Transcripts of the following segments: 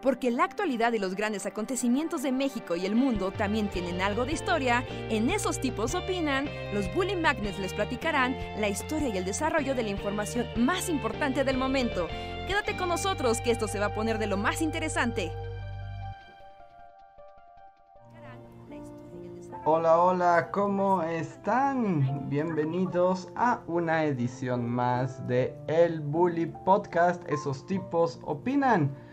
Porque la actualidad y los grandes acontecimientos de México y el mundo también tienen algo de historia, en esos tipos opinan, los Bully Magnets les platicarán la historia y el desarrollo de la información más importante del momento. Quédate con nosotros que esto se va a poner de lo más interesante. Hola, hola, ¿cómo están? Bienvenidos a una edición más de El Bully Podcast. Esos tipos opinan.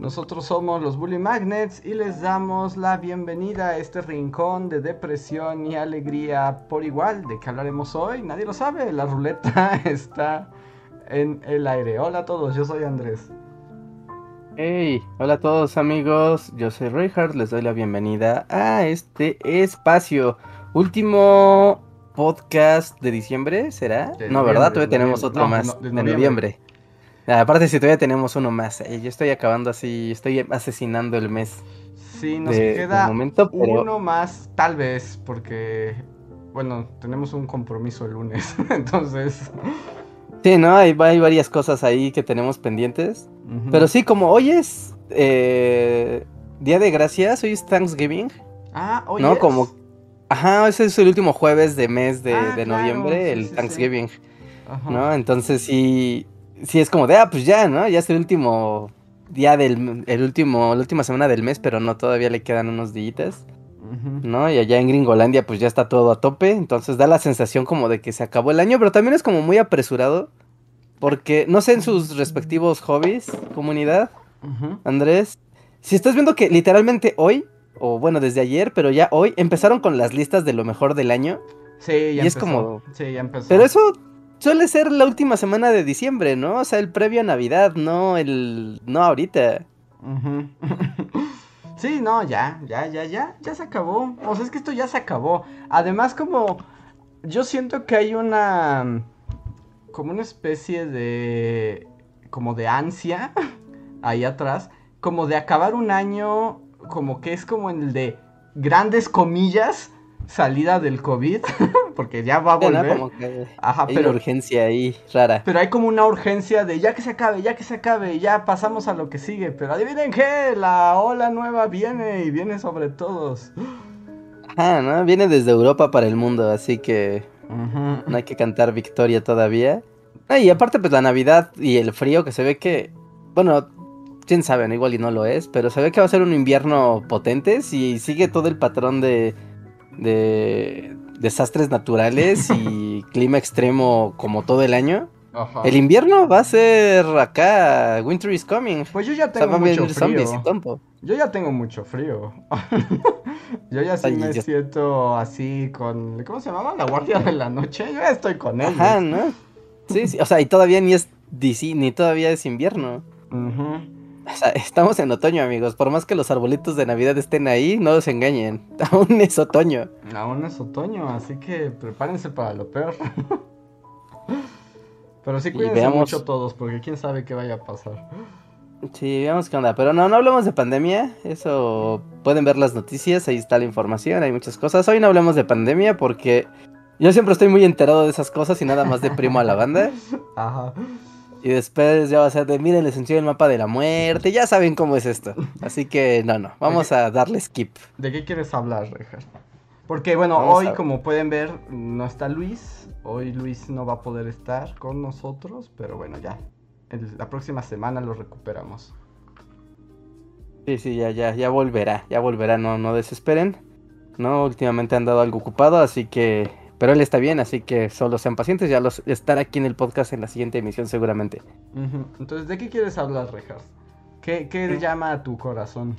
Nosotros somos los Bully Magnets y les damos la bienvenida a este rincón de depresión y alegría por igual. ¿De qué hablaremos hoy? Nadie lo sabe, la ruleta está en el aire. Hola a todos, yo soy Andrés. Hey, hola a todos amigos, yo soy Reinhardt, les doy la bienvenida a este espacio. Último podcast de diciembre, ¿será? no, ¿verdad? Todavía tenemos otro más de noviembre. Aparte, si todavía tenemos uno más, eh, yo estoy acabando así, estoy asesinando el mes. Sí, nos queda uno más, tal vez, porque, bueno, tenemos un compromiso el lunes, entonces... Sí, ¿no? Hay, hay, varias cosas ahí que tenemos pendientes. Pero sí, como hoy es eh, Día de Gracias, hoy es Thanksgiving. Ah, hoy ¿No? Como... Ajá, ese es el último jueves de mes de, ah, noviembre, el Thanksgiving. ¿No? Entonces sí, sí es como de, ah, pues ya, ¿no? Ya es el último día del, el último, la última semana del mes, pero no, todavía le quedan unos días. ¿No? Y allá en Gringolandia pues ya está todo a tope, entonces da la sensación como de que se acabó el año, pero también es como muy apresurado, porque no sé en sus respectivos hobbies, comunidad, Andrés, si estás viendo que literalmente hoy, o bueno, desde ayer, pero ya hoy, empezaron con las listas de lo mejor del año. Sí, ya y es como... Sí, ya empezó. Pero eso suele ser la última semana de diciembre, ¿no? O sea, el previo a Navidad, no el. no ahorita. sí, no, ya, ya, ya, ya, ya se acabó. O sea, es que esto ya se acabó. Además, como. Yo siento que hay una. como una especie de. como de ansia ahí atrás. Como de acabar un año. Como que es como el de grandes comillas salida del COVID, porque ya va a volver. Ajá, hay pero urgencia ahí rara. Pero hay como una urgencia de ya que se acabe, ya que se acabe, ya pasamos a lo que sigue. Pero adivinen qué, la ola nueva viene y viene sobre todos. Ajá, ¿no? Viene desde Europa para el mundo, así que no hay que cantar victoria todavía. y aparte pues la Navidad y el frío que se ve que, bueno, quién sabe, igual y no lo es, pero se ve que va a ser un invierno potente si sigue todo el patrón de de desastres naturales y clima extremo como todo el año. El invierno va a ser acá, Winter is coming. Pues yo ya tengo mucho frío. Yo ya tengo mucho frío. yo ya sí me siento así con ¿cómo se llama? La guardia de la noche. Yo ya estoy con él. Ajá, ¿no? Sí, sí, o sea, y todavía ni es DC, ni todavía es invierno. Ajá estamos en otoño, amigos. Por más que los arbolitos de Navidad estén ahí, no los engañen. Aún es otoño. Aún es otoño, así que prepárense para lo peor. Pero sí cuídense mucho todos, porque quién sabe qué vaya a pasar. Sí, veamos qué onda. Pero no, no hablamos de pandemia. Eso pueden ver las noticias, ahí está la información, hay muchas cosas. Hoy no hablamos de pandemia porque yo siempre estoy muy enterado de esas cosas y nada más de primo a la banda. Ajá. Y después ya va a ser de, miren, les enseño el mapa de la muerte. Ya saben cómo es esto. Así que no, no. Vamos a darle skip. ¿De qué quieres hablar, Rejar? Porque bueno, hoy como pueden ver no está Luis. Hoy Luis no va a poder estar con nosotros. Pero bueno, ya. la próxima semana lo recuperamos. Sí, sí, ya, ya, ya volverá. Ya volverá, no, no desesperen. No, últimamente han dado algo ocupado, así que pero él está bien, así que solo sean pacientes. Ya los estará aquí en el podcast en la siguiente emisión seguramente. Entonces, ¿de qué quieres hablar, Rejas? ¿Qué, qué llama a tu corazón?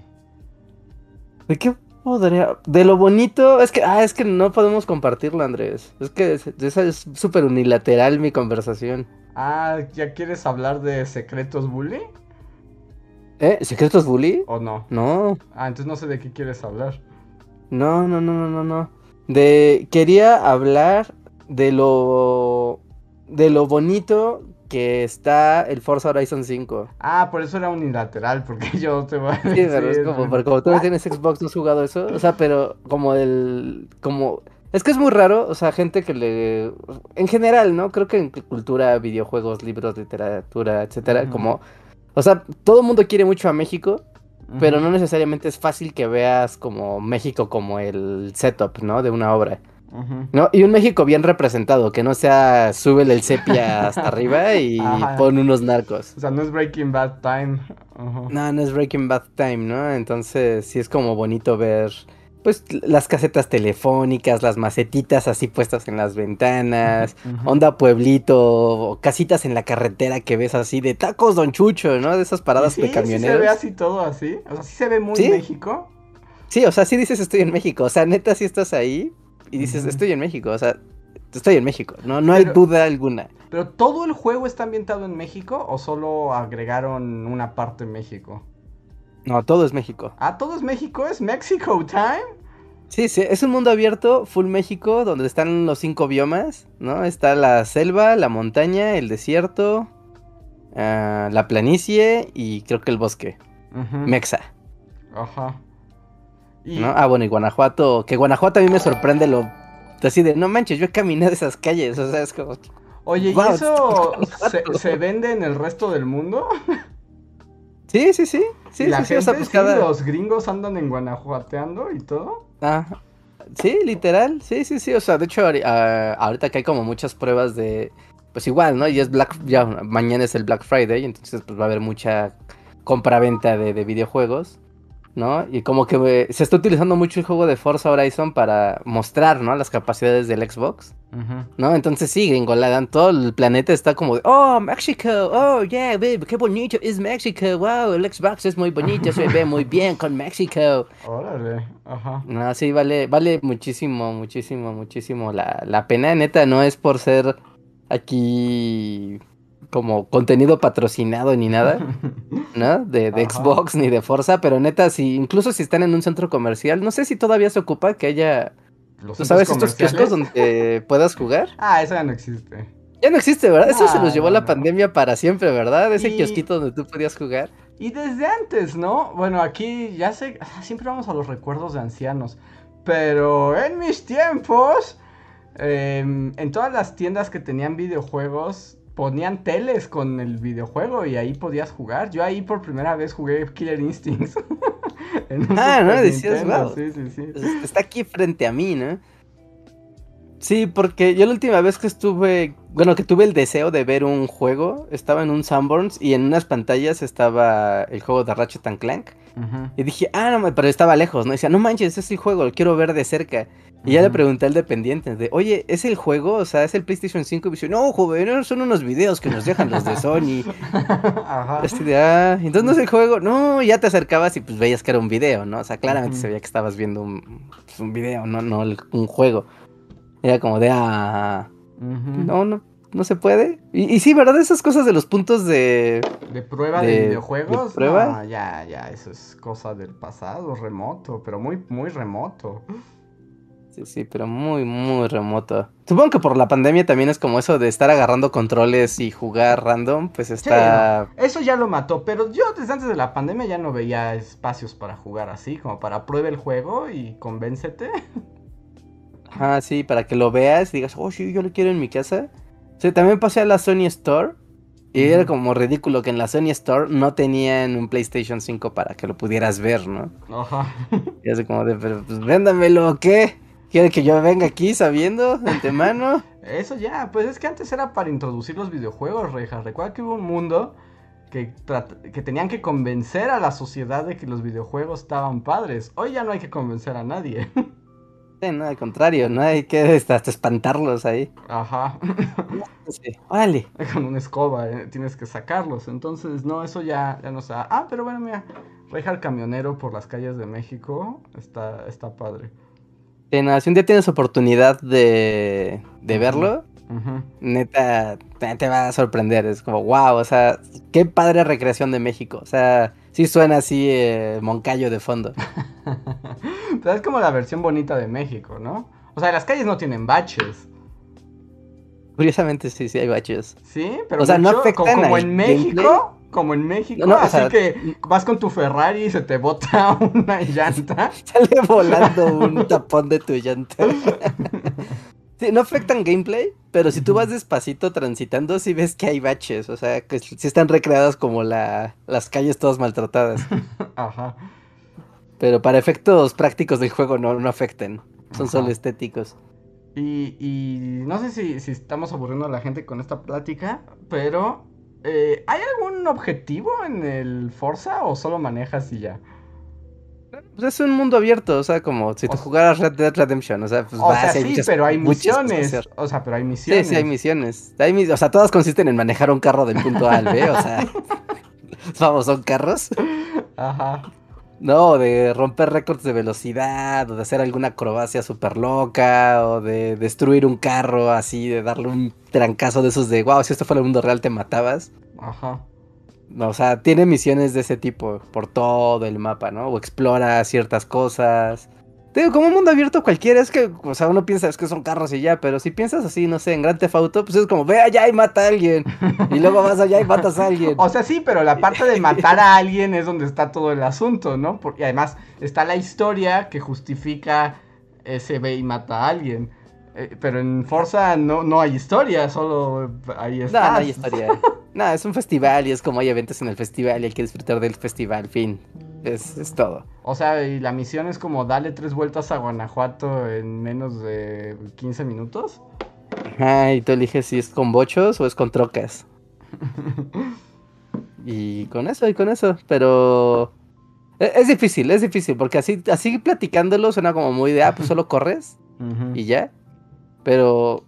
¿De qué podría...? De lo bonito... Es que, ah, es que no podemos compartirlo, Andrés. Es que esa es súper unilateral mi conversación. Ah, ¿ya quieres hablar de secretos bully? ¿Eh? ¿Secretos bully? ¿O no? No. Ah, entonces no sé de qué quieres hablar. No, no, no, no, no, no. De quería hablar de lo de lo bonito que está el Forza Horizon 5. Ah, por eso era unilateral, porque yo te voy a decir. Sí, pero es como, porque como tú no tienes Xbox, no has jugado eso. O sea, pero como el. como. Es que es muy raro, o sea, gente que le. En general, ¿no? Creo que en cultura, videojuegos, libros, literatura, etcétera, como. O sea, todo el mundo quiere mucho a México, pero no necesariamente es fácil que veas como México como el setup, ¿no? De una obra. ¿No? Y un México bien representado, que no sea súbele el sepia hasta arriba y pon unos narcos. O sea, no es Breaking Bad Time. No, no es Breaking Bad Time, ¿no? Entonces sí es como bonito ver pues las casetas telefónicas, las macetitas así puestas en las ventanas, onda pueblito, casitas en la carretera que ves así de tacos Don Chucho, ¿no? De esas paradas de camioneros. Sí se ve así todo así, o sea, sí se ve muy México. Sí, o sea, sí dices estoy en México, o sea, neta sí estás ahí y dices estoy en México, o sea, estoy en México, no, no hay duda alguna. Pero todo el juego está ambientado en México o solo agregaron una parte en México? No, todo es México. Ah, todo es México, es Mexico Time. Sí, sí, es un mundo abierto, full México, donde están los cinco biomas, ¿no? Está la selva, la montaña, el desierto, ah, la planicie y creo que el bosque. Mexa. Ajá. ¿No? Ah, bueno, y Guanajuato, que Guanajuato a mí me sorprende lo... Así de, no manches, yo he caminado esas calles, o sea, es como... Oye, ¿y eso se, se, vende en el resto del mundo? Sí, sí, sí. sí, la sí, gente, sí, los gringos andan en Guanajuateando y todo. Ah, sí, literal. Sí, sí, sí. O sea, de hecho, ahorita que hay como muchas pruebas de. Pues igual, ¿no? Y es Black. Ya, mañana es el Black Friday, entonces pues va a haber mucha compra-venta de, de videojuegos. ¿No? Y como que se está utilizando mucho el juego de Forza Horizon para mostrar, ¿no? Las capacidades del Xbox, ¿no? Entonces sí, dan todo el planeta está como de, oh, México, oh, yeah, babe, qué bonito es México, wow, el Xbox es muy bonito, se ve muy bien con México. Órale, ajá. No, sí, vale, vale muchísimo, muchísimo, muchísimo la, la pena, neta, no es por ser aquí como contenido patrocinado ni nada, ¿no? De, Xbox ni de Forza, pero neta, si incluso si están en un centro comercial, no sé si todavía se ocupa que haya, ¿tú sabes estos kioscos donde puedas jugar? Ah, eso ya no existe. Ya no existe, ¿verdad? Eso se nos llevó la pandemia para siempre, ¿verdad? Ese kiosquito donde tú podías jugar. Y desde antes, ¿no? Bueno, aquí ya sé, siempre vamos a los recuerdos de ancianos, pero en mis tiempos, em, en todas las tiendas que tenían videojuegos, ponían teles con el videojuego y ahí podías jugar. Yo ahí por primera vez jugué Killer Instincts. ah, ¿no? Decías, wow. Sí, sí, sí. Está aquí frente a mí, ¿no? Sí, porque yo la última vez que estuve, bueno, que tuve el deseo de ver un juego, estaba en un Sunburns y en unas pantallas estaba el juego de Ratchet and Clank. Y dije, ah, no, pero estaba lejos, ¿no? Y decía, no manches, ese es el juego, lo quiero ver de cerca. Y ya le pregunté al dependiente de, oye, ¿es el juego? O sea, ¿es el PlayStation 5? Y dice, no, joven, son unos videos que nos dejan los de Sony. Ajá. Este ah, entonces no es el juego. No, ya te acercabas y pues veías que era un video, ¿no? O sea, claramente se veía que estabas viendo un, pues, un video, no, no un juego. Era como de, ah, no, no, no se puede. Y, sí, ¿verdad? Esas cosas de los puntos de... ¿De prueba de, videojuegos? prueba? ya, ya, eso es cosa del pasado, remoto, pero muy, muy remoto. Sí, sí, pero muy, muy remoto. Supongo que por la pandemia también es como eso de estar agarrando controles y jugar random, pues está... Eso ya lo mató, pero yo desde antes de la pandemia ya no veía espacios para jugar así, como para prueba el juego y convéncete. Ah, sí, para que lo veas y digas, oh, sí, yo lo quiero en mi casa. Sí, también pasé a la Sony Store y era como ridículo que en la Sony Store no tenían un PlayStation 5 para que lo pudieras ver, ¿no? Ajá. Y así como de, pero pues véndamelo, ¿qué? ¿Quiere que yo venga aquí sabiendo de antemano? Eso ya, pues es que antes era para introducir los videojuegos, Reja. Recuerda que hubo un mundo que, que tenían que convencer a la sociedad de que los videojuegos estaban padres. Hoy ya no hay que convencer a nadie. Sí, no, al contrario, no hay que hasta, espantarlos ahí. Ajá. Sí, vale. Con una escoba, eh, tienes que sacarlos. Entonces, no, eso ya, ya no se Ah, pero bueno, mira, Reja el camionero por las calles de México está, está padre si un día tienes oportunidad de, de verlo, neta, te, va a sorprender. Es como, wow, o sea, qué padre recreación de México. O sea, sí suena así eh, Moncayo de fondo. Pero es como la versión bonita de México, ¿no? O sea, las calles no tienen baches. Curiosamente sí, sí hay baches. Sí, pero o sea, no afectan como, en México como en México, no, así que vas con tu Ferrari y se te bota una llanta. Sale volando un tapón de tu llanta. Sí, no afectan gameplay, pero si tú vas despacito transitando, sí ves que hay baches, o sea, que sí están recreadas como la, las calles todas maltratadas. Ajá. Pero para efectos prácticos del juego no, no afecten. Son solo estéticos. Y, y, no sé si, si, estamos aburriendo a la gente con esta plática, pero eh, ¿hay algún objetivo en el Forza o solo manejas y ya? Pues es un mundo abierto, o sea, como si tú jugaras Red Dead Redemption, o sea, pues o sea, sí, pero hay misiones. O sea, pero hay misiones. Sí, sí, hay misiones. o sea, todas consisten en manejar un carro del punto A al B, o sea. vamos, son carros. Ajá. No, de romper récords de velocidad, o de hacer alguna acrobacia súper loca, o de destruir un carro así, de darle un trancazo de esos de, wow, si esto fuera el mundo real te matabas. Ajá. O sea, tiene misiones de ese tipo por todo el mapa, ¿no? O explora ciertas cosas. Digo, como un mundo abierto cualquiera, es que, o sea, uno piensa es que son carros y ya, pero si piensas así, no sé, en Grand Theft Auto, pues es como, ve allá y mata a alguien, y luego vas allá y matas a alguien. o sea, sí, pero la parte de matar a alguien es donde está todo el asunto, ¿no? Porque además está la historia que justifica ese ve y mata a alguien. Eh, pero en Forza no, no hay historia, solo ahí está. No, no hay historia. no, es un festival y es como hay eventos en el festival y hay que disfrutar del festival, fin. Es, es todo. O sea, y la misión es como dale tres vueltas a Guanajuato en menos de 15 minutos. Ajá, y tú eliges si es con bochos o es con trocas. y con eso, y con eso, pero... E, es, difícil, es difícil, porque así, así platicándolo suena como muy de, ah, pues solo corres y ya. Pero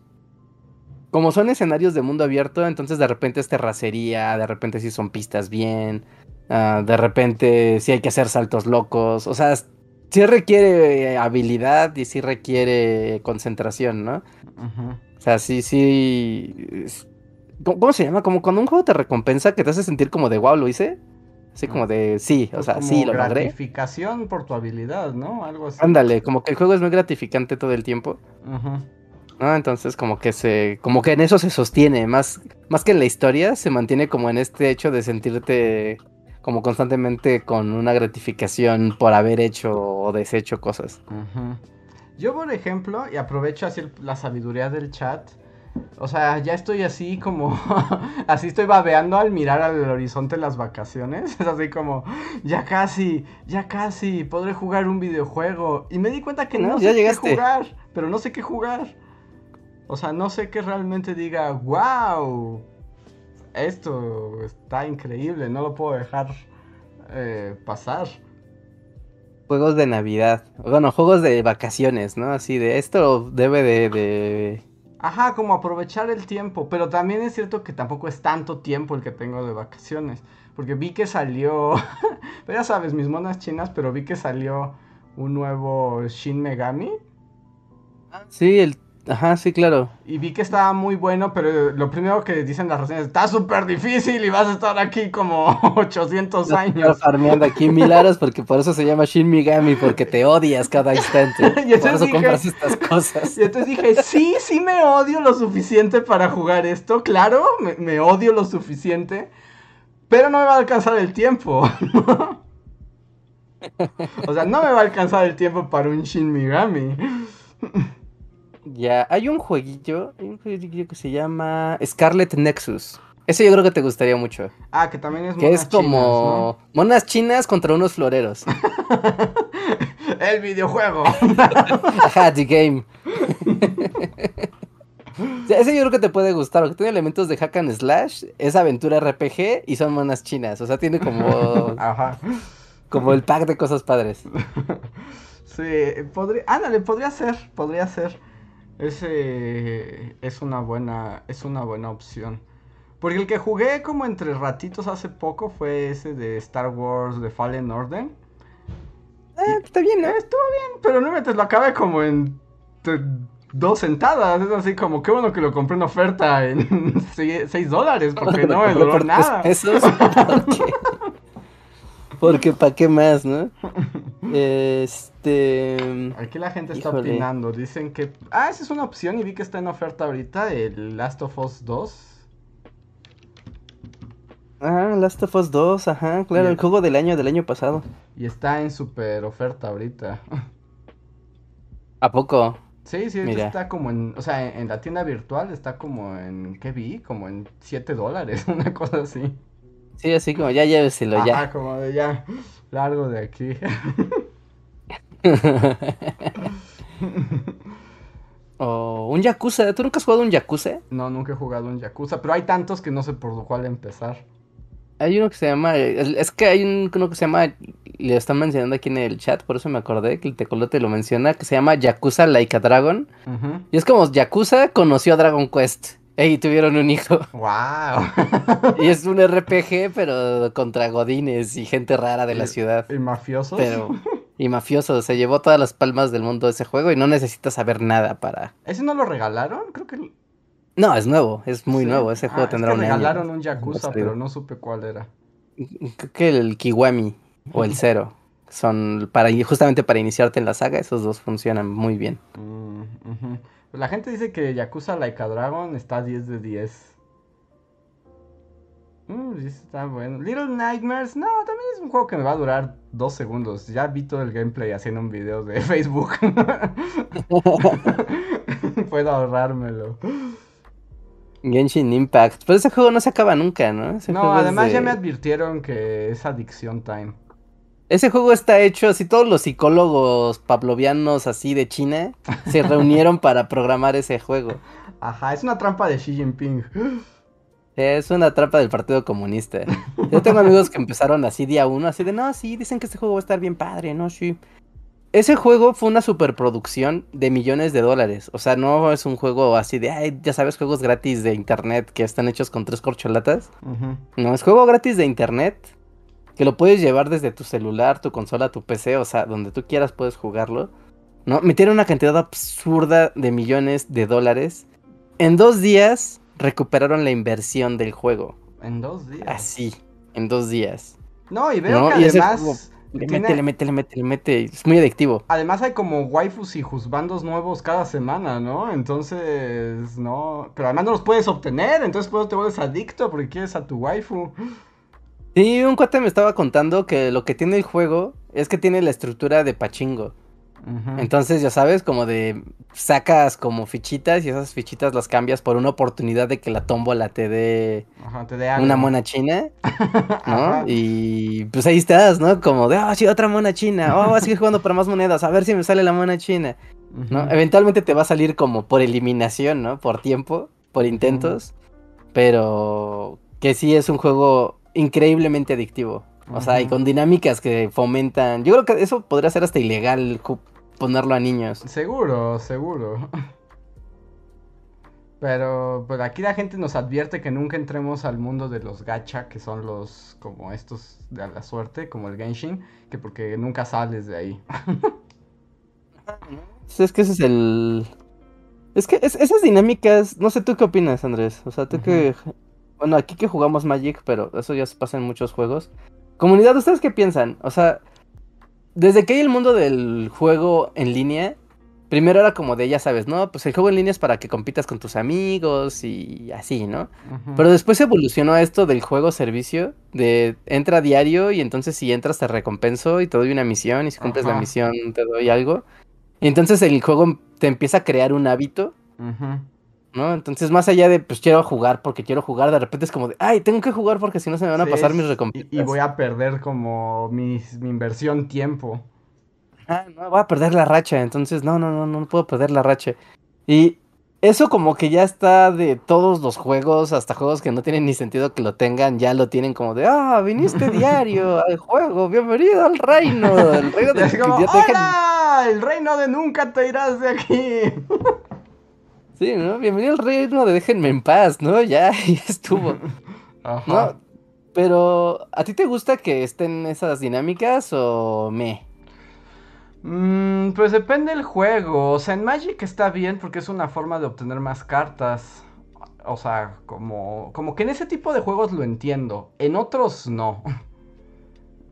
como son escenarios de mundo abierto, entonces de repente es terracería, de repente sí son pistas bien, ah, de repente sí hay que hacer saltos locos, o sea, sí requiere habilidad y sí requiere concentración, ¿no? O sea, sí, sí... ¿Cómo, se llama? Como cuando un juego te recompensa que te hace sentir como de wow, lo hice. Así como de sí, o sea, sí, lo logré. Gratificación por tu habilidad, ¿no? Algo así. Ándale, como que el juego es muy gratificante todo el tiempo. Ajá. Entonces como que se, como que en eso se sostiene, más, más que en la historia, se mantiene como en este hecho de sentirte como constantemente con una gratificación por haber hecho o deshecho cosas. Yo, por ejemplo, y aprovecho así la sabiduría del chat, o sea, ya estoy así como, así estoy babeando al mirar al horizonte las vacaciones. Es así como, ya casi, ya casi, podré jugar un videojuego. Y me di cuenta que no, sé qué jugar, pero no sé qué jugar. O sea, no sé qué realmente diga, wow, esto está increíble, no lo puedo dejar eh, pasar. Juegos de Navidad, bueno, juegos de vacaciones, ¿no? Así de esto debe de, Ajá, como aprovechar el tiempo, pero también es cierto que tampoco es tanto tiempo el que tengo de vacaciones, porque vi que salió, ya sabes, mis monas chinas, pero vi que salió un nuevo Shin Megami. Sí, el Ajá, sí, claro. Y vi que estaba muy bueno, pero lo primero que dicen las reseñas, está súper difícil y vas a estar aquí como 800 años. farmeando aquí mil horas porque por eso se llama Shin Megami, porque te odias cada instante. y por eso compras estas cosas. Y entonces dije, sí, sí me odio lo suficiente para jugar esto, claro, me, me odio lo suficiente, pero no me va a alcanzar el tiempo. o sea, no me va a alcanzar el tiempo para un Shin Megami. Ya, hay un jueguillo, hay un jueguillo que se llama Scarlet Nexus. Ese yo creo que te gustaría mucho. Ah, que también es monas Que es como monas chinas contra unos floreros. El videojuego. Ajá, the game. ese yo creo que te puede gustar, porque tiene elementos de hack and slash, es aventura RPG y son monas chinas. O sea, tiene como. Ajá. Como el pack de cosas padres. Sí, podría. Ándale, podría ser, podría ser. Ese es una buena, es una buena opción. Porque el que jugué como entre ratitos hace poco fue ese de Star Wars The Fallen Order. Eh, está bien, ¿no? estuvo bien, pero no me lo acabé como en dos sentadas. Es así como, qué bueno que lo compré en oferta en 6 dólares, porque no me duró nada. Eso Porque para qué más, ¿no? Este. Aquí la gente está opinando. Dicen que. Ah, esa es una opción y vi que está en oferta ahorita. El Last of Us 2. Ah, Last of Us 2, ajá, claro, el... juego del año del año pasado. Y está en super oferta ahorita. ¿A poco? Sí, sí, está como en, o sea, en, la tienda virtual está como en, ¿qué vi? Como en 7 dólares, una cosa así. Sí, así como ya lléveselo ya. Ah, como de ya. Largo de aquí. o un Yakuza. ¿Tú nunca has jugado un Yakuza? No, nunca he jugado un Yakuza, pero hay tantos que no sé por cuál empezar. Hay uno que se llama. Es que hay uno que se llama. Le están mencionando aquí en el chat, por eso me acordé que el tecolote lo menciona. Que se llama Yakuza Like a Dragon. Y es como Yakuza conoció a Dragon Quest. Y tuvieron un hijo. ¡Wow! y es un RPG, pero contra godines y gente rara de la ciudad. ¿Y mafiosos? Pero, y mafiosos. Se llevó todas las palmas del mundo ese juego y no necesita saber nada para. ¿Ese no lo regalaron? Creo que. No, es nuevo, es muy nuevo. Ese juego ah, tendrá es que regalaron un Yakuza, pero no supe cuál era. Creo que el Kiwami o el Zero. Son para justamente para iniciarte en la saga, esos dos funcionan muy bien. Mm, la gente dice que Yakuza Like a Dragon está 10 de 10. Mm, está bueno. Little Nightmares, no, también es un juego que me va a durar dos segundos. Ya vi todo el gameplay haciendo un video de Facebook. Puedo ahorrármelo. Genshin Impact. Pero ese juego no se acaba nunca, ¿no? no, además ya me advirtieron que es adicción time. Ese juego está hecho así, todos los psicólogos pavlovianos así de China se reunieron para programar ese juego. Ajá, es una trampa de Xi Jinping. Es una trampa del Partido Comunista. Yo tengo amigos que empezaron así día uno, así de, no, sí, dicen que este juego va a estar bien padre, no, sí. Ese juego fue una superproducción de millones de dólares. O sea, no es un juego así de, ay, ya sabes, juegos gratis de internet que están hechos con tres corcholatas. No, es juego gratis de internet que lo puedes llevar desde tu celular, tu consola, tu PC, o sea, donde tú quieras puedes jugarlo. ¿No? Metieron una cantidad absurda de millones de dólares. En dos días recuperaron la inversión del juego. En dos días. Así, en dos días. No, y veo que además le mete, le mete, le mete, le mete. Es muy adictivo. Además hay como waifus y juzbandos nuevos cada semana, ¿no? Entonces, no. Pero además no los puedes obtener, entonces pues te vuelves adicto porque quieres a tu waifu. Sí, un cuate me estaba contando que lo que tiene el juego es que tiene la estructura de pachingo. Entonces, ya sabes, como de sacas como fichitas y esas fichitas las cambias por una oportunidad de que la tómbola te dé una mona china, ¿no? Y pues ahí estás, ¿no? Como de, ah, oh, sí, otra mona china, oh, voy a seguir jugando para más monedas, a ver si me sale la mona china, ¿no? Eventualmente te va a salir como por eliminación, ¿no? Por tiempo, por intentos, pero que sí es un juego increíblemente adictivo. O sea, y con dinámicas que fomentan. Yo creo que eso podría ser hasta ilegal ponerlo a niños. Seguro, seguro. Pero pues aquí la gente nos advierte que nunca entremos al mundo de los gacha, que son los como estos de la suerte, como el Genshin, que porque nunca sales de ahí. es que ese es el... Es que esas dinámicas, no sé tú qué opinas, Andrés. O sea, tú que... Bueno, aquí que jugamos Magic, pero eso ya se pasa en muchos juegos. Comunidad, ¿ustedes qué piensan? O sea, desde que hay el mundo del juego en línea, primero era como de, ya sabes, ¿no? Pues el juego en línea es para que compitas con tus amigos y así, ¿no? Pero después evolucionó a esto del juego servicio, de entra diario y entonces si entras te recompenso y te doy una misión y si cumples la misión te doy algo. Y entonces el juego te empieza a crear un hábito. ¿No? Entonces, más allá de, pues quiero jugar porque quiero jugar, de repente es como de, ay, tengo que jugar porque si no se me van a pasar mis recompensas. Y, voy a perder como mi, mi inversión tiempo. Ah, no, voy a perder la racha, entonces no, no, no, no puedo perder la racha. Y eso como que ya está de todos los juegos, hasta juegos que no tienen ni sentido que lo tengan, ya lo tienen como de, ah, viniste diario al juego, bienvenido al reino. El reino de... El reino de nunca te irás de aquí. Sí, ¿no? Bienvenido al reino de déjenme en paz, ¿no? Ya, ya estuvo. Ajá. Pero, ¿a ti te gusta que estén esas dinámicas o me? Mm, pues depende del juego. O sea, en Magic está bien porque es una forma de obtener más cartas. O sea, como, como que en ese tipo de juegos lo entiendo. En otros no.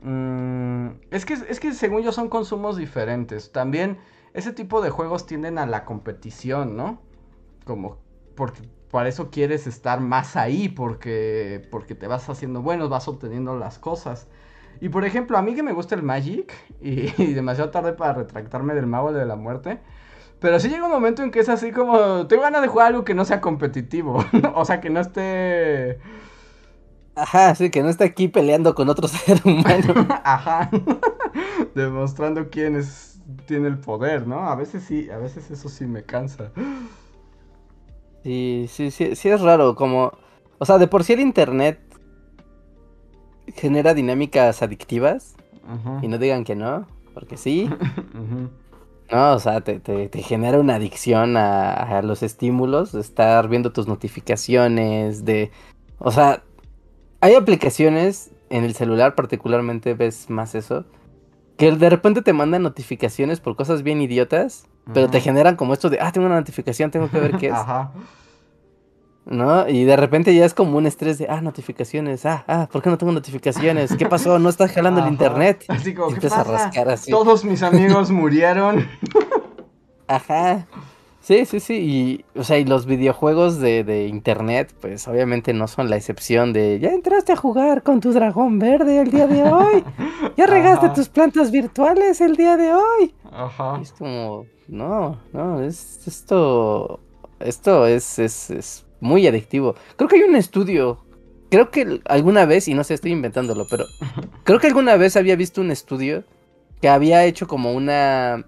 Mm, es, que, es que según yo son consumos diferentes. También ese tipo de juegos tienden a la competición, ¿no? Como porque para eso quieres estar más ahí porque porque te vas haciendo bueno, vas obteniendo las cosas. Y por ejemplo, a mí que me gusta el Magic y, demasiado tarde para retractarme del mago de la muerte, pero sí llega un momento en que es así como tengo ganas de jugar algo que no sea competitivo, o sea, que no esté Ajá, sí, que no está aquí peleando con otro ser humano. Ajá. Demostrando quién es, tiene el poder, ¿no? A veces sí, a veces eso sí me cansa. Sí, sí, sí, sí es raro, como... O sea, de por sí el internet genera dinámicas adictivas. Y no digan que no, porque sí. No, o sea, te, genera una adicción a, los estímulos, de estar viendo tus notificaciones, de... O sea, hay aplicaciones en el celular particularmente, ves más eso, que de repente te mandan notificaciones por cosas bien idiotas, pero te generan como esto de, ah, tengo una notificación, tengo que ver qué es. Ajá. ¿No? Y de repente ya es como un estrés de, ah, notificaciones, ah, ah, ¿por qué no tengo notificaciones? ¿Qué pasó? ¿No estás jalando el internet? Así como, ¿qué pasa? a rascar así. Todos mis amigos murieron. Ajá. Sí, sí, sí. Y, o sea, y los videojuegos de, de, internet, pues obviamente no son la excepción de, ya entraste a jugar con tu dragón verde el día de hoy. Ya regaste tus plantas virtuales el día de hoy. Ajá. es como, no, no, es esto, esto es, es, es muy adictivo. Creo que hay un estudio. Creo que alguna vez, y no sé, estoy inventándolo, pero creo que alguna vez había visto un estudio que había hecho como una.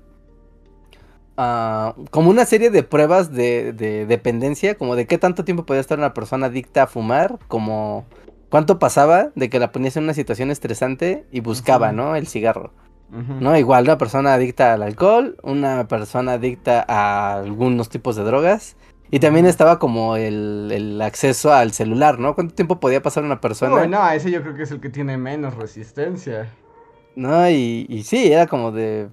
Ah, como una serie de pruebas de, dependencia, como de qué tanto tiempo podía estar una persona adicta a fumar, como cuánto pasaba de que la ponías en una situación estresante y buscaba, ¿no? El cigarro. ¿No? Igual una persona adicta al alcohol, una persona adicta a algunos tipos de drogas y también estaba como el, acceso al celular, ¿no? ¿Cuánto tiempo podía pasar una persona? no, ese yo creo que es el que tiene menos resistencia. No, y, y sí, era como de...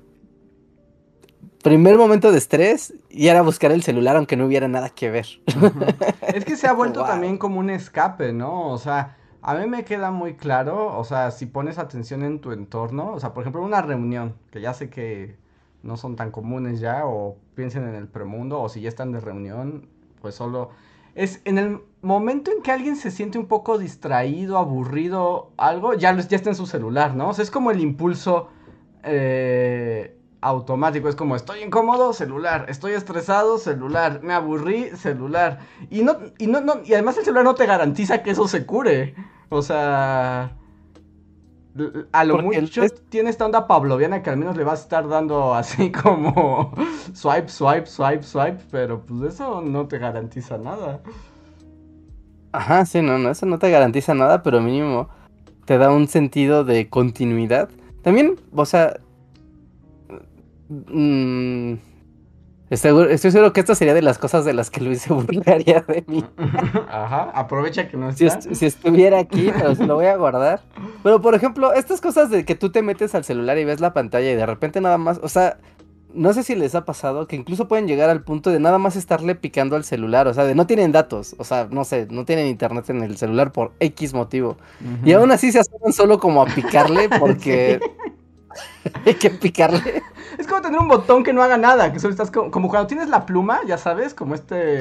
Primer momento de estrés y era buscar el celular aunque no hubiera nada que ver. Es que se ha vuelto también como un escape, ¿no? O sea, a mí me queda muy claro, o sea, si pones atención en tu entorno, o sea, por ejemplo, una reunión, que ya sé que no son tan comunes ya, o piensen en el premundo, o si ya están de reunión, pues solo... Es en el momento en que alguien se siente un poco distraído, aburrido, algo, ya, ya está en su celular, ¿no? O sea, es como el impulso eh, automático, es como estoy incómodo, celular, estoy estresado, celular, me aburrí, celular. Y no, y no, no, y además el celular no te garantiza que eso se cure. O sea, a lo mucho tiene esta onda pavloviana que al menos le va a estar dando así como swipe, swipe, swipe, swipe, pero pues eso no te garantiza nada. Ajá, sí, no, no, eso no te garantiza nada, pero mínimo te da un sentido de continuidad. También, o sea... Mmm, Estoy, seguro que esto sería de las cosas de las que Luis se burlaría de mí. Ajá, aprovecha que no está. Si, estuviera aquí, pero se lo voy a guardar. Pero, por ejemplo, estas cosas de que tú te metes al celular y ves la pantalla y de repente nada más, o sea, no sé si les ha pasado que incluso pueden llegar al punto de nada más estarle picando al celular, o sea, de no tienen datos, o sea, no sé, no tienen internet en el celular por X motivo. Y aún así se asoman solo como a picarle porque... Hay que picarle. Es como tener un botón que no haga nada, que solo estás como, cuando tienes la pluma, ya sabes, como este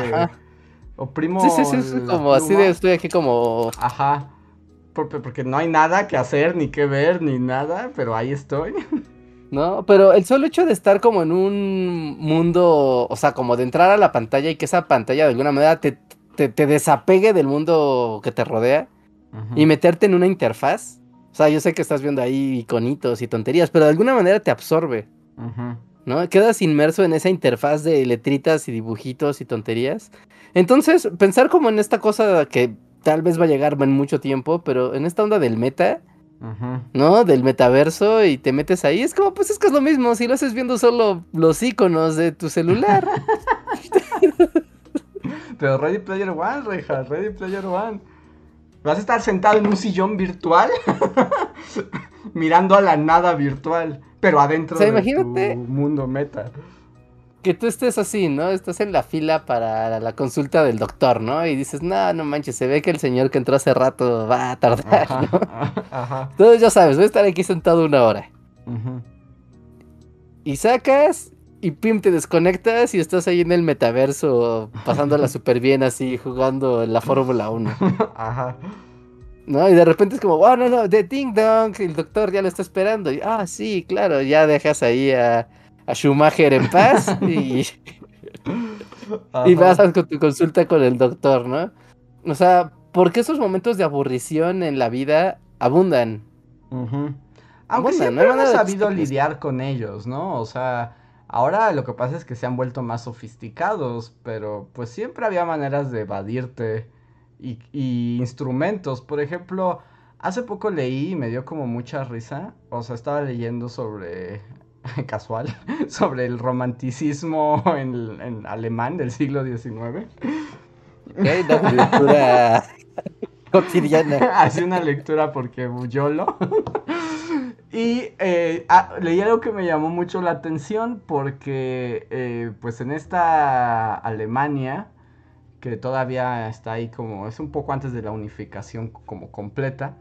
oprimo. Sí, sí, sí, como así de estoy aquí como. Ajá. Porque, no hay nada que hacer, ni que ver, ni nada, pero ahí estoy. No, pero el solo hecho de estar como en un mundo, o sea, como de entrar a la pantalla y que esa pantalla de alguna manera te, te, desapegue del mundo que te rodea y meterte en una interfaz sea, yo sé que estás viendo ahí iconitos y tonterías, pero de alguna manera te absorbe. ¿No? Quedas inmerso en esa interfaz de letritas y dibujitos y tonterías. Entonces, pensar como en esta cosa que tal vez va a llegar en mucho tiempo, pero en esta onda del meta, ¿no? Del metaverso y te metes ahí, es como, pues es que es lo mismo, si lo haces viendo solo los iconos de tu celular. pero Ready Player One, Reja, Ready Player One. Vas a estar sentado en un sillón virtual mirando a la nada virtual, pero adentro de tu mundo meta. Que tú estés así, ¿no? Estás en la fila para la consulta del doctor, ¿no? Y dices, no, no manches, se ve que el señor que entró hace rato va a tardar, ¿no? Ajá. Entonces ya sabes, voy a estar aquí sentado una hora. Y sacas y pim, te desconectas y estás ahí en el metaverso pasándola súper bien así, jugando la Fórmula 1. Ajá. ¿No? Y de repente es como, oh, no, no, de Ding Dong, el doctor ya lo está esperando. Y, ah, sí, claro, ya dejas ahí a, a Schumacher en paz y, y vas a tu consulta con el doctor, ¿no? O sea, porque esos momentos de aburrición en la vida abundan. Aunque siempre no hemos sabido lidiar con ellos, ¿no? O sea, ahora lo que pasa es que se han vuelto más sofisticados, pero pues siempre había maneras de evadirte y, y instrumentos. Por ejemplo, hace poco leí y me dio como mucha risa, o sea, estaba leyendo sobre casual, sobre el romanticismo en, alemán del siglo XIX. Okay, una lectura cotidiana. Hace una lectura porque YOLO. Y eh, ah, leí algo que me llamó mucho la atención porque, eh, pues en esta Alemania, que todavía está ahí como, es un poco antes de la unificación como completa,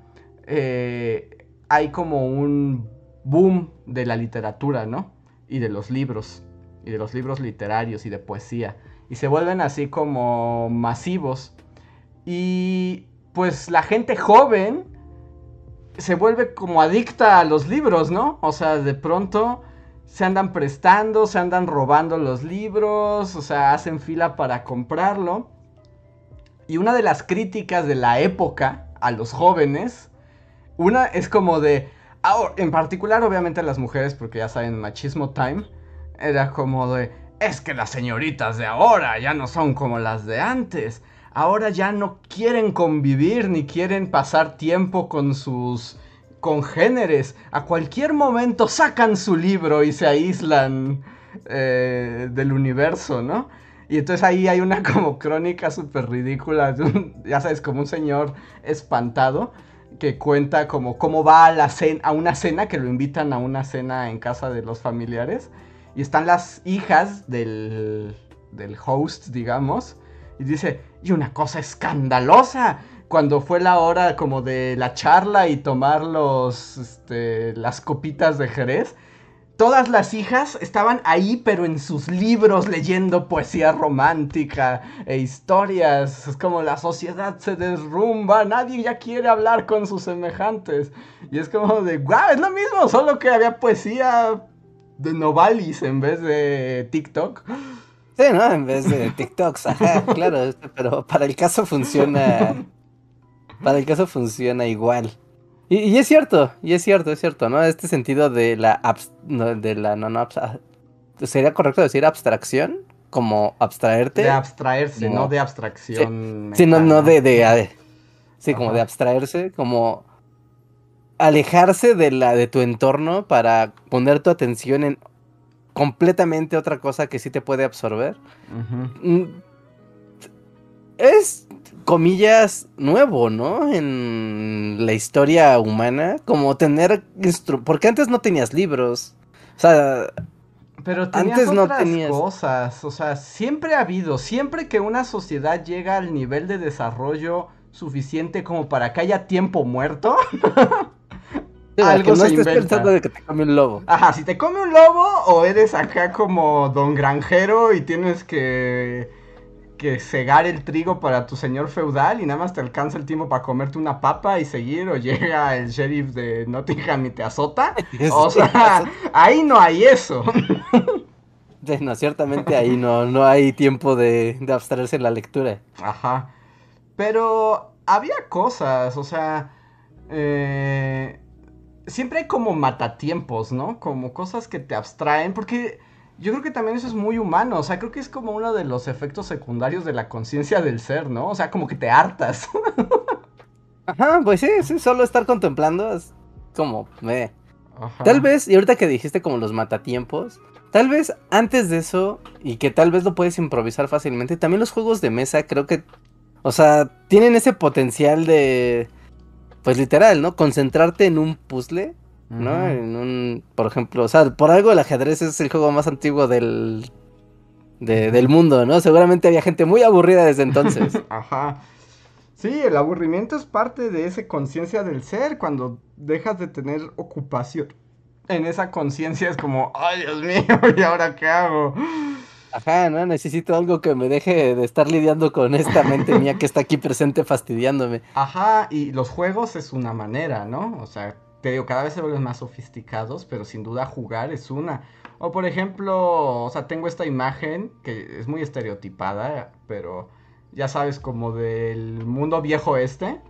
eh, hay como un boom de la literatura, ¿no? Y de los libros, y de los libros literarios y de poesía. Y se vuelven así como masivos. Y pues la gente joven se vuelve como adicta a los libros, ¿no? O sea, de pronto se andan prestando, se andan robando los libros, o sea, hacen fila para comprarlo. Y una de las críticas de la época a los jóvenes, una es como de, en particular, obviamente, las mujeres, porque ya saben, machismo time, era como de, es que las señoritas de ahora ya no son como las de antes. Ahora ya no quieren convivir ni quieren pasar tiempo con sus congéneres. A cualquier momento sacan su libro y se aíslan eh, del universo, ¿no? Y entonces ahí hay una como crónica súper ridícula, ya sabes, como un señor espantado que cuenta como cómo va a, a una cena, que lo invitan a una cena en casa de los familiares. Y están las hijas del, del host, digamos. Y dice, y una cosa escandalosa, cuando fue la hora como de la charla y tomar los, este, las copitas de Jerez, todas las hijas estaban ahí, pero en sus libros leyendo poesía romántica e historias. Es como la sociedad se derrumba, nadie ya quiere hablar con sus semejantes. Y es como de, guau, es lo mismo, solo que había poesía de Novalis en vez de TikTok. Sí, ¿no? En vez de TikToks, ajá, claro, pero para el caso funciona. Para el caso funciona igual. Y, es cierto, y es cierto, es cierto, ¿no? Este sentido de la, de la no, no, ¿sería correcto decir abstracción? Como abstraerte. De abstraerse, no, de abstracción. Sí, no, no de, de, sí, como de abstraerse, como alejarse de la de tu entorno para poner tu atención en completamente otra cosa que sí te puede absorber. Mm, es comillas, nuevo, ¿no? En la historia humana, como tener porque antes no tenías libros. O sea, pero antes no tenías cosas, o sea, siempre ha habido, siempre que una sociedad llega al nivel de desarrollo suficiente como para que haya tiempo muerto. algo no se estés pensando de que te come un lobo. Ajá, si te come un lobo o eres acá como don granjero y tienes que que cegar el trigo para tu señor feudal y nada más te alcanza el tiempo para comerte una papa y seguir o llega el sheriff de Nottingham y te azota. O sea, ahí no hay eso. no, ciertamente ahí no, no hay tiempo de, de abstraerse en la lectura. Ajá. Pero había cosas, o sea, eh, siempre hay como matatiempos, ¿no? Como cosas que te abstraen, porque yo creo que también eso es muy humano, o sea, creo que es como uno de los efectos secundarios de la conciencia del ser, ¿no? O sea, como que te hartas. Ajá, pues sí, sí, solo estar contemplando es como, me. Tal vez, y ahorita que dijiste como los matatiempos, tal vez antes de eso, y que tal vez lo puedes improvisar fácilmente, también los juegos de mesa creo que, o sea, tienen ese potencial de, pues literal, ¿no? Concentrarte en un puzzle ¿no? En un, por ejemplo, o sea, por algo el ajedrez es el juego más antiguo del, del mundo, ¿no? Seguramente había gente muy aburrida desde entonces. Ajá. Sí, el aburrimiento es parte de esa conciencia del ser, cuando dejas de tener ocupación. En esa conciencia es como, ay Dios mío, ¿y ahora qué hago? Ajá, ¿no? Necesito algo que me deje de estar lidiando con esta mente mía que está aquí presente fastidiándome. Ajá, y los juegos es una manera, ¿no? O sea, te digo, cada vez se vuelven más sofisticados, pero sin duda jugar es una. O por ejemplo, o sea, tengo esta imagen que es muy estereotipada, pero ya sabes, como del mundo viejo este.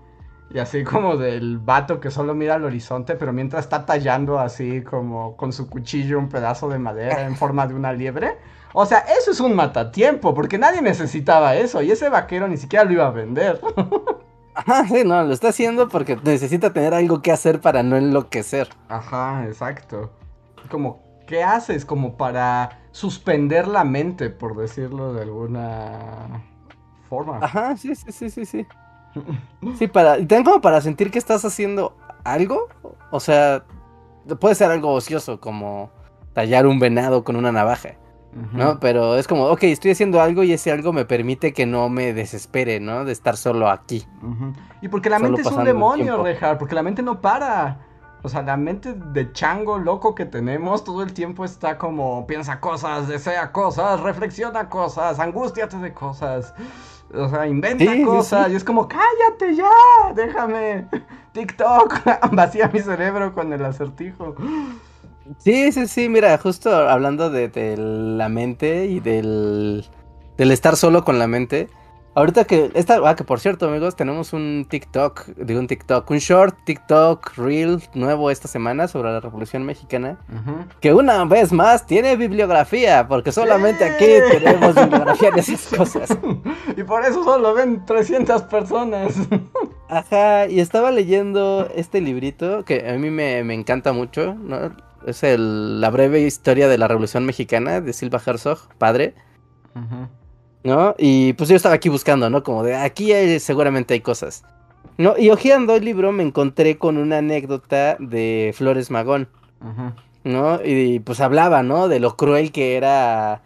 Y así como del vato que solo mira al horizonte, pero mientras está tallando así como con su cuchillo un pedazo de madera en forma de una liebre. O sea, eso es un matatiempo, porque nadie necesitaba eso y ese vaquero ni siquiera lo iba a vender. Ajá, sí, no, lo está haciendo porque necesita tener algo que hacer para no enloquecer. Ajá, exacto. Como, ¿qué haces? Como para suspender la mente, por decirlo de alguna forma. Ajá, sí, sí, sí, sí, sí. Sí, para, también como para sentir que estás haciendo algo. O sea, puede ser algo ocioso, como tallar un venado con una navaja. ¿No? Pero es como, ok, estoy haciendo algo y ese algo me permite que no me desespere, ¿no? De estar solo aquí. Y porque la mente es un demonio, Rejar, porque la mente no para. O sea, la mente de chango loco que tenemos todo el tiempo está como piensa cosas, desea cosas, reflexiona cosas, angustiate de cosas. O sea, inventa cosas y es como, cállate ya, déjame. TikTok, vacía mi cerebro con el acertijo. Sí, sí, sí, mira, justo hablando de, la mente y del, del estar solo con la mente. Ahorita que, esta, ah, que por cierto, amigos, tenemos un TikTok, digo un TikTok, un short TikTok Reel nuevo esta semana sobre la Revolución Mexicana. Que una vez más tiene bibliografía, porque solamente aquí tenemos bibliografía de esas cosas. y por eso solo ven 300 personas. Ajá, y estaba leyendo este librito que a mí me, me encanta mucho, ¿no? Es el, la breve historia de la Revolución Mexicana de Silva Herzog, padre. ¿no? Y pues yo estaba aquí buscando, ¿no? Como de aquí seguramente hay cosas. ¿No? Y hojeando el libro me encontré con una anécdota de Flores Magón, ¿no? Y pues hablaba, ¿no? De lo cruel que era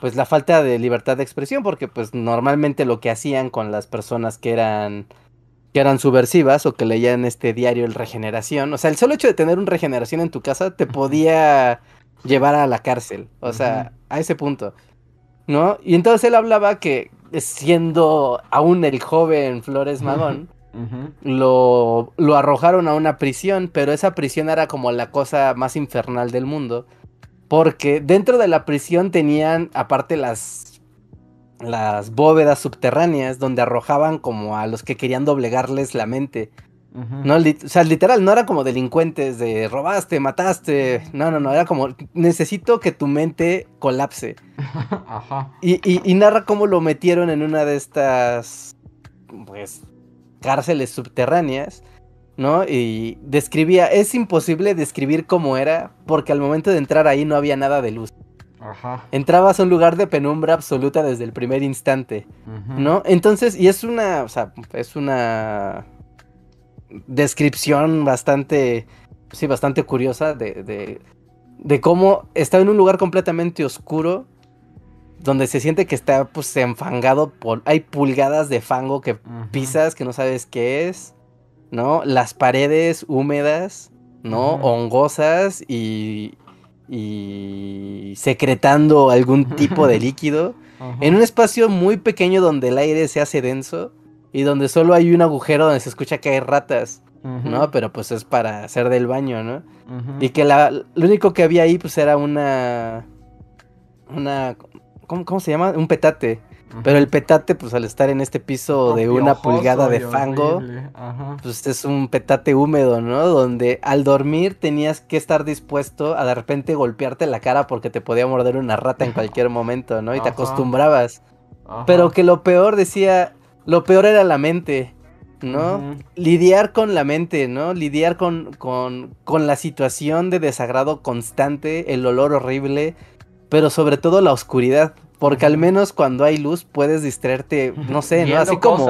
pues la falta de libertad de expresión, porque pues normalmente lo que hacían con las personas que eran que eran subversivas o que leían este diario El Regeneración, o sea, el solo hecho de tener un Regeneración en tu casa te podía llevar a la cárcel, o sea, a ese punto. ¿no? Y entonces él hablaba que siendo aún el joven Flores Magón, lo, lo arrojaron a una prisión, pero esa prisión era como la cosa más infernal del mundo. Porque dentro de la prisión tenían, aparte las, las bóvedas subterráneas, donde arrojaban como a los que querían doblegarles la mente. No, o sea, literal, no era como delincuentes de robaste, mataste. No, no, no, era como necesito que tu mente colapse. Ajá. Y, narra cómo lo metieron en una de estas, pues, cárceles subterráneas, ¿no? Y describía, es imposible describir cómo era, porque al momento de entrar ahí no había nada de luz. Ajá. Entrabas a un lugar de penumbra absoluta desde el primer instante, ¿no? Entonces, y es una, o sea, es una descripción bastante, sí, bastante curiosa de, de, cómo está en un lugar completamente oscuro, donde se siente que está pues enfangado por, hay pulgadas de fango que pisas que no sabes qué es, ¿no? Las paredes húmedas, ¿no? Hongosas y, y secretando algún tipo de líquido. En un espacio muy pequeño donde el aire se hace denso y donde solo hay un agujero donde se escucha que hay ratas, ¿no? Pero pues es para hacer del baño, ¿no? Y que la, lo único que había ahí pues era una... Una... ¿Cómo, cómo se llama? Un petate. Pero el petate, pues al estar en este piso de una pulgada de fango, pues es un petate húmedo, ¿no? Donde al dormir tenías que estar dispuesto a de repente golpearte la cara porque te podía morder una rata en cualquier momento, ¿no? Y te acostumbrabas. Pero que lo peor decía, lo peor era la mente, ¿no? Lidiar con la mente, ¿no? Lidiar con, con, con, la situación de desagrado constante, el olor horrible, pero sobre todo la oscuridad. Porque al menos cuando hay luz puedes distraerte, no sé, ¿no? Así como.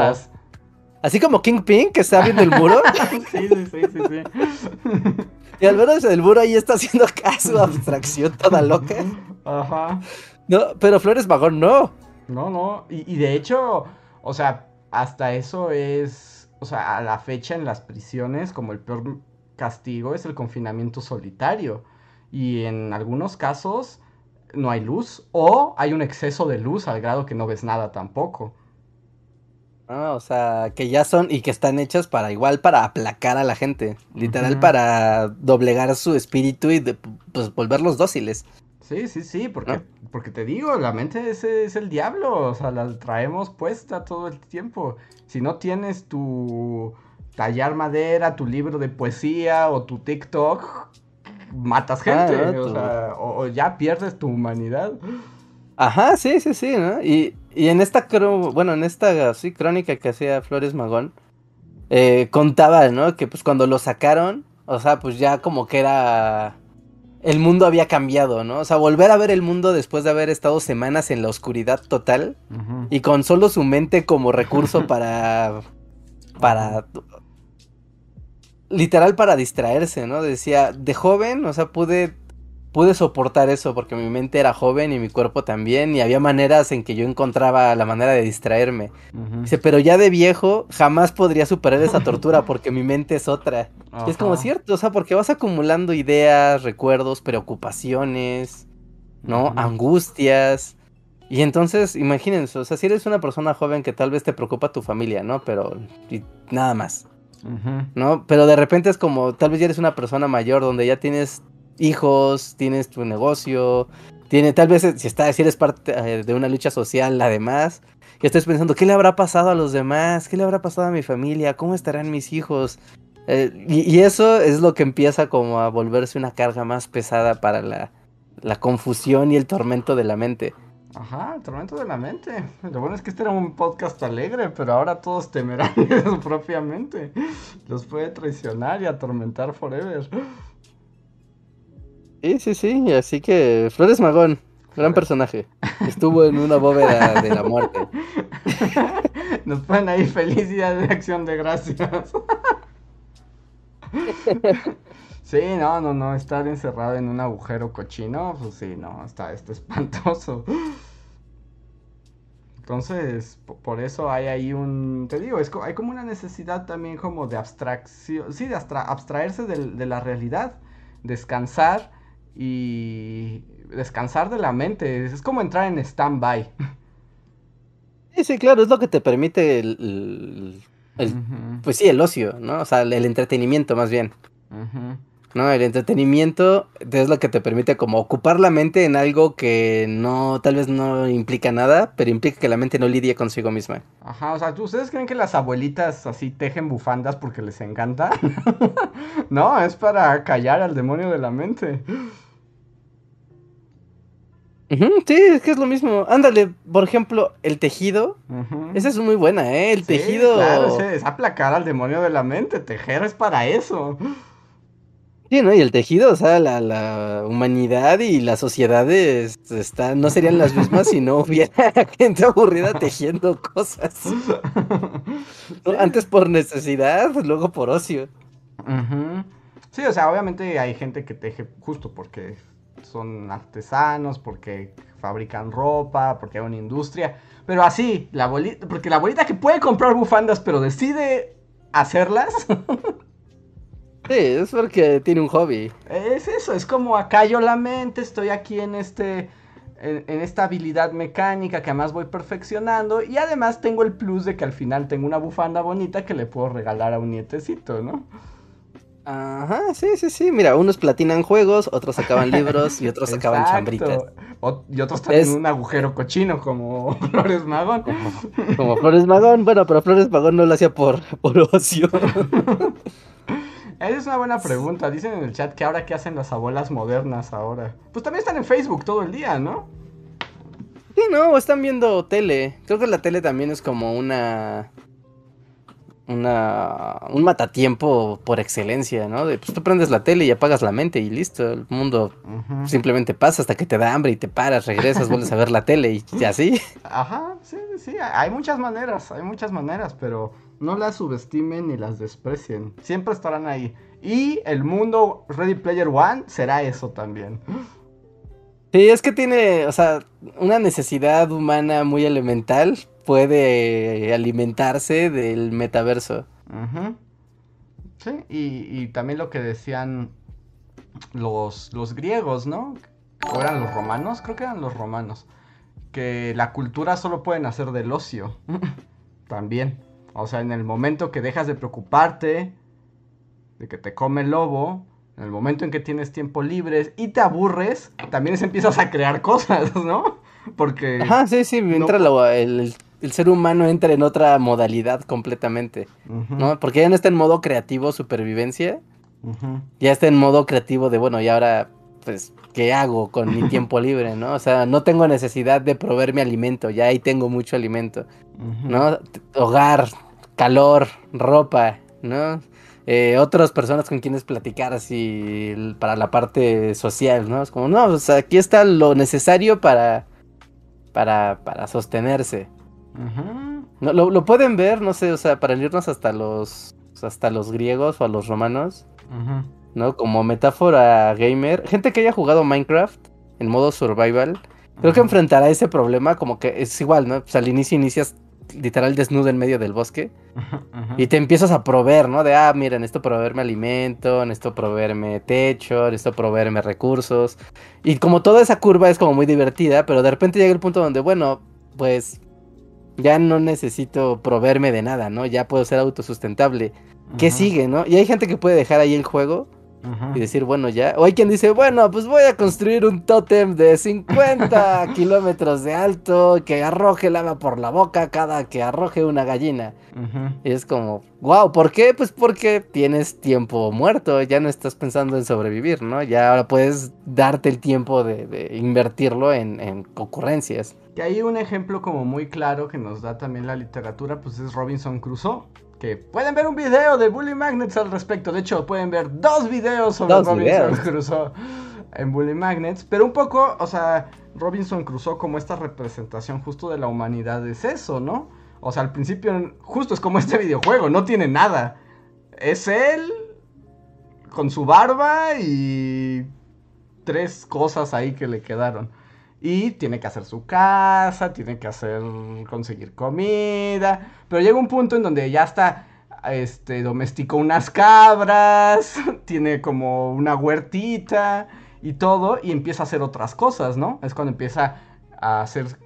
Así como Kingpin, que está viendo el muro. sí, sí, sí, sí, sí. Y al menos el muro ahí está haciendo caso, abstracción toda loca. Ajá. No, pero Flores Magón no. No, no. Y, y de hecho, o sea, hasta eso es, o sea, a la fecha en las prisiones, como el peor castigo es el confinamiento solitario. Y en algunos casos no hay luz o hay un exceso de luz al grado que no ves nada tampoco. Ah, o sea, que ya son y que están hechas para igual para aplacar a la gente, literal para doblegar su espíritu y pues volverlos dóciles. Sí, sí, sí, porque, porque te digo, la mente es, es el diablo, o sea, la traemos puesta todo el tiempo. Si no tienes tu tallar madera, tu libro de poesía o tu TikTok, matas ah, gente, o, sea, o, ya pierdes tu humanidad. Ajá, sí, sí, sí, ¿no? Y, y en esta, bueno, en esta sí, crónica que hacía Flores Magón, eh, contaba, ¿no? Que pues cuando lo sacaron, o sea, pues ya como que era... El mundo había cambiado, ¿no? O sea, volver a ver el mundo después de haber estado semanas en la oscuridad total y con solo su mente como recurso para... para... Literal para distraerse, ¿no? Decía, de joven, o sea, pude pude soportar eso porque mi mente era joven y mi cuerpo también y había maneras en que yo encontraba la manera de distraerme. Dice, pero ya de viejo jamás podría superar esa tortura porque mi mente es otra. es como cierto, o sea, porque vas acumulando ideas, recuerdos, preocupaciones, ¿no? Angustias. Y entonces, imagínense, o sea, si eres una persona joven que tal vez te preocupa tu familia, ¿no? Pero nada más. ¿No? Pero de repente es como, tal vez ya eres una persona mayor donde ya tienes hijos, tienes tu negocio, tiene, tal vez si, está, si eres parte eh, de una lucha social, además, que estés pensando, ¿qué le habrá pasado a los demás? ¿Qué le habrá pasado a mi familia? ¿Cómo estarán mis hijos? Eh, y, eso es lo que empieza como a volverse una carga más pesada para la, la confusión y el tormento de la mente. Ajá, el tormento de la mente. Lo bueno es que este era un podcast alegre, pero ahora todos temerán su propia mente. Los puede traicionar y atormentar forever. Sí, sí, sí, así que Flores Magón, gran personaje. Estuvo en una bóveda de la muerte. Nos ponen ahí felicidad de acción de gracias. Sí, no, no, no, estar encerrado en un agujero cochino, pues sí, no, está, está espantoso. Entonces, por eso hay ahí un, te digo, es, hay como una necesidad también como de abstracción, sí, de abstraerse de la realidad, descansar y descansar de la mente. Es como entrar en stand-by. Sí, sí, claro, es lo que te permite el, pues sí, el ocio, ¿no? O sea, el, entretenimiento más bien. ¿No? El entretenimiento es lo que te permite como ocupar la mente en algo que no, tal vez no implica nada, pero implica que la mente no lidie consigo misma. Ajá, o sea, ¿ustedes creen que las abuelitas así tejen bufandas porque les encanta? no, es para callar al demonio de la mente sí, es que es lo mismo. Ándale, por ejemplo, el tejido. Esa es muy buena, ¿eh? El tejido. Claro, es aplacar al demonio de la mente. Tejer es para eso. Sí, ¿no? Y el tejido, o sea, la, humanidad y las sociedades están, no serían las mismas si no hubiera gente aburrida tejiendo cosas. Antes por necesidad, luego por ocio. Sí, o sea, obviamente hay gente que teje justo porque son artesanos, porque fabrican ropa, porque hay una industria. Pero así, la abuelita, porque la abuelita que puede comprar bufandas, pero decide hacerlas. sí, es porque tiene un hobby. Es eso, es como acallo la mente, estoy aquí en este. En, esta habilidad mecánica que además voy perfeccionando. Y además tengo el plus de que al final tengo una bufanda bonita que le puedo regalar a un nietecito, ¿no? Ajá, sí, sí, sí. Mira, unos platinan juegos, otros acaban libros y otros acaban chambritas. y otros también un agujero cochino como Flores Magón. Como, Flores Magón, bueno, pero Flores Magón no lo hacía por, por ocio. Esa es una buena pregunta. Dicen en el chat que ahora qué hacen las abuelas modernas ahora. Pues también están en Facebook todo el día, ¿no? Sí, no, están viendo tele. Creo que la tele también es como una una, un matatiempo por excelencia, ¿no? De, pues tú prendes la tele y apagas la mente y listo, el mundo simplemente pasa hasta que te da hambre y te paras, regresas, vuelves a ver la tele y, así. Ajá, sí, sí, hay muchas maneras, hay muchas maneras, pero no las subestimen ni las desprecien, siempre estarán ahí. Y el mundo Ready Player One será eso también. Sí, es que tiene, o sea, una necesidad humana muy elemental puede alimentarse del metaverso. Sí, y, también lo que decían los, los griegos, ¿no? ¿O eran los romanos? Creo que eran los romanos. Que la cultura solo puede nacer del ocio. también. O sea, en el momento que dejas de preocuparte de que te come el lobo, En el momento en que tienes tiempo libre y te aburres, también empiezas a crear cosas, ¿no? Porque... Ajá, sí, sí, entra el, ser humano entra en otra modalidad completamente, ¿no? Porque ya no está en modo creativo supervivencia, ya está en modo creativo de, bueno, y ahora, pues, ¿qué hago con mi tiempo libre, no? O sea, no tengo necesidad de proveerme alimento, ya ahí tengo mucho alimento, ¿no? Hogar, calor, ropa, ¿no? Eh, otras personas con quienes platicar así para la parte social, ¿no? Es como, no, o sea, aquí está lo necesario para, para, para sostenerse. no, lo, pueden ver, no sé, o sea, para irnos hasta los, hasta los griegos o a los romanos, ¿no? Como metáfora gamer, gente que haya jugado Minecraft en modo survival, creo que enfrentará ese problema como que es igual, ¿no? Pues al inicio inicias literal desnudo en medio del bosque. Y te empiezas a proveer, ¿no? De, ah, mira, necesito proveerme alimento, necesito proveerme techo, necesito proveerme recursos. Y como toda esa curva es como muy divertida, pero de repente llega el punto donde, bueno, pues ya no necesito proveerme de nada, ¿no? Ya puedo ser autosustentable. ¿Qué sigue, no? Y hay gente que puede dejar ahí el juego y decir, bueno, ya. O hay quien dice, bueno, pues voy a construir un tótem de 50 kilómetros de alto que arroje lava por la boca cada que arroje una gallina. Y es como, wow, ¿por qué? Pues porque tienes tiempo muerto, ya no estás pensando en sobrevivir, ¿no? Ya ahora puedes darte el tiempo de, invertirlo en, en ocurrencias. Que hay un ejemplo como muy claro que nos da también la literatura, pues es Robinson Crusoe que pueden ver un video de Bully Magnets al respecto. De hecho, pueden ver dos videos sobre Robinson Crusoe en Bully Magnets. Pero un poco, o sea, Robinson Crusoe como esta representación justo de la humanidad es eso, ¿no? O sea, al principio justo es como este videojuego, no tiene nada. Es él con su barba y tres cosas ahí que le quedaron. Y tiene que hacer su casa, tiene que hacer, conseguir comida. Pero llega un punto en donde ya está, este, domesticó unas cabras, tiene como una huertita y todo, y empieza a hacer otras cosas, ¿no? Es cuando empieza a hacer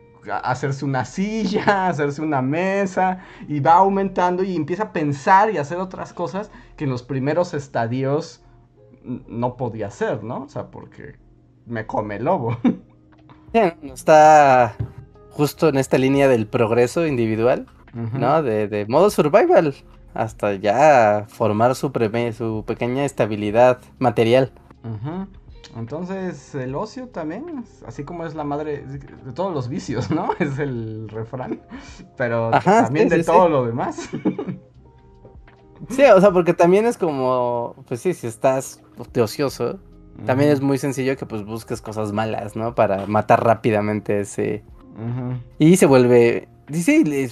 hacerse una silla, a hacerse una mesa y va aumentando y empieza a pensar y hacer otras cosas que en los primeros estadios no podía hacer, ¿no? O sea, porque me come el lobo. está justo en esta línea del progreso individual, ¿no? De, modo survival, hasta ya formar su, su pequeña estabilidad material. Entonces, el ocio también, así como es la madre de todos los vicios, ¿no? Es el refrán. Pero también de todo lo demás. Sí, o sea, porque también es como, pues sí, si estás ocioso, también es muy sencillo que pues busques cosas malas, ¿no? Para matar rápidamente ese... Y se vuelve... Sí,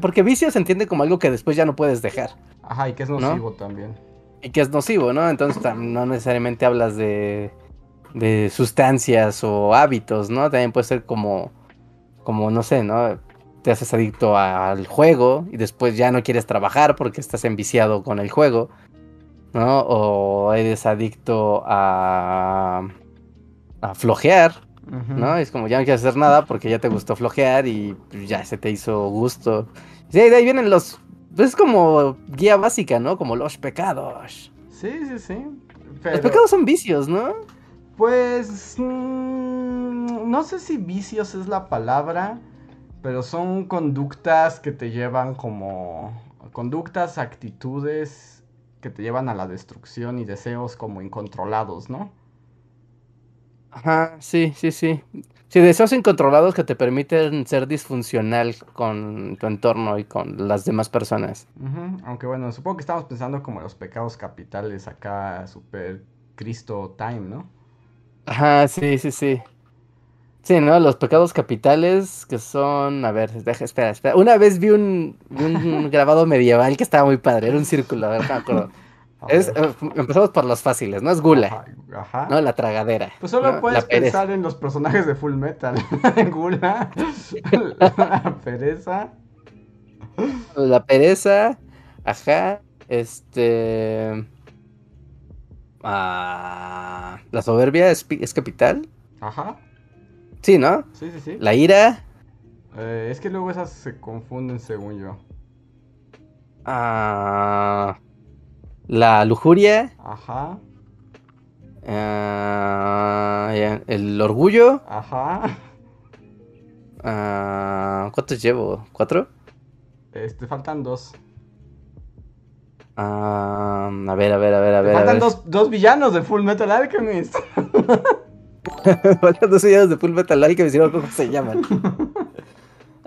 porque vicio se entiende como algo que después ya no puedes dejar. Ajá, y que es nocivo también. Y que es nocivo, ¿no? Entonces no necesariamente hablas de, de sustancias o hábitos, ¿no? También puede ser como, como, no sé, ¿no? Te haces adicto al juego y después ya no quieres trabajar porque estás enviciado con el juego. ¿No? O eres adicto a, a flojear, ¿no? Es como ya no quieres hacer nada porque ya te gustó flojear y ya se te hizo gusto. Sí, de ahí vienen los... Pues es como guía básica, ¿no? Como los pecados. Sí, sí, sí. Los pecados son vicios, ¿no? Pues... Mm, no sé si vicios es la palabra, pero son conductas que te llevan como... Conductas, actitudes que te llevan a la destrucción y deseos como incontrolados, ¿no? Ajá, sí, sí, sí. Sí, deseos incontrolados que te permiten ser disfuncional con tu entorno y con las demás personas. Aunque bueno, supongo que estamos pensando como los pecados capitales acá, super Cristo time, ¿no? Ajá, sí, sí, sí. Sí, ¿no? Los pecados capitales que son, a ver, deja, espera, espera. Una vez vi un, grabado medieval que estaba muy padre, era un círculo, a ver, me acuerdo. Es, eh, empezamos por los fáciles, ¿no? Es gula. Ajá, ¿No? La tragadera. Pues solo puedes pensar en los personajes de Full Metal. gula, la pereza. La pereza, ajá. Este. Ah, la soberbia es, es capital. Ajá. Sí, ¿no? Sí, sí, sí. La ira. Eh, es que luego esas se confunden según yo. Ah. La lujuria. Ajá. Ah, el orgullo. Ajá. Ah, ¿Cuántos llevo? ¿Cuatro? Este, faltan dos. a ver, a ver, a ver, a ver. Faltan Dos, villanos de Full Metal Alchemist. faltan dos villanos de Full Metal Alchemist, no cómo se llaman.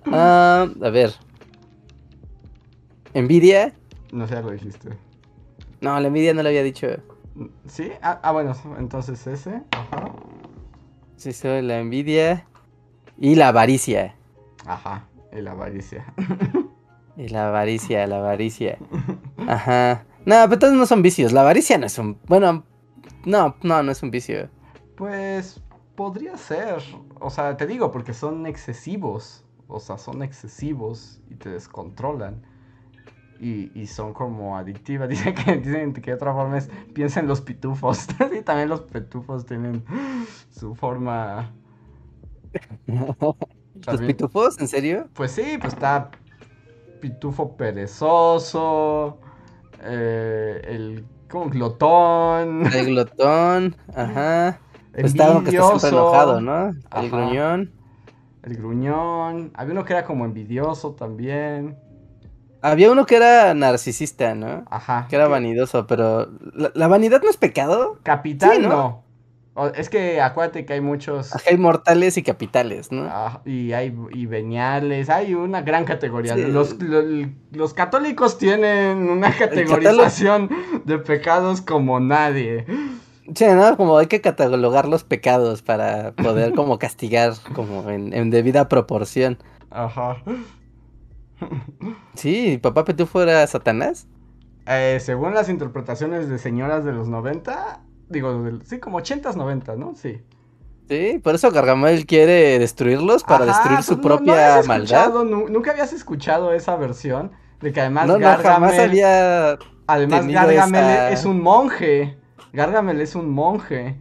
a ver. ¿Envidia? No sé, lo dijiste. No, la envidia no lo había dicho. ¿Sí? Ah, ah, bueno, entonces ese. Ajá. Sí, soy la envidia. Y la avaricia. Ajá, y la avaricia. y la avaricia, la avaricia. Ajá. No, pero todos no son vicios. La avaricia no es un. Bueno, no, no, no es un vicio. Pues podría ser. O sea, te digo, porque son excesivos. O sea, son excesivos y te descontrolan y, son como adictivas. Dicen que, dicen que de otra forma es, piensa en los pitufos. y también los pitufos tienen su forma... ¿Los pitufos? ¿En serio? Pues sí, pues está pitufo perezoso, eh, el glotón. El glotón, ajá. Pues está uno que está siempre enojado, ¿no? El gruñón. El gruñón. Había uno que era como envidioso también. Había uno que era narcisista, ¿no? Ajá. Que era vanidoso, pero ¿la, vanidad no es pecado? Capital, no. es que acuérdate que hay muchos. Hay mortales y capitales, ¿no? Ah, y hay y veniales, hay una gran categoría. Los, los, católicos tienen una categorización de pecados como nadie. Sí, ¿no? Como hay que catalogar los pecados para poder como castigar como en, en debida proporción. Ajá. Sí, papá Petufo era Satanás. Eh, según las interpretaciones de señoras de los 90, digo, sí, como 80s, 90, ¿no? Sí. Sí, por eso Gargamel quiere destruirlos para destruir su propia maldad. nunca habías escuchado esa versión de que además Gargamel. había además Gargamel es un monje. Gargamel es un monje.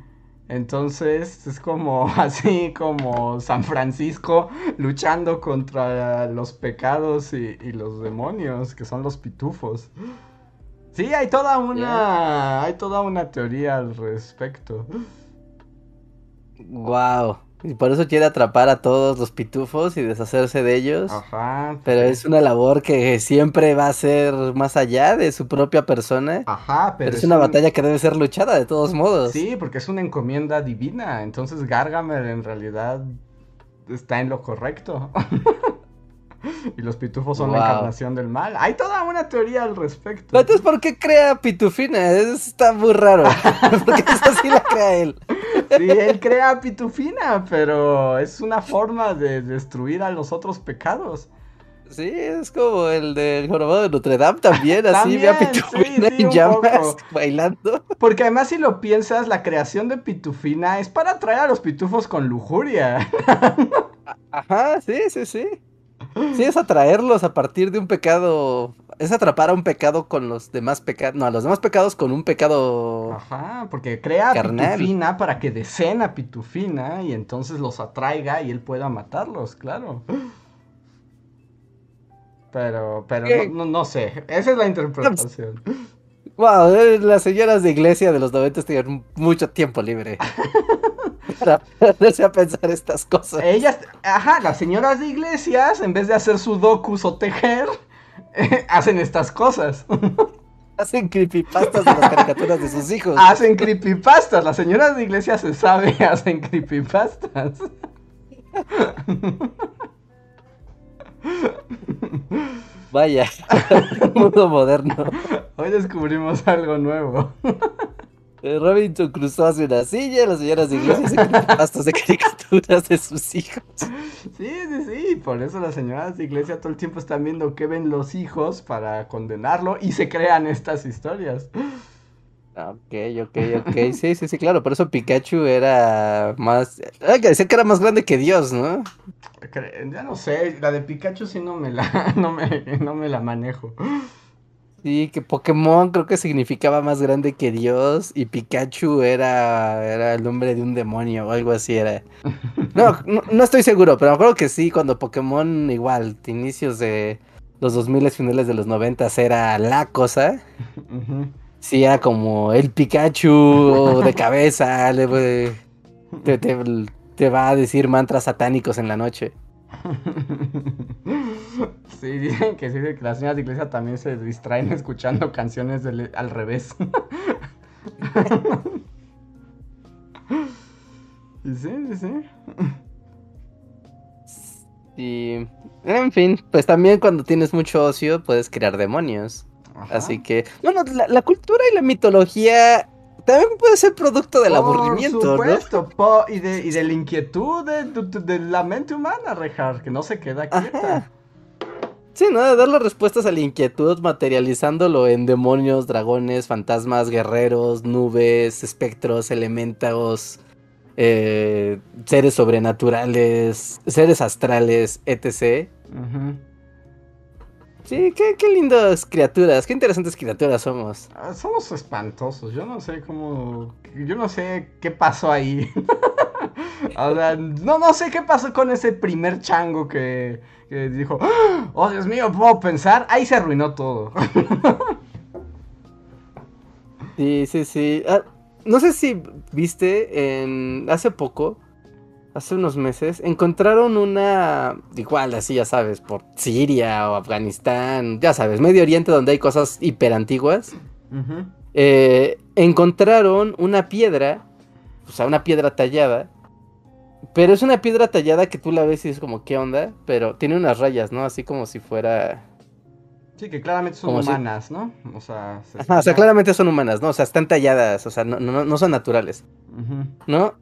Entonces es como así como San Francisco luchando contra los pecados y, los demonios, que son los pitufos. Sí, hay toda una. hay toda una teoría al respecto. Wow. Y por eso quiere atrapar a todos los pitufos y deshacerse de ellos. Ajá. Pero es una labor que siempre va a ser más allá de su propia persona. Ajá, pero, es, una batalla que debe ser luchada de todos modos. Sí, porque es una encomienda divina. Entonces Gargamel en realidad está en lo correcto. y los pitufos son la encarnación del mal. Hay toda una teoría al respecto. Entonces, ¿por qué crea Pitufina? Eso está muy raro. porque eso sí la crea él. Sí, él crea Pitufina, pero es una forma de destruir a los otros pecados. Sí, es como el del jorobado de Notre Dame también, así ve a Pitufina en llamas bailando. Porque además si lo piensas, la creación de Pitufina es para atraer a los pitufos con lujuria. Ajá, sí, sí, sí. Sí, es atraerlos a partir de un pecado. Es atrapar a un pecado con los demás pecados. No, a los demás pecados con un pecado. Ajá, porque crea a Pitufina para que deseen a Pitufina y entonces los atraiga y él pueda matarlos, claro. Pero, pero no, no, sé. Esa es la interpretación. Wow, eh, las señoras de iglesia de los 90 tenían mucho tiempo libre. para ponerse a pensar estas cosas. Ellas, ajá, las señoras de iglesias, en vez de hacer sudokus o tejer, hacen estas cosas. Hacen creepypastas de las caricaturas de sus hijos. Hacen creepypastas. Las señoras de iglesia se sabe, hacen creepypastas. Vaya, mundo moderno. Hoy descubrimos algo nuevo. Eh, Robinson cruzó hacia una silla, las señoras de iglesia se pastos de caricaturas de sus hijos. Sí, sí, sí, por eso las señoras de iglesia todo el tiempo están viendo qué ven los hijos para condenarlo y se crean estas historias. Ok, ok, ok, sí, sí, sí, claro, por eso Pikachu era más... Hay que decir que era más grande que Dios, ¿no? Ya no sé, la de Pikachu sí no me la, no me, no me la manejo. Sí, que Pokémon creo que significaba más grande que Dios y Pikachu era, era el nombre de un demonio o algo así era. No, no, estoy seguro, pero me acuerdo que sí, cuando Pokémon igual, inicios de los 2000, finales de los 90 era la cosa. Sí, era como el Pikachu de cabeza, te, te, va a decir mantras satánicos en la noche. Sí, dicen que sí, que las niñas de iglesia también se distraen escuchando canciones al revés. sí, sí, sí. Y, en fin, pues también cuando tienes mucho ocio puedes crear demonios. Así que, bueno, la, cultura y la mitología también puede ser producto del aburrimiento, supuesto, y, de, y de la inquietud de, la mente humana, Rejar, que no se queda quieta. Sí, ¿no? De dar las respuestas a la inquietud materializándolo en demonios, dragones, fantasmas, guerreros, nubes, espectros, elementos, eh, seres sobrenaturales, seres astrales, etc. Sí, qué, qué, lindas criaturas, qué interesantes criaturas somos. Ah, somos espantosos, yo no sé cómo... Yo no sé qué pasó ahí. o sea, no, no sé qué pasó con ese primer chango que, que dijo, oh Dios mío, puedo pensar, ahí se arruinó todo. sí, sí, sí. Ah, no sé si viste en hace poco, hace unos meses, encontraron una igual así, ya sabes, por Siria o Afganistán, ya sabes, Medio Oriente donde hay cosas hiper antiguas. Eh, encontraron una piedra, o sea, una piedra tallada. Pero es una piedra tallada que tú la ves y es como, ¿qué onda? Pero tiene unas rayas, ¿no? Así como si fuera Sí, que claramente son humanas, ¿no? O sea, o sea, claramente son humanas, ¿no? O sea, están talladas, o sea, no, no, son naturales, ¿no?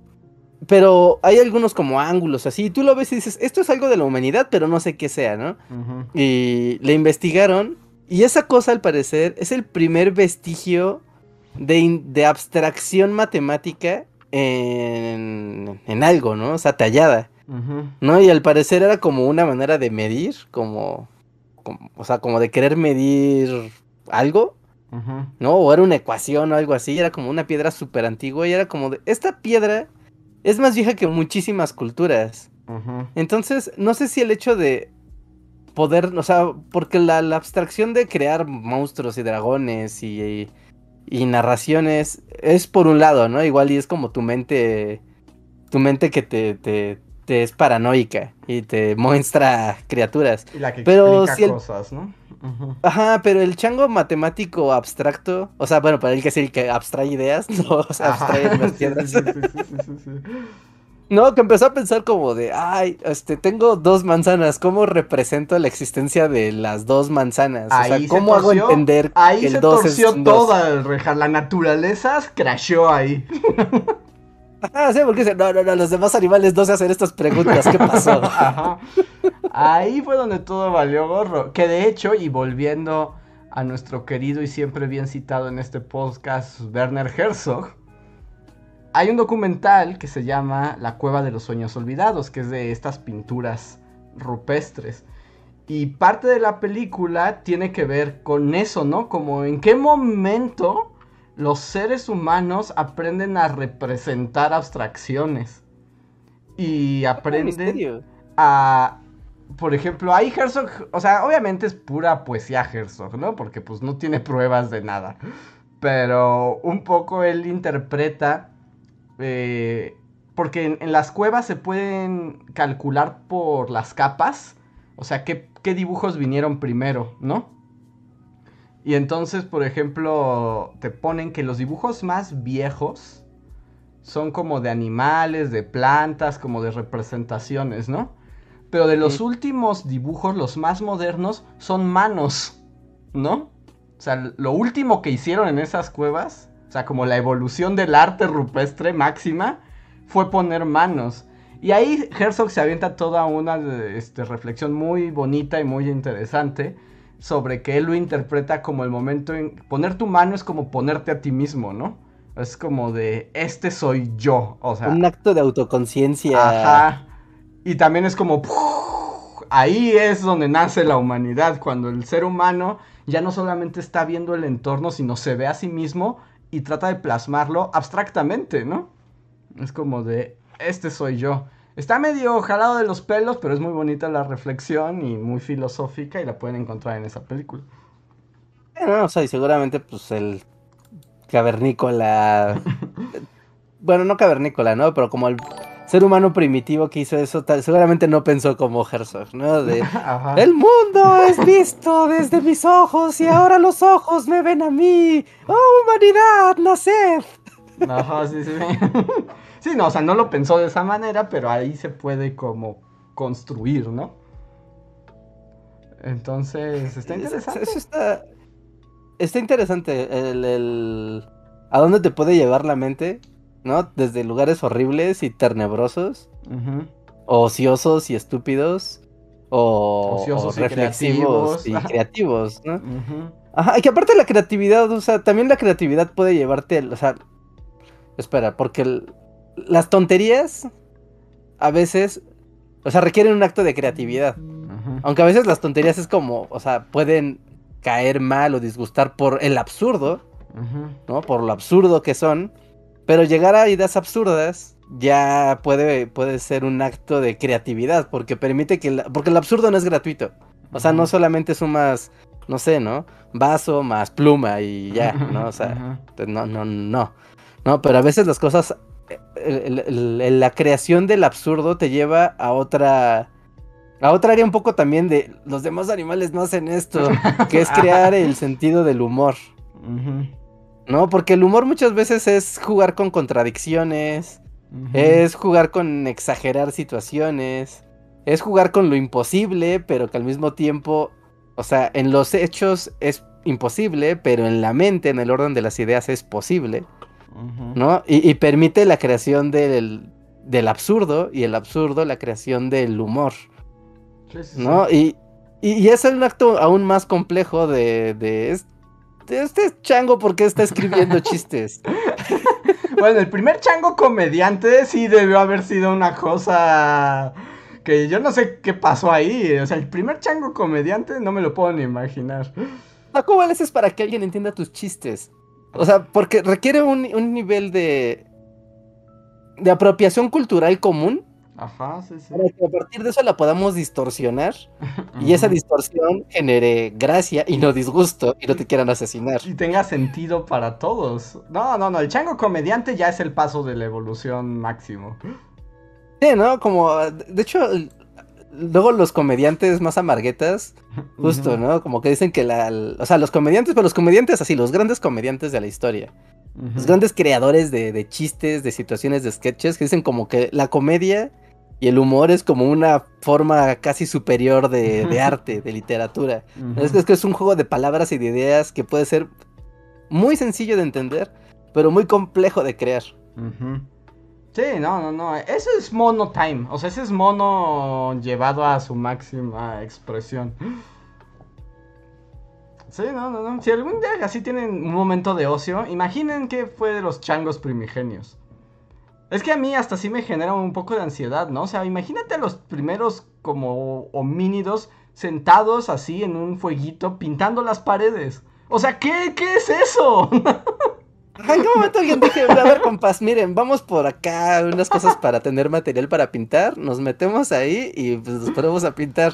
Pero hay algunos como ángulos así, y tú lo ves y dices, esto es algo de la humanidad, pero no sé qué sea, ¿no? Y le investigaron, y esa cosa al parecer es el primer vestigio de, de abstracción matemática en, en, algo, ¿no? O sea, tallada, ¿no? Y al parecer era como una manera de medir, como o sea, como de querer medir algo, ¿no? O era una ecuación o algo así, era como una piedra súper antigua y era como de, esta piedra es más vieja que muchísimas culturas. Entonces, no sé si el hecho de poder, o sea, porque la, abstracción de crear monstruos y dragones y, y, narraciones es por un lado, ¿no? Igual y es como tu mente, tu mente que te, te te es paranoica y te muestra criaturas. Y la que pero si cosas, ¿no? Ajá, pero el chango matemático abstracto, o sea, bueno, para él que es el que abstrae ideas, no, o sea, abstrae las piedras. No, que empezó a pensar como de, ay, este, tengo dos manzanas, ¿cómo represento la existencia de las dos manzanas? o sea, ¿cómo hago entender ahí que el se torció toda, la naturaleza crasheó ahí. Ah, sí, porque dice, no, no, no, los demás animales no se hacen estas preguntas, ¿qué pasó? Ajá. Ahí fue donde todo valió gorro. Que de hecho, y volviendo a nuestro querido y siempre bien citado en este podcast, Werner Herzog, hay un documental que se llama La Cueva de los Sueños Olvidados, que es de estas pinturas rupestres. Y parte de la película tiene que ver con eso, ¿no? Como en qué momento los seres humanos aprenden a representar abstracciones. Y aprenden a... Por ejemplo, hay Herzog, o sea, obviamente es pura poesía Herzog, ¿no? Porque pues no tiene pruebas de nada. Pero un poco él interpreta... Eh, porque en, las cuevas se pueden calcular por las capas. O sea, qué, qué dibujos vinieron primero, ¿no? Y entonces, por ejemplo, te ponen que los dibujos más viejos son como de animales, de plantas, como de representaciones, ¿no? Pero de los últimos dibujos, los más modernos, son manos, ¿no? O sea, lo último que hicieron en esas cuevas, o sea, como la evolución del arte rupestre máxima, fue poner manos. Y ahí Herzog se avienta toda una este, reflexión muy bonita y muy interesante sobre que él lo interpreta como el momento en... Poner tu mano es como ponerte a ti mismo, ¿no? Es como de, este soy yo, o sea... Un acto de autoconciencia. Ajá. Y también es como... Ahí es donde nace la humanidad, cuando el ser humano ya no solamente está viendo el entorno, sino se ve a sí mismo y trata de plasmarlo abstractamente, ¿no? Es como de, este soy yo. Está medio jalado de los pelos, pero es muy bonita la reflexión y muy filosófica y la pueden encontrar en esa película. Eh, o sea, y seguramente pues el cavernícola. bueno, no cavernícola, ¿no? Pero como el ser humano primitivo que hizo eso, seguramente no pensó como Herzog, ¿no? De, el mundo es visto desde mis ojos y ahora los ojos me ven a mí. ¡Oh, humanidad, naced! Ajá, sí, sí. sí, no, o sea, no lo pensó de esa manera, pero ahí se puede como construir, ¿no? Entonces, está interesante. Eso, está, está interesante el, a dónde te puede llevar la mente, ¿no? Desde lugares horribles y tenebrosos, o ociosos y estúpidos, o, ociosos reflexivos y creativos, ¿no? Ajá, y que aparte la creatividad, o sea, también la creatividad puede llevarte, o sea, espera, porque las tonterías a veces, o sea, requieren un acto de creatividad. Aunque a veces las tonterías es como, o sea, pueden caer mal o disgustar por el absurdo, ¿no? Por lo absurdo que son. Pero llegar a ideas absurdas ya puede, puede ser un acto de creatividad, porque permite que... porque el absurdo no es gratuito. O sea, no solamente sumas, no sé, ¿no? Vaso más pluma y ya, ¿no? O sea, no, no, no. No, pero a veces las cosas... la creación del absurdo te lleva a otra la otra área un poco también de los demás animales no hacen esto, que es crear el sentido del humor. ¿No? Porque el humor muchas veces es jugar con contradicciones, es jugar con exagerar situaciones, es jugar con lo imposible, pero que al mismo tiempo, o sea, en los hechos es imposible, pero en la mente, en el orden de las ideas es posible. ¿No? Y, permite la creación del, del absurdo y el absurdo la creación del humor. ¿No? Y, y, es un acto aún más complejo de, de, este chango porque está escribiendo chistes. bueno, el primer chango comediante sí debió haber sido una cosa que yo no sé qué pasó ahí. O sea, el primer chango comediante no me lo puedo ni imaginar. ¿Cómo le haces para que alguien entienda tus chistes? O sea, porque requiere un, un nivel de, de apropiación cultural común Ajá, sí, sí. Para que a partir de eso la podamos distorsionar y esa distorsión genere gracia y no disgusto y no te quieran asesinar. Y tenga sentido para todos. No, no, no, el chango comediante ya es el paso de la evolución máximo. Sí, ¿no? Como, de hecho, luego los comediantes más amarguetas, justo, ¿no? Como que dicen que la, o sea, los comediantes, pero los comediantes así, los grandes comediantes de la historia. Los grandes creadores de, de, chistes, de situaciones, de sketches, que dicen como que la comedia y el humor es como una forma casi superior de, arte, de literatura. es, que es un juego de palabras y de ideas que puede ser muy sencillo de entender, pero muy complejo de crear. Sí, no, no, no. Eso es mono time. O sea, ese es mono llevado a su máxima expresión. Sí, no, no, no. Si algún día así tienen un momento de ocio, imaginen qué fue de los changos primigenios. Es que a mí hasta sí me genera un poco de ansiedad, ¿no? O sea, imagínate a los primeros como homínidos sentados así en un fueguito pintando las paredes. O sea, ¿qué, qué es eso? ¿En qué momento alguien dije, a ver, compas, miren, vamos por acá, unas cosas para tener material para pintar, nos metemos ahí y pues nos ponemos a pintar.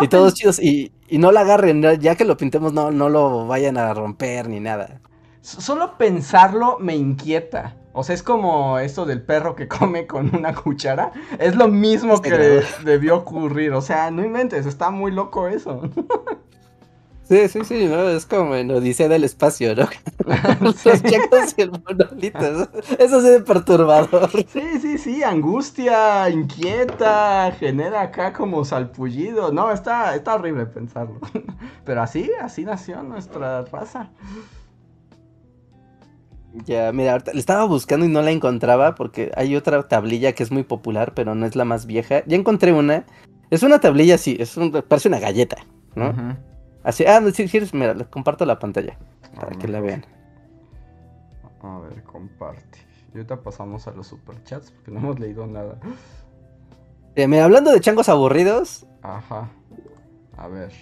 y todos chidos, y, y, no la agarren, ya que lo pintemos, no, no lo vayan a romper ni nada. Solo pensarlo me inquieta. O sea, es como esto del perro que come con una cuchara. Es lo mismo que debió ocurrir. O sea, no inventes, está muy loco eso. Sí, sí, sí, ¿no? Es como en Odisea del Espacio, ¿no? Los chetos y el monolito. Eso sí es perturbador. Sí, sí, sí, angustia, inquieta, genera acá como salpullido. No, está, está horrible pensarlo. Pero así, así nació nuestra raza. Ya, mira, ahorita le estaba buscando y no la encontraba porque hay otra tablilla que es muy popular, pero no es la más vieja. Ya encontré una. Es una tablilla así, es un, parece una galleta, ¿no? Así, ah, si quieres, mira, les comparto la pantalla para que la vean. A ver, comparte. Y ahorita pasamos a los superchats porque no hemos leído nada. Eh, mira, hablando de changos aburridos. Ajá. A ver.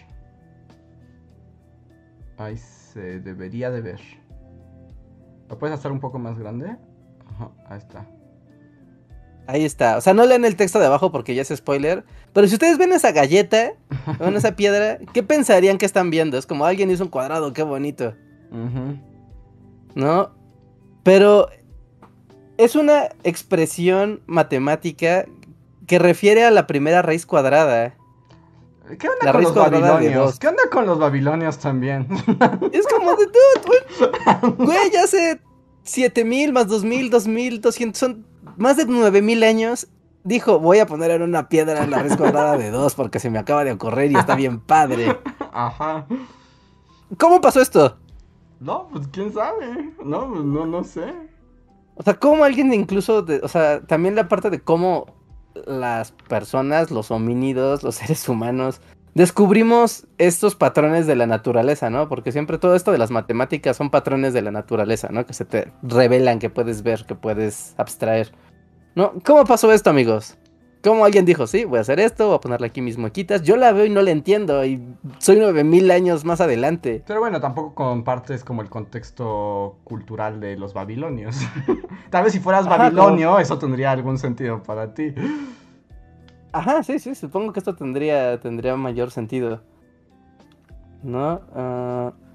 Ahí se debería de ver. ¿Lo puedes hacer un poco más grande? Ajá, ahí está. Ahí está. O sea, no leen el texto de abajo porque ya es spoiler. Pero si ustedes ven esa galleta, ven esa piedra, ¿qué pensarían que están viendo? Es como alguien hizo un cuadrado, qué bonito. ¿no? Pero es una expresión matemática que refiere a la primera raíz cuadrada. ¿Qué onda con los babilonios? ¿Qué onda con los babilonios también? Es como de todo, güey. Güey, ya hace 7000 más 2000, 2200, son más de 9000 años. Dijo, voy a poner en una piedra en la raíz cuadrada de 2 porque se me acaba de ocurrir y está bien padre. Ajá. ¿Cómo pasó esto? No, pues quién sabe. No, pues, no, no sé. O sea, cómo alguien incluso, o sea, también la parte de cómo las personas, los homínidos, los seres humanos, descubrimos estos patrones de la naturaleza, ¿no? Porque siempre todo esto de las matemáticas son patrones de la naturaleza, ¿no? Que se te revelan, que puedes ver, que puedes abstraer. ¿No? ¿Cómo pasó esto, amigos? ¿Cómo alguien dijo, sí, voy a hacer esto, voy a ponerle aquí mis moquitas. Yo la veo y no la entiendo y soy 9000 años más adelante. Pero bueno, tampoco compartes como el contexto cultural de los babilonios. Tal vez si fueras babilonio, eso tendría algún sentido para ti. Ajá, sí, sí, supongo que esto tendría, tendría mayor sentido. ¿No? Uh...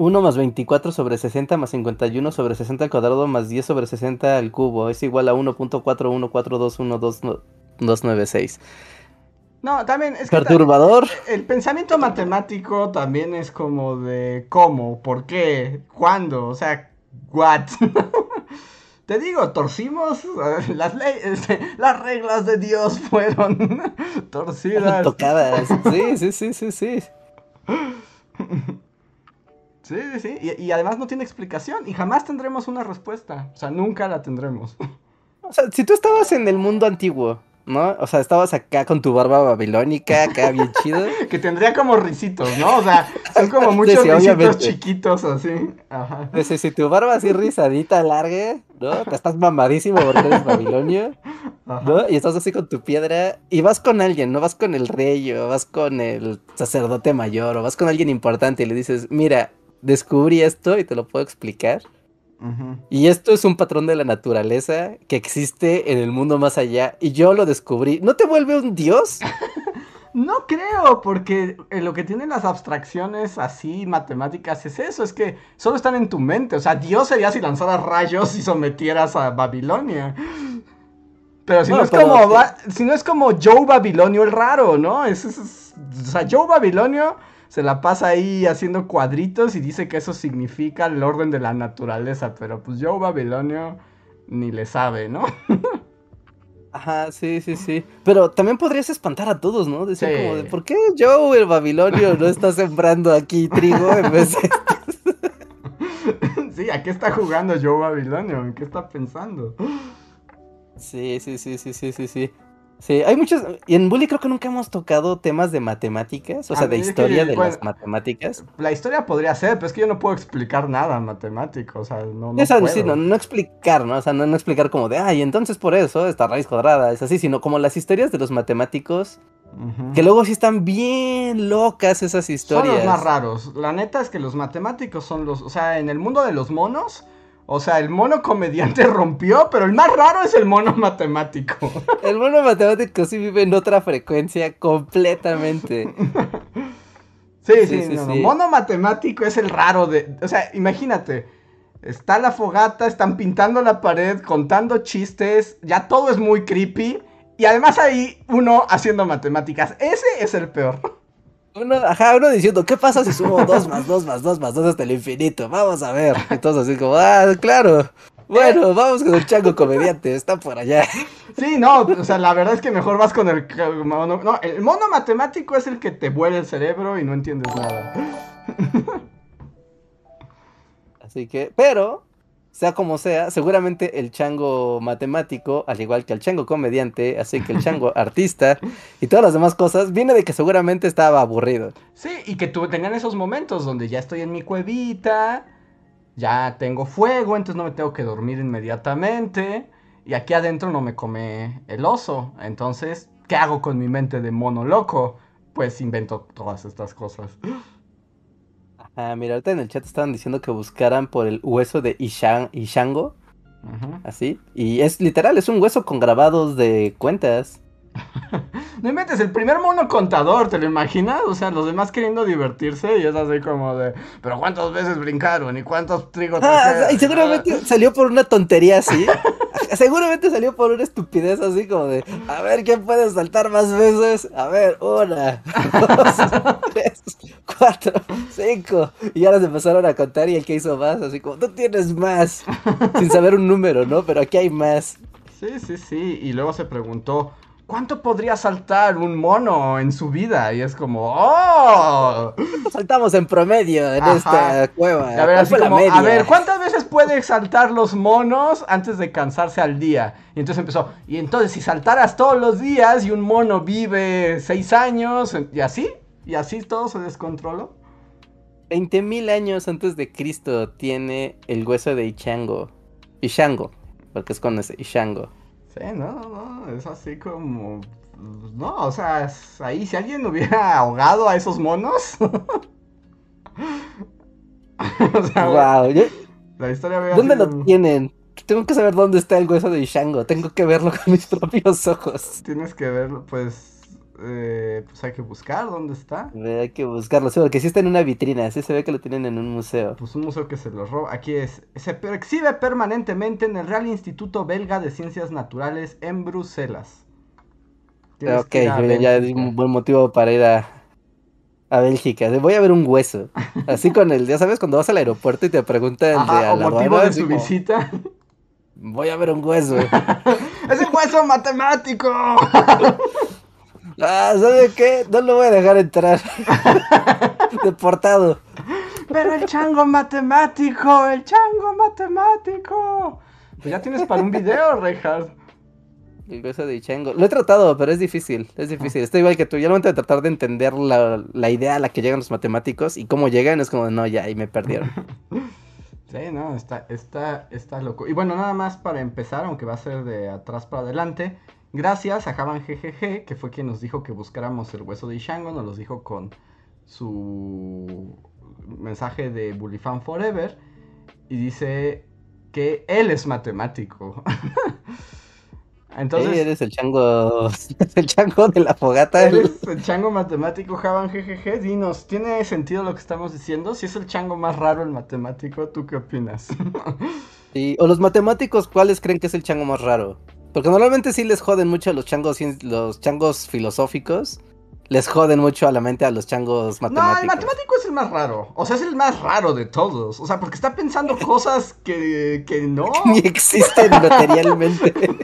1 más 24 sobre 60 más 51 sobre 60 al cuadrado más 10 sobre 60 al cubo es igual a 1.414212296. No, también es perturbador. el pensamiento matemático también es como de cómo, por qué, cuándo, o sea, what. Te digo, torcimos las leyes, las reglas de Dios fueron torcidas. Tocadas. Sí, sí, sí, sí, sí. Sí, sí, sí. Y, además no tiene explicación y jamás tendremos una respuesta. O sea, nunca la tendremos. O sea, si tú estabas en el mundo antiguo, ¿no? O sea, estabas acá con tu barba babilónica, acá bien chido. que tendría como risitos, ¿no? O sea, son como muchos risitos chiquitos así. Ajá. si tu barba así rizadita, larga, ¿no? Te estás mamadísimo porque eres babilonio, ¿no? Y estás así con tu piedra y vas con alguien, ¿no? Vas con el rey o vas con el sacerdote mayor o vas con alguien importante y le dices, mira, descubrí esto y te lo puedo explicar. Y esto es un patrón de la naturaleza que existe en el mundo más allá y yo lo descubrí. ¿No te vuelve un dios? no creo, porque eh, lo que tienen las abstracciones así matemáticas es eso, es que solo están en tu mente. O sea, Dios sería si lanzaras rayos y sometieras a Babilonia. Pero si no, es como si no es como Joe Babilonio el raro, ¿no? Es, o sea, Joe Babilonio se la pasa ahí haciendo cuadritos y dice que eso significa el orden de la naturaleza, pero pues Joe Babilonio ni le sabe, ¿no? Ajá, sí, sí, sí. Pero también podrías espantar a todos, ¿no? Decir como de, ¿por qué Joe el Babilonio no está sembrando aquí trigo en vez de... sí, ¿a qué está jugando Joe Babilonio? ¿En qué está pensando? Sí, sí, sí, sí, sí, sí, sí. Sí, hay muchos. Y en Bully creo que nunca hemos tocado temas de matemáticas, o sea, de historia de las matemáticas. La historia podría ser, pero es que yo no puedo explicar nada matemático, o sea, no. no, puedo. no, explicar, ¿no? O sea, no, explicar como de, ay, entonces por eso esta raíz cuadrada es así, sino como las historias de los matemáticos. Que luego sí están bien locas esas historias. Son los más raros. La neta es que los matemáticos son los. O sea, en el mundo de los monos o sea, el mono comediante rompió, pero el más raro es el mono matemático. El mono matemático sí vive en otra frecuencia completamente. Sí, sí, sí, no, Mono matemático es el raro de... O sea, imagínate. Está la fogata, están pintando la pared, contando chistes, ya todo es muy creepy. Y además hay uno haciendo matemáticas. Ese es el peor. Uno, ajá, uno diciendo, ¿qué pasa si sumo 2 más 2 más 2 más 2 hasta el infinito? Vamos a ver. Entonces así como, ah, claro. Bueno, vamos con el chango comediante, está por allá. Sí, no, o sea, la verdad es que mejor vas con el mono. No, el mono matemático es el que te vuela el cerebro y no entiendes nada. Así que, pero, sea como sea, seguramente el chango matemático, al igual que el chango comediante, así que el chango artista y todas las demás cosas, viene de que seguramente estaba aburrido. Sí, y que tú, tenían esos momentos donde ya estoy en mi cuevita, ya tengo fuego, entonces no me tengo que dormir inmediatamente, y aquí adentro no me come el oso, entonces, ¿qué hago con mi mente de mono loco? Pues invento todas estas cosas. Ah, mira, ahorita en el chat estaban diciendo que buscaran por el hueso de Ishango. Así. Y es literal, es un hueso con grabados de cuentas. No inventes, el primer mono contador, ¿te lo imaginas? O sea, los demás queriendo divertirse y es así como de, pero ¿cuántas veces brincaron? ¿Y cuántos trigos? Ah, y seguramente salió por una tontería así. seguramente salió por una estupidez así como de, a ver, ¿quién puede saltar más veces? A ver, una, dos, tres, cuatro, cinco. Y ahora se empezaron a contar y el que hizo más, así como, tú tienes más. Sin saber un número, ¿no? Pero aquí hay más. Sí, sí, sí. Y luego se preguntó, ¿cuánto podría saltar un mono en su vida? Y es como, ¡oh! Saltamos en promedio en esta cueva. A ver, a ver, ¿cuántas veces puede saltar los monos antes de cansarse al día? Y entonces empezó, y entonces si saltaras todos los días y un mono vive seis años, y así, y así todo se descontroló. 20.000 años antes de Cristo tiene el hueso de Ichango. Ishango, porque es con ese Ishango. Sí, no, no, es así como... No, o sea, ahí si alguien hubiera ahogado a esos monos... o sea, wow, la historia ¿Dónde lo tienen? Tengo que saber dónde está el hueso de Ishango. Tengo que verlo con mis propios ojos. Tienes que verlo, pues eh, pues hay que buscar dónde está. Hay que buscarlo, sí, porque sí está en una vitrina, sí se ve que lo tienen en un museo. Pues un museo que se lo roba. Aquí es, se exhibe permanentemente en el Real Instituto Belga de Ciencias Naturales en Bruselas. ok, ya es un buen motivo para ir a, a Bélgica. Voy a ver un hueso. Así con el, ya sabes, cuando vas al aeropuerto y te preguntan de motivo de su visita. Voy a ver un hueso. ¡Es un hueso matemático! Ah, ¿sabe qué? No lo voy a dejar entrar. Deportado. Pero el chango matemático, el chango matemático. Pues ya tienes para un video, Reinhardt. El beso de chango. Lo he tratado, pero es difícil. Es difícil. Estoy igual que tú. Ya lo de tratar de entender la, la, idea a la que llegan los matemáticos y cómo llegan, es como, no, ya, ahí me perdieron. Sí, no, está, está, está loco. Y bueno, nada más para empezar, aunque va a ser de atrás para adelante. Gracias a Javan GGG, que fue quien nos dijo que buscáramos el hueso de Ishango, nos los dijo con su mensaje de Bullifan Forever. Y dice que él es matemático. Entonces. eres el chango. el chango de la fogata. Eres el chango matemático, Javan GGG. Dinos, ¿tiene sentido lo que estamos diciendo? Si es el chango más raro el matemático, ¿tú qué opinas? sí, o los matemáticos, ¿cuáles creen que es el chango más raro? Porque normalmente sí les joden mucho a los changos, los changos filosóficos. Les joden mucho a la mente a los changos matemáticos. No, el matemático es el más raro. O sea, es el más raro de todos. O sea, porque está pensando cosas que, que no. Ni existen materialmente.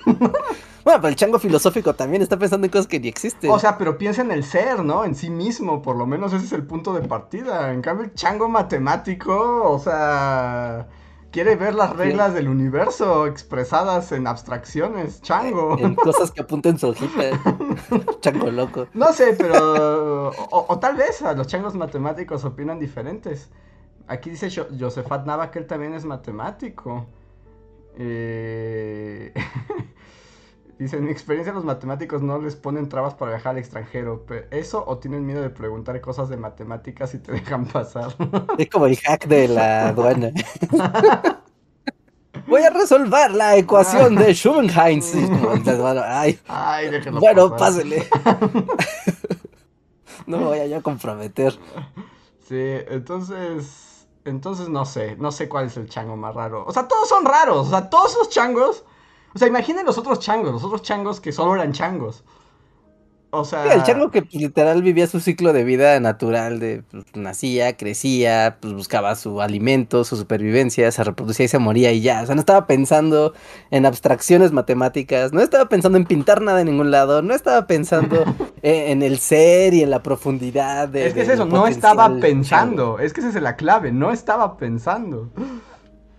Bueno, pero el chango filosófico también está pensando en cosas que ni existen. O sea, pero piensa en el ser, ¿no? En sí mismo, por lo menos ese es el punto de partida. En cambio, el chango matemático, o sea, quiere ver las reglas del universo expresadas en abstracciones, chango. En cosas que apunten su hojita. chango loco. No sé, pero. O, tal vez a los changos matemáticos opinan diferentes. Aquí dice Josefat Nava que él también es matemático. Eh... Dice, en mi experiencia los matemáticos no les ponen trabas para viajar al extranjero. ¿Eso o tienen miedo de preguntar cosas de matemáticas y te dejan pasar? Es como el hack de la aduana. Voy a resolver la ecuación de Schumannheinz. Ay, Ay bueno, pásele. no me voy a yo comprometer. Sí, entonces... Entonces no sé, no sé cuál es el chango más raro. O sea, todos son raros. O sea, todos esos changos o sea, imaginen los otros changos, los otros changos que solo eran changos. O sea. el chango que pues, literal vivía su ciclo de vida natural, de pues, nacía, crecía, pues buscaba su alimento, su supervivencia, se reproducía y se moría y ya. O sea, no estaba pensando en abstracciones matemáticas, no estaba pensando en pintar nada en ningún lado, no estaba pensando en, el ser y en la profundidad de. Es que es eso, no estaba pensando. Es que esa es la clave, no estaba pensando.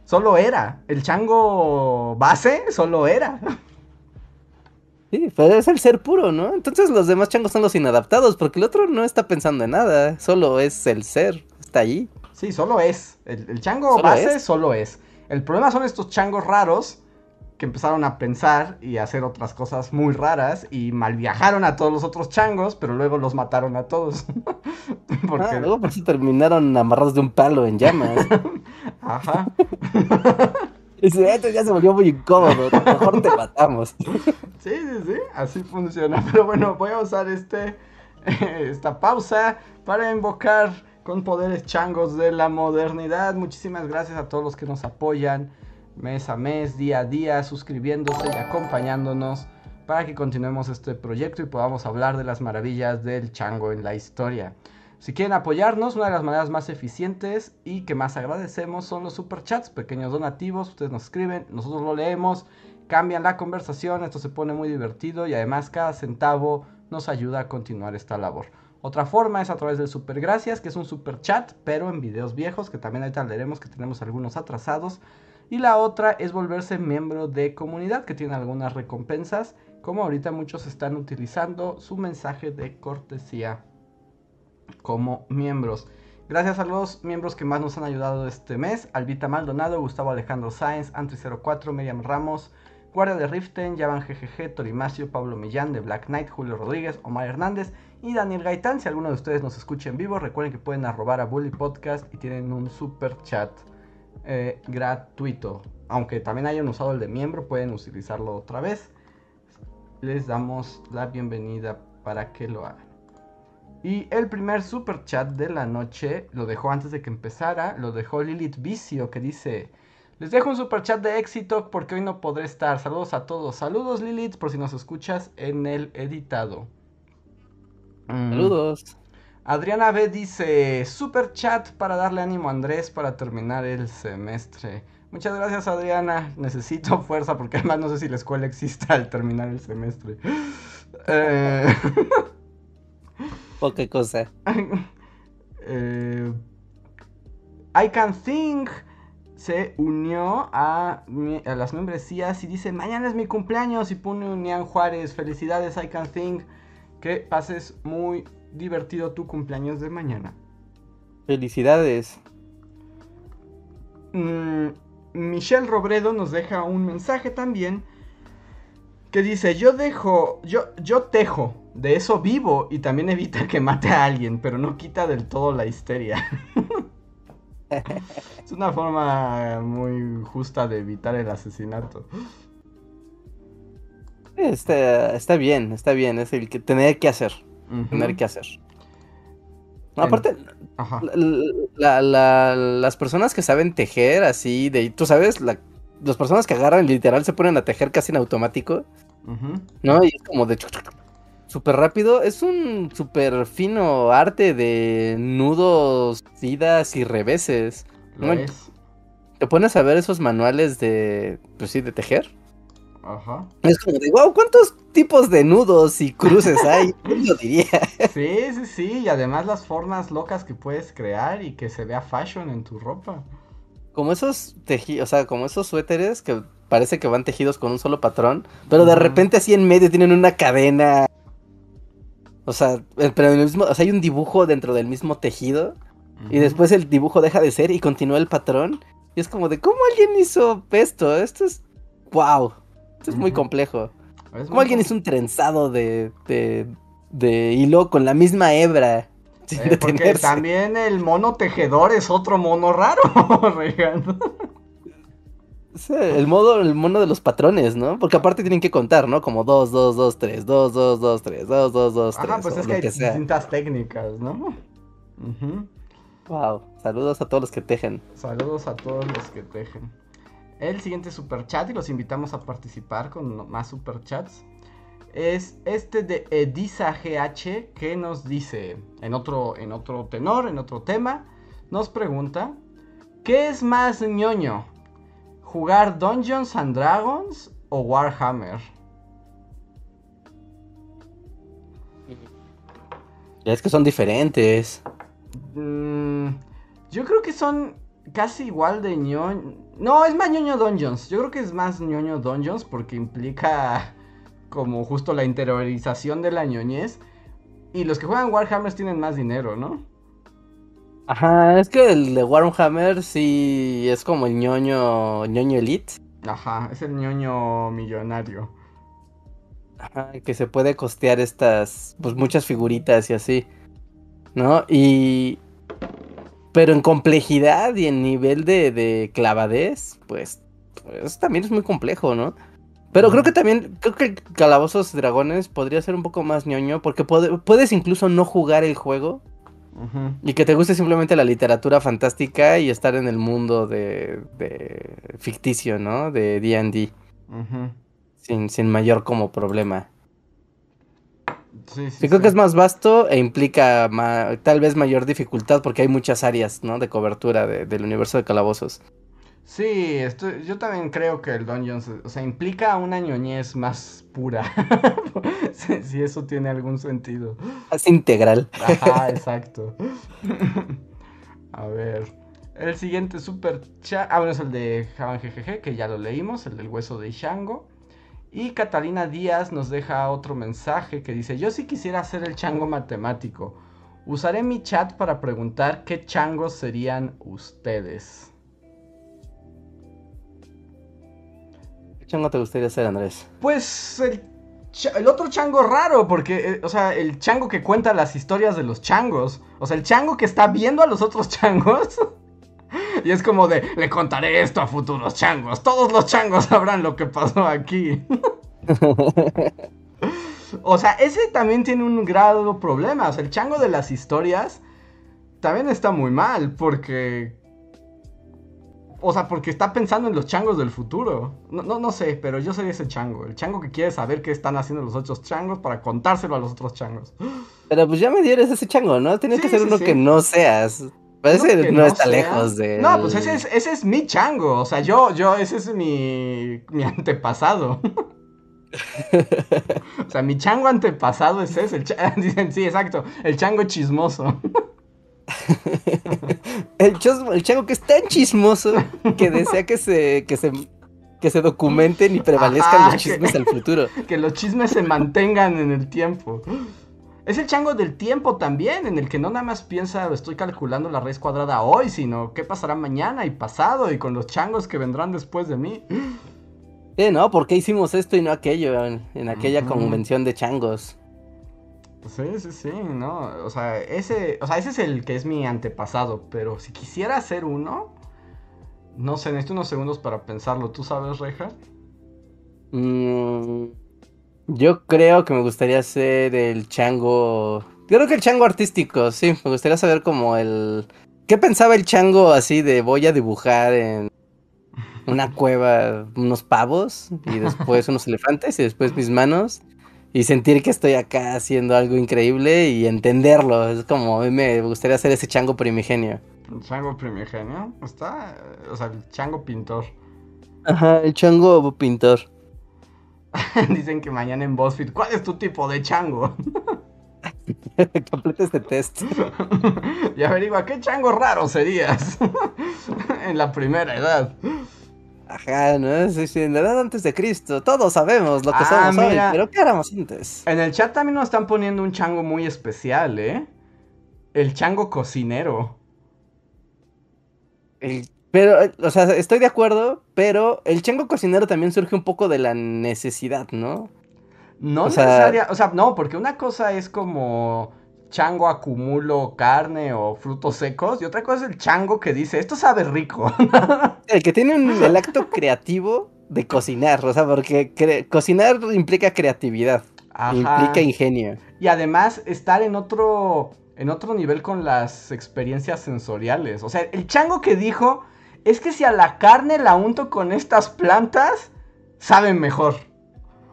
Solo era. El chango base solo era. Sí, pero es el ser puro, ¿no? Entonces los demás changos son los inadaptados, porque el otro no está pensando en nada, solo es el ser, está ahí. Sí, solo es. El, chango base solo es. El problema son estos changos raros que empezaron a pensar y a hacer otras cosas muy raras y malviajaron a todos los otros changos, pero luego los mataron a todos. Porque... Ah, luego por eso terminaron amarrados de un palo en llamas. Ajá. Esto ya se volvió muy incómodo, mejor te matamos. Sí, sí, sí, así funciona. Pero bueno, voy a usar este, esta pausa para invocar con poderes changos de la modernidad. Muchísimas gracias a todos los que nos apoyan mes a mes, día a día, suscribiéndose y acompañándonos para que continuemos este proyecto y podamos hablar de las maravillas del chango en la historia. Si quieren apoyarnos, una de las maneras más eficientes y que más agradecemos son los superchats, pequeños donativos. Ustedes nos escriben, nosotros lo leemos, cambian la conversación, esto se pone muy divertido y además cada centavo nos ayuda a continuar esta labor. Otra forma es a través del Super Gracias, que es un super chat, pero en videos viejos, que también ahorita leeremos que tenemos algunos atrasados. Y la otra es volverse miembro de comunidad, que tiene algunas recompensas, como ahorita muchos están utilizando su mensaje de cortesía como miembros. Gracias a los miembros que más nos han ayudado este mes, Albita Maldonado, Gustavo Alejandro Sáenz, Antri04, Miriam Ramos, Guardia de Riften, Yavan GGG, Torimacio, Pablo Millán de Black Knight, Julio Rodríguez, Omar Hernández y Daniel Gaitán. Si alguno de ustedes nos escucha en vivo, recuerden que pueden arrobar a Bully Podcast y tienen un super chat eh, gratuito. Aunque también hayan usado el de miembro, pueden utilizarlo otra vez. Les damos la bienvenida para que lo hagan. Y el primer super chat de la noche lo dejó antes de que empezara. Lo dejó Lilith Vicio que dice... Les dejo un super chat de éxito porque hoy no podré estar. Saludos a todos. Saludos Lilith por si nos escuchas en el editado. Mm. Saludos. Adriana B dice, super chat para darle ánimo a Andrés para terminar el semestre. Muchas gracias Adriana, necesito fuerza porque además no sé si la escuela existe al terminar el semestre. eh... Poca cosa. eh... I can think se unió a, las membresías y dice, mañana es mi cumpleaños y pone Unián Juárez, felicidades I Can Think, que pases muy divertido tu cumpleaños de mañana. Felicidades. Mm, Michelle Robredo nos deja un mensaje también que dice, yo dejo, yo, yo tejo, de eso vivo y también evita que mate a alguien, pero no quita del todo la histeria. es una forma muy justa de evitar el asesinato. Está, está bien, está bien. Es el que tener que hacer. Tener que hacer. aparte, las personas que saben tejer así, de tú sabes, las personas que agarran literal se ponen a tejer casi en automático. ¿No? Y es como de súper rápido. Es un súper fino arte de nudos, idas y reveses. Te pones a ver esos manuales de, pues sí, de tejer. Ajá. Es como de, wow, ¿cuántos tipos de nudos y cruces hay? Yo diría. Sí, sí, sí. Y además las formas locas que puedes crear y que se vea fashion en tu ropa. Como esos tejidos, o sea, como esos suéteres que parece que van tejidos con un solo patrón, pero de repente así en medio tienen una cadena o sea, pero en el mismo, o sea, hay un dibujo dentro del mismo tejido. Y después el dibujo deja de ser y continúa el patrón. Y es como de, ¿cómo alguien hizo esto? Esto es. ¡Wow! Esto es muy complejo. ¿Cómo alguien hizo un trenzado de, de, de hilo con la misma hebra? Eh, porque también el mono tejedor es otro mono raro, el modo, el mono de los patrones, ¿no? Porque aparte tienen que contar, ¿no? Como 2, 2, 2, 3, 2, 2, 2, 3, 2, 2, 2, 3. Ah, pues es que hay distintas técnicas, ¿no? Wow, saludos a todos los que tejen. Saludos a todos los que tejen. El siguiente super chat y los invitamos a participar con más super chats es este de Edisa GH que nos dice en otro en otro tenor, en otro tema, nos pregunta ¿Qué es más ñoño? ¿Jugar Dungeons and Dragons o Warhammer? Es que son diferentes. Mm, yo creo que son casi igual de ñoño. No, es más ñoño Dungeons. Yo creo que es más ñoño Dungeons porque implica como justo la interiorización de la ñoñez. Y los que juegan Warhammer tienen más dinero, ¿no? Ajá, es que el de Warhammer sí es como el ñoño, ñoño elite. Ajá, es el ñoño millonario. Ajá, que se puede costear estas, pues muchas figuritas y así. ¿No? Y... Pero en complejidad y en nivel de, de clavadez, pues eso también es muy complejo, ¿no? Pero creo que también, creo que Calabozos Dragones podría ser un poco más ñoño, porque puedes incluso no jugar el juego y que te guste simplemente la literatura fantástica y estar en el mundo de, ficticio, ¿no? De D&D. sin, sin mayor como problema. Sí, sí, creo que es más vasto e implica tal vez mayor dificultad porque hay muchas áreas, ¿no? De cobertura del universo de calabozos. Sí, yo también creo que el Dungeons, o sea, implica una ñoñez más pura. si, eso tiene algún sentido. Es integral. Ajá, exacto. A ver. El siguiente super chat. Ah, bueno, es el de Javan GGG, que ya lo leímos, el del hueso de Shango. Y Catalina Díaz nos deja otro mensaje que dice: Yo sí quisiera hacer el chango matemático. Usaré mi chat para preguntar qué changos serían ustedes. chango te gustaría ser, Andrés? Pues el, otro chango raro, porque, eh, o sea, el chango que cuenta las historias de los changos. O sea, el chango que está viendo a los otros changos. y es como de, le contaré esto a futuros changos. Todos los changos sabrán lo que pasó aquí. o sea, ese también tiene un grado problema. O sea, el chango de las historias también está muy mal, porque o sea, porque está pensando en los changos del futuro. No, no, no, sé, pero yo soy ese chango. El chango que quiere saber qué están haciendo los otros changos para contárselo a los otros changos. Pero pues ya me dieron ese chango, ¿no? Tienes que ser uno que no seas. Parece que no, está lejos de. No, pues ese es, ese es mi chango. O sea, yo, yo, ese es mi, mi antepasado. o sea, mi chango antepasado es ese. El Dicen, sí, exacto. El chango chismoso. el, chango que es tan chismoso que desea que se, que se, que se documenten y prevalezcan los chismes al futuro. Que los chismes se mantengan en el tiempo. Es el chango del tiempo también, en el que no nada más piensa, estoy calculando la raíz cuadrada hoy, sino qué pasará mañana y pasado y con los changos que vendrán después de mí. Eh, no, ¿por qué hicimos esto y no aquello en, aquella convención de changos? Sí, sí, sí, no, o sea, ese, o sea, ese es el que es mi antepasado, pero si quisiera hacer uno, no sé, necesito unos segundos para pensarlo. ¿Tú sabes, Reja? Mm, yo creo que me gustaría ser el chango. Yo creo que el chango artístico, sí. Me gustaría saber como el. ¿Qué pensaba el chango así de voy a dibujar en una cueva unos pavos y después unos elefantes y después mis manos? y sentir que estoy acá haciendo algo increíble y entenderlo. Es como a mí me gustaría hacer ese chango primigenio. ¿El chango primigenio? Está, o sea, el chango pintor. Ajá, el chango pintor. Dicen que mañana en BuzzFeed, ¿cuál es tu tipo de chango? Completa este test. y averigua qué chango raro serías en la primera edad. Ajá, ¿no? Sí, sí, en la edad antes de Cristo. Todos sabemos lo que ah, somos hoy, pero ¿qué éramos antes? En el chat también nos están poniendo un chango muy especial, ¿eh? El chango cocinero. Pero, o sea, estoy de acuerdo, pero el chango cocinero también surge un poco de la necesidad, ¿no? No o necesaria, o sea, no, porque una cosa es como chango acumulo carne o frutos secos y otra cosa es el chango que dice, esto sabe rico. el que tiene el acto creativo de cocinar, o sea, porque cocinar implica creatividad, implica ingenio. Y además estar en otro, en otro nivel con las experiencias sensoriales. O sea, el chango que dijo, es que si a la carne la unto con estas plantas, saben mejor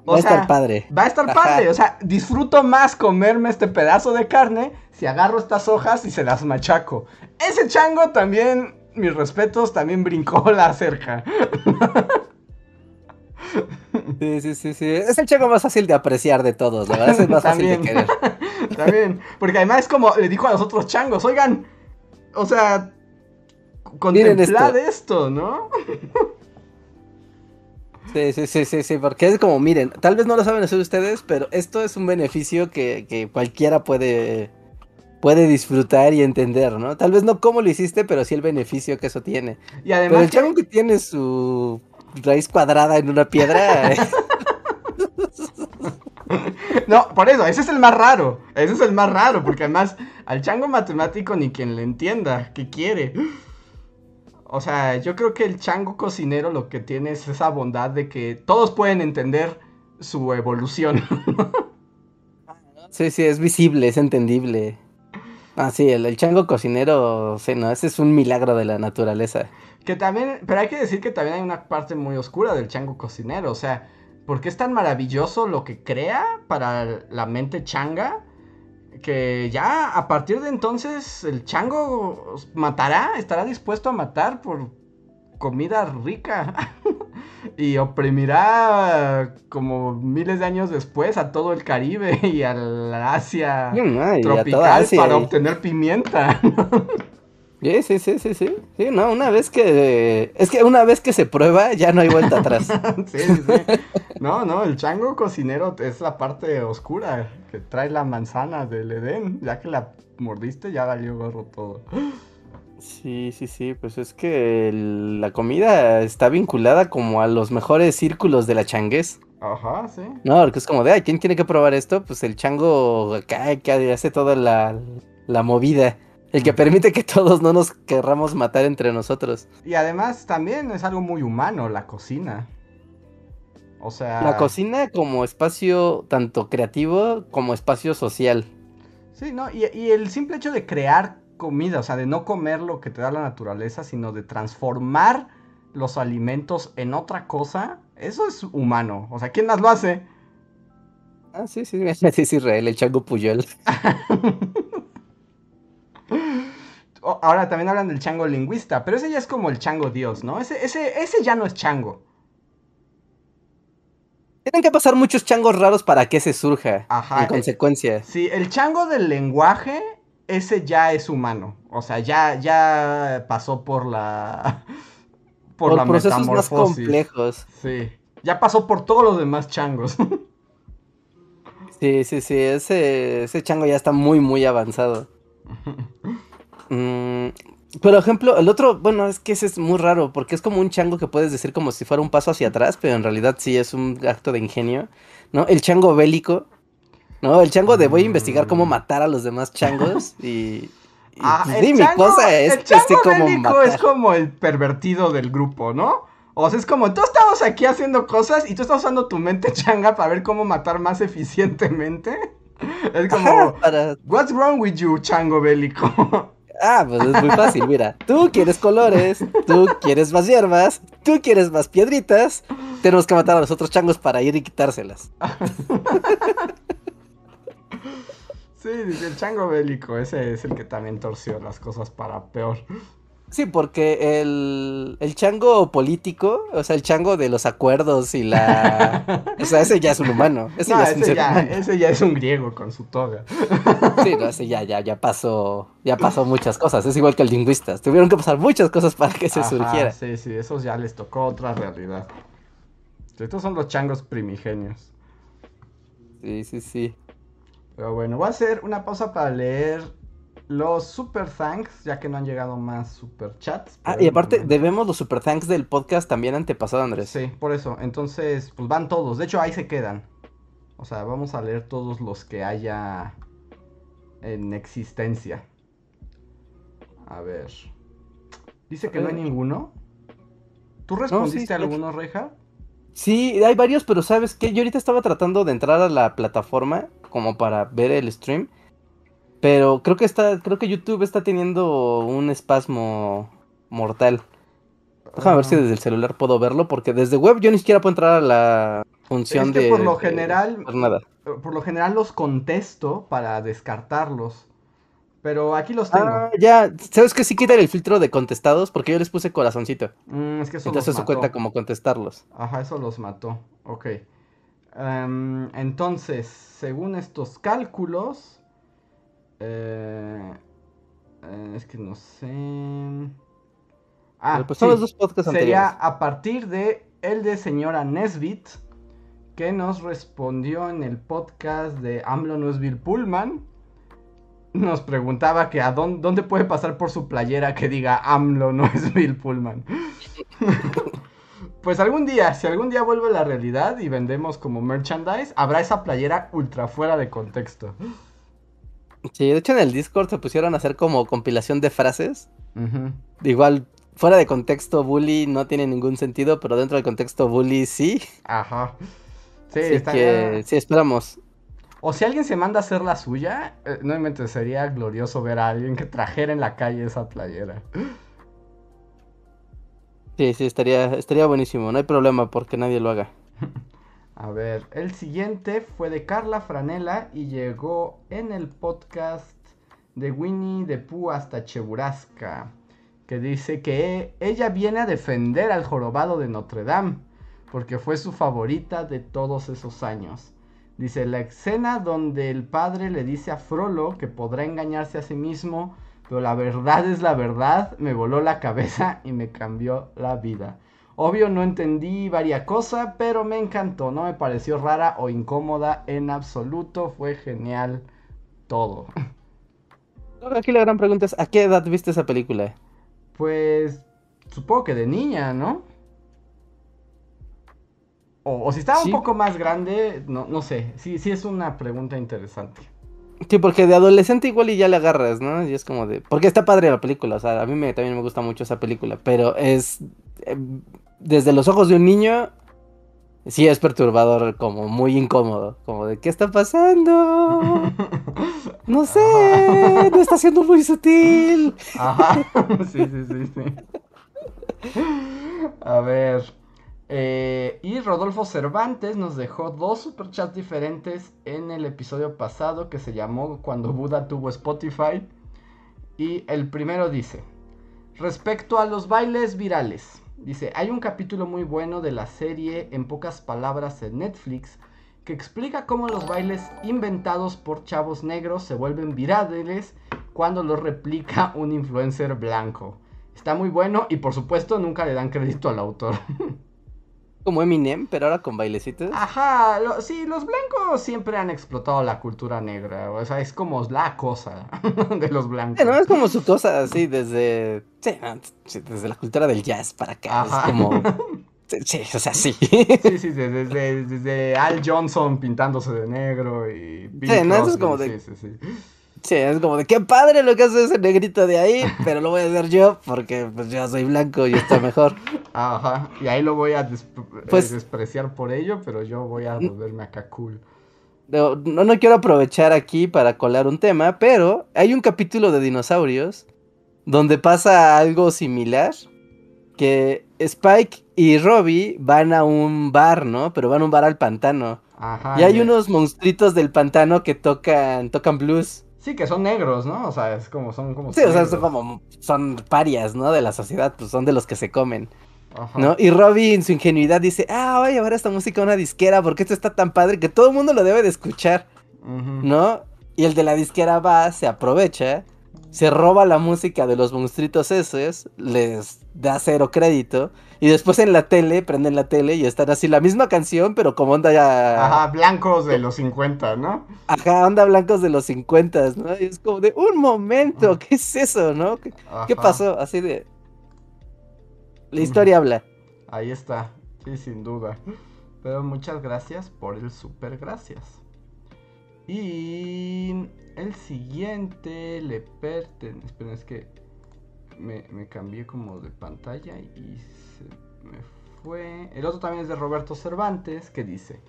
va a estar padre. Va a estar padre. O sea, disfruto más comerme este pedazo de carne si agarro estas hojas y se las machaco. Ese chango también, mis respetos, también brincó la cerca. Sí, sí, sí, sí. Es el chango más fácil de apreciar de todos, ¿verdad? Es más fácil de querer. también. Porque además es como le dijo a los otros changos, oigan, o sea, contemplad esto. esto, ¿no? Sí, sí, sí, sí, sí, porque es como, miren, tal vez no lo saben hacer ustedes, pero esto es un beneficio que, cualquiera puede, puede disfrutar y entender, ¿no? Tal vez no cómo lo hiciste, pero sí el beneficio que eso tiene. Y además... Pero el chavo que tiene su raíz cuadrada en una piedra... Eh. No, por eso, ese es el más raro. Ese es el más raro, porque además al chango matemático ni quien le entienda, ¿qué quiere? O sea, yo creo que el chango cocinero lo que tiene es esa bondad de que todos pueden entender su evolución. sí, sí, es visible, es entendible. Ah, sí, el, chango cocinero, sí, no, ese es un milagro de la naturaleza. Que también, pero hay que decir que también hay una parte muy oscura del chango cocinero, o sea, porque es tan maravilloso lo que crea para la mente changa que ya a partir de entonces el chango matará, estará dispuesto a matar por comida rica y oprimirá como miles de años después a todo el Caribe y a la Asia tropical para obtener pimienta. Sí, sí, sí, sí, sí. Sí, no, una vez que. Es que una vez que se prueba, ya no hay vuelta atrás. sí, sí. No, no, el chango cocinero es la parte oscura que trae la manzana del Edén. Ya que la mordiste, ya valió gorro todo. Sí, sí, sí, pues es que la comida está vinculada como a los mejores círculos de la changuez. Ajá, sí. No, porque es como de, ay, ¿quién tiene que probar esto? Pues el chango acá que hace toda la, la movida. El que permite que todos no nos querramos matar entre nosotros. Y además también es algo muy humano la cocina. O sea... La cocina como espacio tanto creativo como espacio social. Sí, ¿no? Y, y, el simple hecho de crear comida, o sea, de no comer lo que te da la naturaleza, sino de transformar los alimentos en otra cosa, eso es humano. O sea, ¿quién más lo hace? Ah, sí, sí, es Israel, el chango Puyol. Ahora también hablan del chango lingüista, pero ese ya es como el chango dios, ¿no? Ese, ese, ese ya no es chango. Tienen que pasar muchos changos raros para que se surja. Ajá. En consecuencia. Sí, el chango del lenguaje, ese ya es humano. O sea, ya, ya pasó por la. Por, la procesos más complejos. Sí. Ya pasó por todos los demás changos. sí, sí, sí. Ese, ese chango ya está muy, muy avanzado. Mm, por ejemplo, el otro, bueno, es que ese es muy raro, porque es como un chango que puedes decir como si fuera un paso hacia atrás, pero en realidad sí es un acto de ingenio, ¿no? El chango bélico, ¿no? El chango de voy a investigar cómo matar a los demás changos y... ah, pues mi cosa es el chango bélico es como el pervertido del grupo, ¿no? O sea, es como, todos estamos aquí haciendo cosas y tú estás usando tu mente changa para ver cómo matar más eficientemente. Es como, what's wrong with you, chango bélico? Ah, pues es muy fácil, mira. Tú quieres colores, tú quieres más hierbas, tú quieres más piedritas. Tenemos que matar a los otros changos para ir y quitárselas. Sí, el chango bélico, ese es el que también torció las cosas para peor. Sí, porque el, el chango político, o sea, el chango de los acuerdos y la... O sea, ese ya es un humano. Ese, ya, es ese, ya, ese ya es un griego con su toga. Sí, no, ese ya, ya, ya pasó, ya pasó muchas cosas. Es igual que el lingüista. Tuvieron que pasar muchas cosas para que se surgiera. Sí, sí, esos ya les tocó otra realidad. Estos son los changos primigenios. Sí, sí, sí. Pero bueno, voy a hacer una pausa para leer los super thanks, ya que no han llegado más super chats. Ah, y aparte, debemos los super thanks del podcast también antepasado, Andrés. Sí, por eso. Entonces, pues van todos. De hecho, ahí se quedan. O sea, vamos a leer todos los que haya en existencia. A ver. Dice que no hay ninguno. ¿Tú respondiste a alguno, Reja? Sí, hay varios, pero ¿sabes qué? Yo ahorita estaba tratando de entrar a la plataforma como para ver el stream. Pero creo que está, creo que YouTube está teniendo un espasmo mortal. Déjame ver si desde el celular puedo verlo, porque desde web yo ni siquiera puedo entrar a la función de. Por lo general. nada. Por lo general los contesto para descartarlos. Pero aquí los tengo. Ah, ya, ¿sabes que sí quitan el filtro de contestados? Porque yo les puse corazoncito. Mm, es que eso Entonces se cuenta como contestarlos. Ajá, eso los mató. Ok. Em, entonces, según estos cálculos, eh, eh, es que no sé. Ah, pues son los dos podcasts sería a partir de el de señora Nesbit, que nos respondió en el podcast de AMLO Bill Pullman. Nos preguntaba que a dónde, dónde, puede pasar por su playera que diga AMLO Bill Pullman. pues algún día, si algún día vuelve a la realidad y vendemos como merchandise, habrá esa playera ultra fuera de contexto. Sí, de hecho en el Discord se pusieron a hacer como compilación de frases. Igual fuera de contexto bully no tiene ningún sentido, pero dentro del contexto bully sí. Ajá. Sí, está que, sí, esperamos. O si alguien se manda a hacer la suya, eh, no me sería glorioso ver a alguien que trajera en la calle esa playera. Sí, sí, estaría, estaría buenísimo. No hay problema porque nadie lo haga. A ver, el siguiente fue de Carla Franela y llegó en el podcast de Winnie de Pooh hasta Cheburasca, que dice que ella viene a defender al jorobado de Notre Dame, porque fue su favorita de todos esos años. Dice, la escena donde el padre le dice a Frollo que podrá engañarse a sí mismo, pero la verdad es la verdad, me voló la cabeza y me cambió la vida. Obvio no entendí varias cosas, pero me encantó, no me pareció rara o incómoda en absoluto, fue genial todo. Aquí la gran pregunta es, ¿a qué edad viste esa película? Pues supongo que de niña, ¿no? O, si estaba un poco más grande, no, no sé, sí, sí es una pregunta interesante. Sí, porque de adolescente igual y ya le agarras, ¿no? Y es como de... Porque está padre la película, o sea, a mí me, también me gusta mucho esa película, pero es... Eh, desde los ojos de un niño, sí es perturbador, como muy incómodo, como de, ¿qué está pasando? No sé, no está siendo muy sutil. Ajá, sí, sí, sí, sí. A ver, eh, y Rodolfo Cervantes nos dejó dos superchats diferentes en el episodio pasado que se llamó Cuando Buda tuvo Spotify. Y el primero dice, respecto a los bailes virales, dice, hay un capítulo muy bueno de la serie En pocas palabras en Netflix que explica cómo los bailes inventados por chavos negros se vuelven virales cuando los replica un influencer blanco. Está muy bueno y por supuesto nunca le dan crédito al autor. Como Eminem, pero ahora con bailecitos. Ajá, sí, los blancos siempre han explotado la cultura negra. O sea, es como la cosa de los blancos. no, es como su cosa, así, desde. Sí, desde la cultura del jazz para acá. Ajá. Es como. Sí, o sea, sí. Sí, sí, desde, desde, Al Johnson pintándose de negro y. sí, no, es como de. Sí, sí, sí. Sí, es como de qué padre lo que hace ese negrito de ahí, pero lo voy a hacer yo porque pues yo soy blanco y está mejor. Ajá, y ahí lo voy a pues despreciar por ello, pero yo voy a volverme acá cool. No, no quiero aprovechar aquí para colar un tema, pero hay un capítulo de dinosaurios donde pasa algo similar, que Spike y Robbie van a un bar, ¿no? Pero van a un bar al pantano. Ajá, y hay unos monstruitos del pantano que tocan, tocan blues. Sí, que son negros, ¿no? O sea, es como, son como... Sí, o sea, son como, son parias, ¿no? De la sociedad, pues son de los que se comen. Ajá. ¿No? Y Robbie en su ingenuidad dice, ah, voy a llevar esta música a una disquera porque esto está tan padre que todo el mundo lo debe de escuchar, ¿no? Y el de la disquera va, se aprovecha, se roba la música de los monstruitos esos, les da cero crédito y después en la tele, prenden la tele y están así la misma canción, pero como onda ya. Ajá, blancos de los 50, ¿no? Ajá, onda blancos de los 50, ¿no? Y es como de un momento, ¿qué es eso, no? ¿Qué, pasó? Así de. La historia habla. Ahí está, sí, sin duda. Pero muchas gracias por el super gracias. Y el siguiente le pertenece. Esperen, es que me, me cambié como de pantalla y fue. El otro también es de Roberto Cervantes, que dice.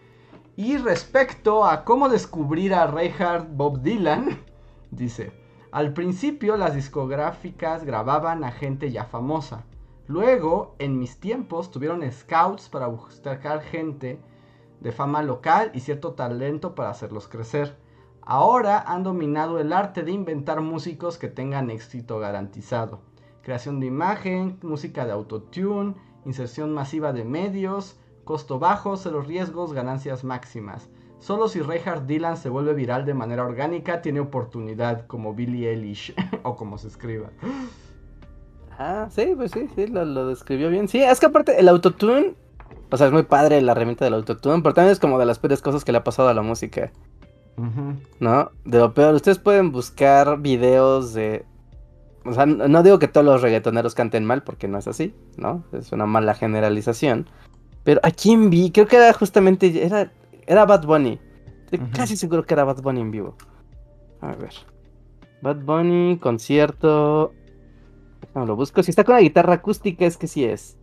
Y respecto a cómo descubrir a Reinhard Bob Dylan, dice, al principio las discográficas grababan a gente ya famosa. Luego, en mis tiempos, tuvieron scouts para buscar gente de fama local y cierto talento para hacerlos crecer. Ahora han dominado el arte de inventar músicos que tengan éxito garantizado. Creación de imagen, música de autotune, inserción masiva de medios, costo bajo, cero riesgos, ganancias máximas. Solo si Reinhard Dylan se vuelve viral de manera orgánica, tiene oportunidad como Billie Eilish o como se escriba. Ah, sí, pues sí, sí, lo, describió bien. Sí, es que aparte el autotune, o sea, es muy padre la herramienta del autotune, pero también es como de las peores cosas que le ha pasado a la música. ¿No? De lo peor, ustedes pueden buscar videos de o sea, no digo que todos los reggaetoneros canten mal, porque no es así, ¿no? Es una mala generalización. Pero a quién vi, creo que era justamente, era, era Bad Bunny. Estoy casi seguro que era Bad Bunny en vivo. A ver. Bad Bunny, concierto. No, lo busco. Si está con la guitarra acústica, es que sí es.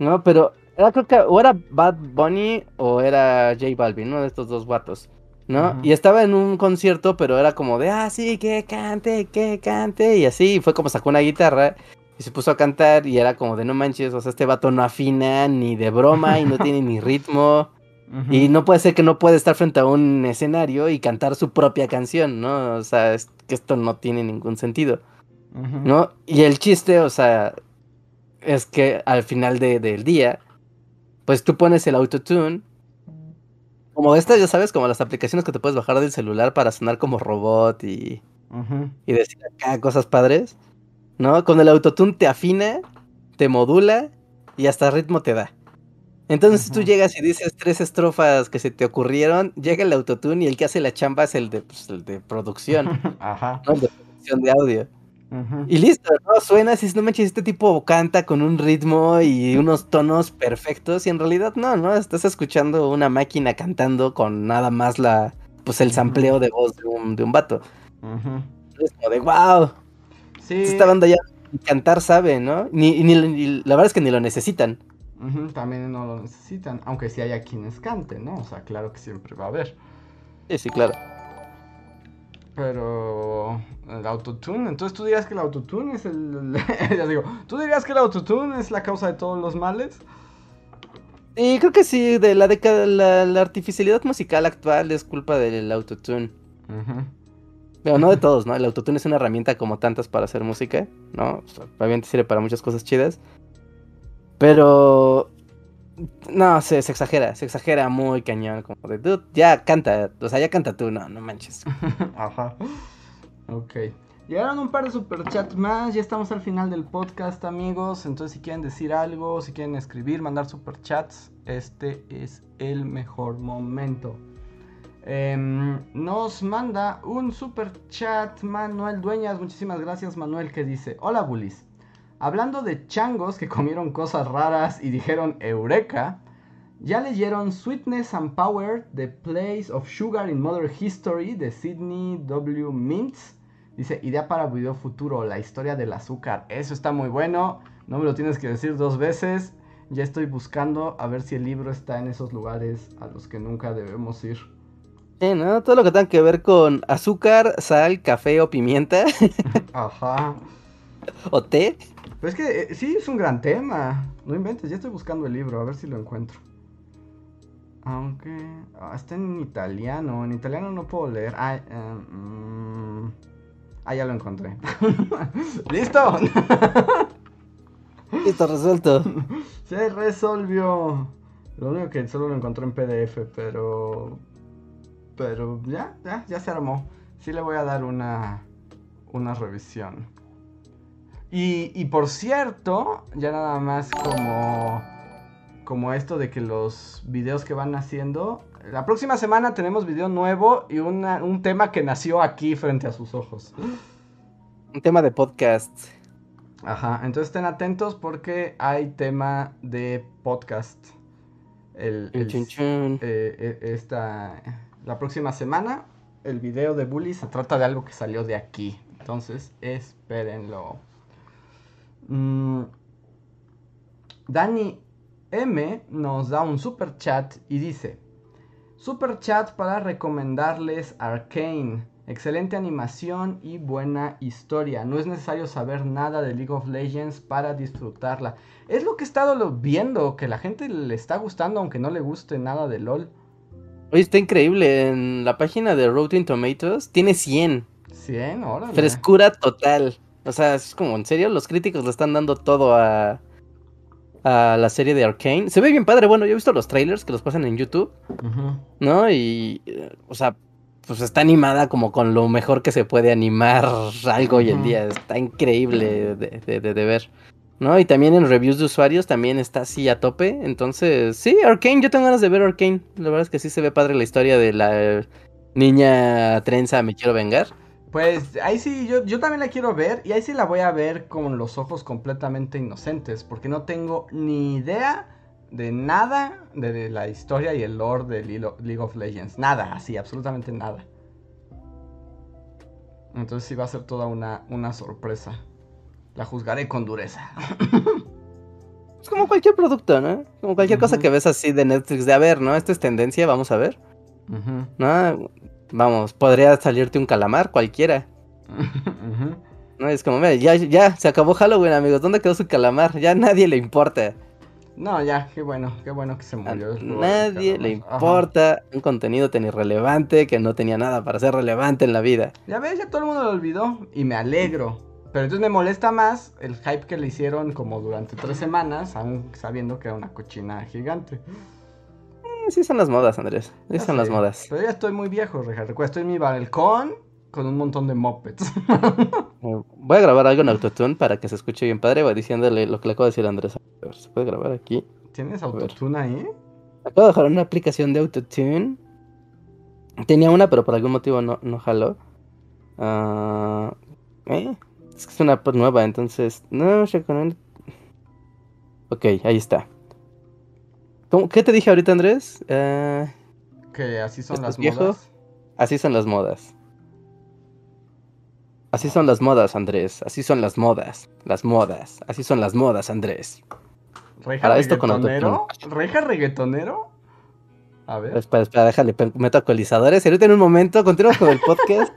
No, pero era, creo que o era Bad Bunny o era J Balvin, uno de estos dos guatos. ¿No? Y estaba en un concierto, pero era como de, ah, sí, que cante, que cante. Y así, fue como sacó una guitarra y se puso a cantar y era como de, no manches, o sea, este vato no afina ni de broma y no tiene ni ritmo. Y no puede ser que no pueda estar frente a un escenario y cantar su propia canción, ¿no? O sea, es que esto no tiene ningún sentido. ¿No? Y el chiste, o sea, es que al final del día, pues tú pones el autotune. Como estas, ya sabes, como las aplicaciones que te puedes bajar del celular para sonar como robot y, y decir acá cosas padres. ¿No? Con el autotune te afina, te modula y hasta ritmo te da. Entonces tú llegas y dices tres estrofas que se te ocurrieron, llega el autotune y el que hace la chamba es el de, pues, el de producción. Ajá. ¿no? El de producción de audio. Y listo, ¿no? Suena así, no manches, este tipo canta con un ritmo y unos tonos perfectos y en realidad no, ¿no? Estás escuchando una máquina cantando con nada más la, pues el sampleo de voz de un, de un vato. Es como de, wow. Sí. Esta banda ya cantar sabe, ¿no? Ni, ni, la verdad es que ni lo necesitan también no lo necesitan, aunque sí haya quienes canten, ¿no? O sea, claro que siempre va a haber. Sí, sí, claro. Pero el autotune, entonces tú dirías que el autotune es el... ya digo, ¿tú dirías que el autotune es la causa de todos los males? Sí, creo que sí, de la década, la, artificialidad musical actual es culpa del autotune. Pero no de todos, ¿no? El autotune es una herramienta como tantas para hacer música, ¿no? obviamente sirve para muchas cosas chidas. Pero. No, se, exagera, se exagera muy cañón. Como de, dude, ya canta, o sea, ya canta tú, no, no manches. Ajá. Ok. Llegaron un par de superchats más, ya estamos al final del podcast, amigos. Entonces, si quieren decir algo, si quieren escribir, mandar superchats, este es el mejor momento. Em, nos manda un superchat Manuel Dueñas. Muchísimas gracias, Manuel, que dice: Hola, Bulis. Hablando de changos que comieron cosas raras y dijeron Eureka, ¿ya leyeron Sweetness and Power, The Place of Sugar in Modern History de Sidney W. Mintz? Dice, idea para video futuro, la historia del azúcar. Eso está muy bueno, no me lo tienes que decir dos veces. Ya estoy buscando a ver si el libro está en esos lugares a los que nunca debemos ir. Sí, ¿no? Todo lo que tenga que ver con azúcar, sal, café o pimienta. Ajá. o té. Pero es que eh, sí, es un gran tema. No inventes, ya estoy buscando el libro, a ver si lo encuentro. Aunque... Ah, está en italiano, en italiano no puedo leer. Ah, ah ya lo encontré. ¡Listo! Listo, resuelto. Se resolvió. Lo único que solo lo encontré en PDF, pero... Pero ya, ya, ya se armó. Sí le voy a dar una, una revisión. Y, por cierto, ya nada más como, como esto de que los videos que van haciendo, la próxima semana tenemos video nuevo y un tema que nació aquí frente a sus ojos. Un tema de podcast. Ajá, entonces estén atentos porque hay tema de podcast. El, eh, eh, esta, la próxima semana, el video de Bully se trata de algo que salió de aquí. Entonces, espérenlo. Mm, Dani M nos da un super chat y dice: Super chat para recomendarles Arcane. Excelente animación y buena historia. No es necesario saber nada de League of Legends para disfrutarla. Es lo que he estado viendo, que la gente le está gustando aunque no le guste nada de LOL. Oye, está increíble. En la página de Rotten Tomatoes tiene 100. 100, órale. Frescura total. O sea, es como, en serio, los críticos le están dando todo a, a la serie de Arkane. Se ve bien padre, bueno, yo he visto los trailers que los pasan en YouTube, ¿no? Y, eh, o sea, pues está animada como con lo mejor que se puede animar algo hoy en día. Está increíble de, de, ver. ¿No? Y también en reviews de usuarios también está así a tope. Entonces, sí, Arkane, yo tengo ganas de ver Arkane. La verdad es que sí se ve padre la historia de la niña trenza Me Quiero Vengar. Pues ahí sí, yo, yo también la quiero ver y ahí sí la voy a ver con los ojos completamente inocentes, porque no tengo ni idea de nada de, la historia y el lore de League of Legends. Nada, así, absolutamente nada. Entonces sí va a ser toda una, una sorpresa. La juzgaré con dureza. Es como cualquier producto, ¿no? Como cualquier cosa que ves así de Netflix, de a ver, ¿no? Esto es tendencia, vamos a ver. ¿No? Vamos, podría salirte un calamar, cualquiera. No, es como, mira, ya, ya, se acabó Halloween, amigos. ¿Dónde quedó su calamar? Ya a nadie le importa. No, ya, qué bueno, qué bueno que se murió. nadie le importa un contenido tan irrelevante que no tenía nada para ser relevante en la vida. Ya ves, ya todo el mundo lo olvidó y me alegro. Pero entonces me molesta más el hype que le hicieron como durante tres semanas, aún sabiendo que era una cochina gigante. Sí son las modas, Andrés. Sí son las modas. Pero ya estoy muy viejo, Recuerdo, estoy en mi balcón con un montón de mopeds. Eh, voy a grabar algo en Autotune para que se escuche bien padre. Voy diciéndole lo que le acabo de decir a Andrés. A ver, ¿se puede grabar aquí? ¿Tienes Autotune ahí? Acabo de dejar una aplicación de Autotune. Tenía una, pero por algún motivo no, no jaló. Ah, ¿eh? Es que es una nueva, entonces. No, Ok, ahí está. ¿Qué te dije ahorita, Andrés? Eh, que así son las modas. Así son las modas. Así son las modas, Andrés. Así son las modas. Las modas. Así son las modas, Andrés. ¿Reja reggaetonero? ¿Reja reggaetonero? A ver. Espera, espera, déjale, meto ecualizadores. Ahorita en un momento, continuamos con el podcast.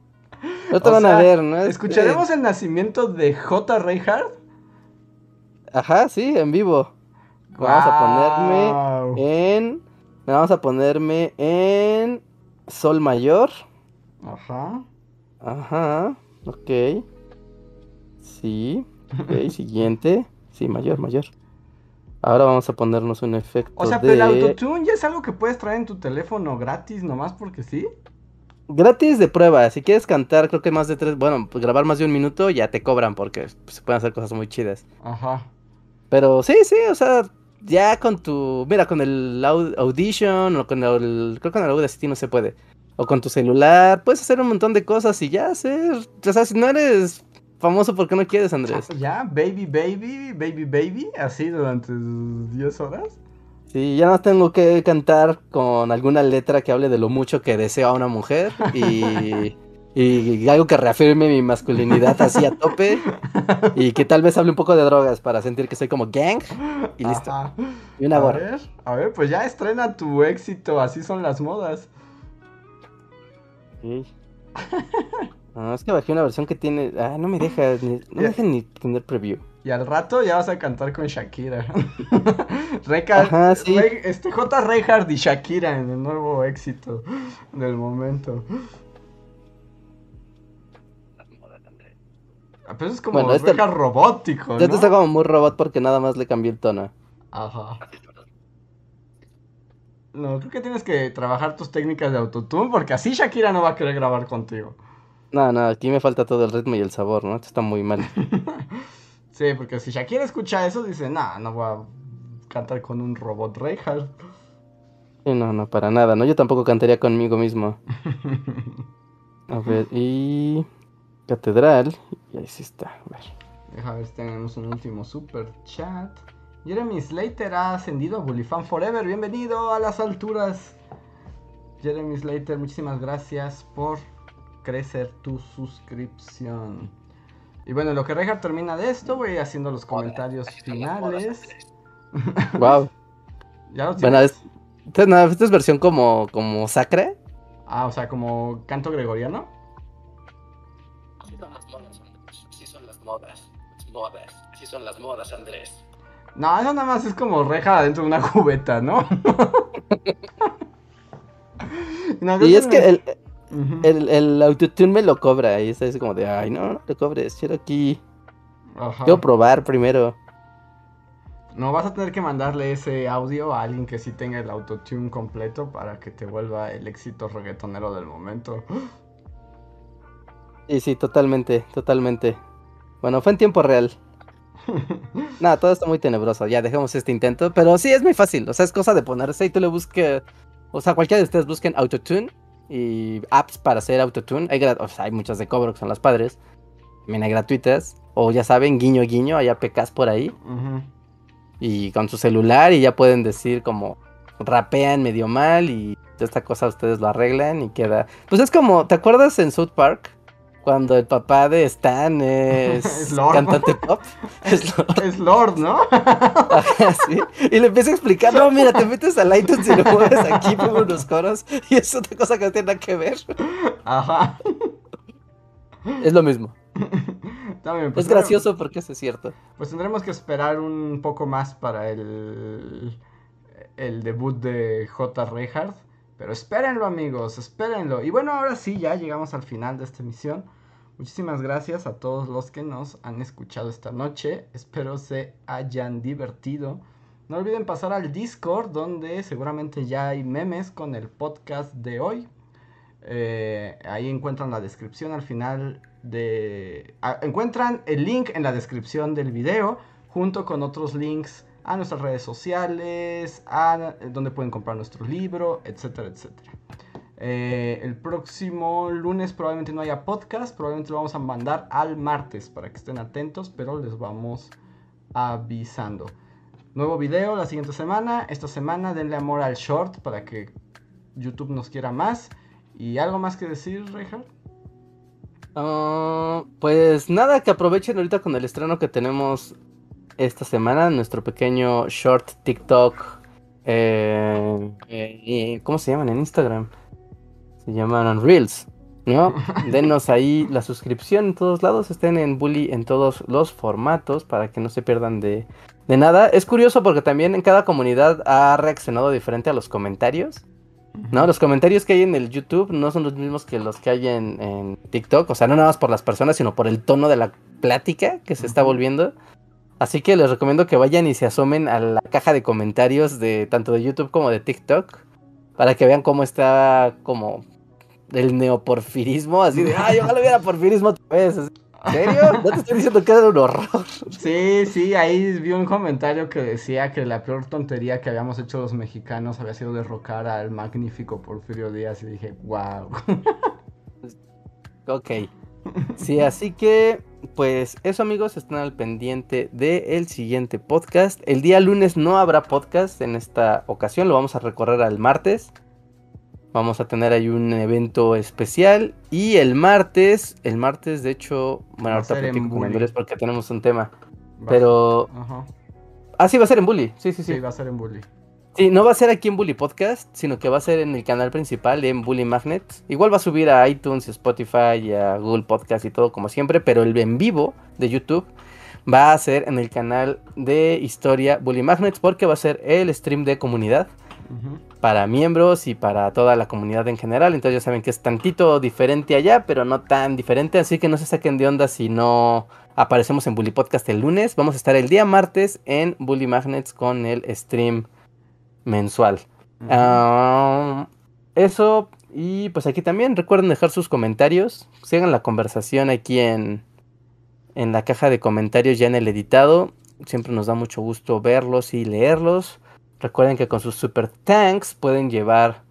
no te van a ver, ¿no? ¿Escucharemos el nacimiento de J. Reinhardt? Ajá, sí, en vivo. Vamos a ponerme en. Vamos a ponerme en. Sol mayor. Ajá. Ajá, ok. Sí, ok, siguiente. Sí, mayor, mayor. Ahora vamos a ponernos un efecto. O sea, pero el autotune ya es algo que puedes traer en tu teléfono gratis, nomás porque sí. Gratis de prueba. Si quieres cantar, creo que más de tres. Bueno, pues grabar más de un minuto, ya te cobran porque se pueden hacer cosas muy chidas. Ajá. Pero sí, sí, o sea, ya con tu. Mira, con el Audition o con el. Creo que con el Audacity no se puede o con tu celular, puedes hacer un montón de cosas y ya hacer, o sea, si no eres famoso, ¿por qué no quieres, Andrés? Ya, baby, baby, baby, baby, así durante 10 horas. Sí, ya no tengo que cantar con alguna letra que hable de lo mucho que deseo a una mujer y, y algo que reafirme mi masculinidad así a tope y que tal vez hable un poco de drogas para sentir que soy como gang y listo. Y una a ver, a ver, pues ya estrena tu éxito, así son las modas. No, es que bajé una versión que tiene. Ah, no me deja. Ni, no me deja ni tener preview. Y al rato ya vas a cantar con Shakira. Ajá, sí. este J. Reinhardt y Shakira en el nuevo éxito del momento. Pero es como bueno, este... robótico, ¿no? Este está como muy robot porque nada más le cambié el tono. Ajá. No, creo que tienes que trabajar tus técnicas de autotune porque así Shakira no va a querer grabar contigo. No, no, aquí me falta todo el ritmo y el sabor, ¿no? Esto está muy mal. sí, porque si Shakira escucha eso, dice, nah, no voy a cantar con un robot Reinhardt. Sí, no, no, para nada, ¿no? Yo tampoco cantaría conmigo mismo. A ver, y... Catedral. Y ahí sí está, a ver. Deja ver si tenemos un último super chat. Jeremy Slater ha ascendido a Bullifan Forever. Bienvenido a las alturas. Jeremy Slater, muchísimas gracias por crecer tu suscripción. Y bueno, lo que Reja termina de esto, voy haciendo los comentarios finales. Wow. ¿Ya bueno, es, esta es versión como, como sacra. Ah, o sea, como canto gregoriano. Modas. Así son las modas, Andrés. No, eso nada más es como reja dentro de una cubeta, ¿no? y es que el, el, el, autotune me lo cobra y es como de, ay, no, no te cobres, quiero aquí. Quiero probar primero. No, vas a tener que mandarle ese audio a alguien que sí tenga el autotune completo para que te vuelva el éxito reggaetonero del momento. Sí, sí, totalmente, totalmente. Bueno, fue en tiempo real. Nada, todo está muy tenebroso. Ya dejemos este intento. Pero sí, es muy fácil. O sea, es cosa de ponerse y tú le busques. O sea, cualquiera de ustedes busquen Autotune y apps para hacer Autotune. Hay, o sea, hay muchas de cobro que son las padres. También hay gratuitas. O ya saben, guiño, guiño, hay APKs por ahí. Y con su celular y ya pueden decir como rapean medio mal y esta cosa ustedes lo arreglan y queda. Pues es como, ¿te acuerdas en South Park? Cuando el papá de Stan es, cantante pop. Es Lord. ¿no? sí. Y le empieza a explicar, no, mira, te metes al iTunes y lo mueves aquí, pongo unos coros, y es otra cosa que no tiene nada que ver. Ajá. Es lo mismo. Pues es gracioso porque eso es cierto. Pues tendremos que esperar un poco más para el, el debut de J. Reinhardt. Pero espérenlo amigos, espérenlo. Y bueno, ahora sí, ya llegamos al final de esta emisión. Muchísimas gracias a todos los que nos han escuchado esta noche. Espero se hayan divertido. No olviden pasar al Discord donde seguramente ya hay memes con el podcast de hoy. Eh, ahí encuentran la descripción al final de... Ah, encuentran el link en la descripción del video junto con otros links a nuestras redes sociales, a donde pueden comprar nuestro libro, etcétera, etcétera. Eh, el próximo lunes probablemente no haya podcast, probablemente lo vamos a mandar al martes para que estén atentos, pero les vamos avisando. Nuevo video la siguiente semana. Esta semana denle amor al short para que YouTube nos quiera más. ¿Y algo más que decir, Reinhardt? Ah, pues nada, que aprovechen ahorita con el estreno que tenemos esta semana, nuestro pequeño short TikTok. Eh, eh, ¿Cómo se llaman en Instagram? Se llaman Reels. ¿no? Denos ahí la suscripción en todos lados, estén en Bully en todos los formatos para que no se pierdan de, de, nada. Es curioso porque también en cada comunidad ha reaccionado diferente a los comentarios. ¿No? Los comentarios que hay en el YouTube no son los mismos que los que hay en, en TikTok. O sea, no nada más por las personas, sino por el tono de la plática que se está volviendo. Así que les recomiendo que vayan y se asomen a la caja de comentarios de tanto de YouTube como de TikTok. Para que vean cómo está como el neoporfirismo, así de, ay, ojalá hubiera porfirismo otra vez. ¿En serio? No te estoy diciendo que era un horror. Sí, sí, ahí vi un comentario que decía que la peor tontería que habíamos hecho los mexicanos había sido derrocar al magnífico Porfirio Díaz y dije, wow. ok. Sí, así que, pues eso amigos, están al pendiente del siguiente podcast. El día lunes no habrá podcast en esta ocasión, lo vamos a recorrer al martes. Vamos a tener ahí un evento especial. Y el martes, el martes, de hecho, bueno, ahorita platico con porque tenemos un tema. pero. Ah, sí, va a ser en Bully. Sí, sí, sí. Sí, va a ser en Bully. Sí, no va a ser aquí en Bully Podcast, sino que va a ser en el canal principal en Bully Magnet. Igual va a subir a iTunes, Spotify, y a Google Podcast y todo como siempre, pero el en vivo de YouTube va a ser en el canal de historia Bully Magnets porque va a ser el stream de comunidad para miembros y para toda la comunidad en general. Entonces ya saben que es tantito diferente allá, pero no tan diferente. Así que no se saquen de onda si no aparecemos en Bully Podcast el lunes. Vamos a estar el día martes en Bully Magnets con el stream mensual. Ah, eso. Y pues aquí también recuerden dejar sus comentarios. Sigan la conversación aquí en, en la caja de comentarios ya en el editado. Siempre nos da mucho gusto verlos y leerlos. Recuerden que con sus super tanks pueden llevar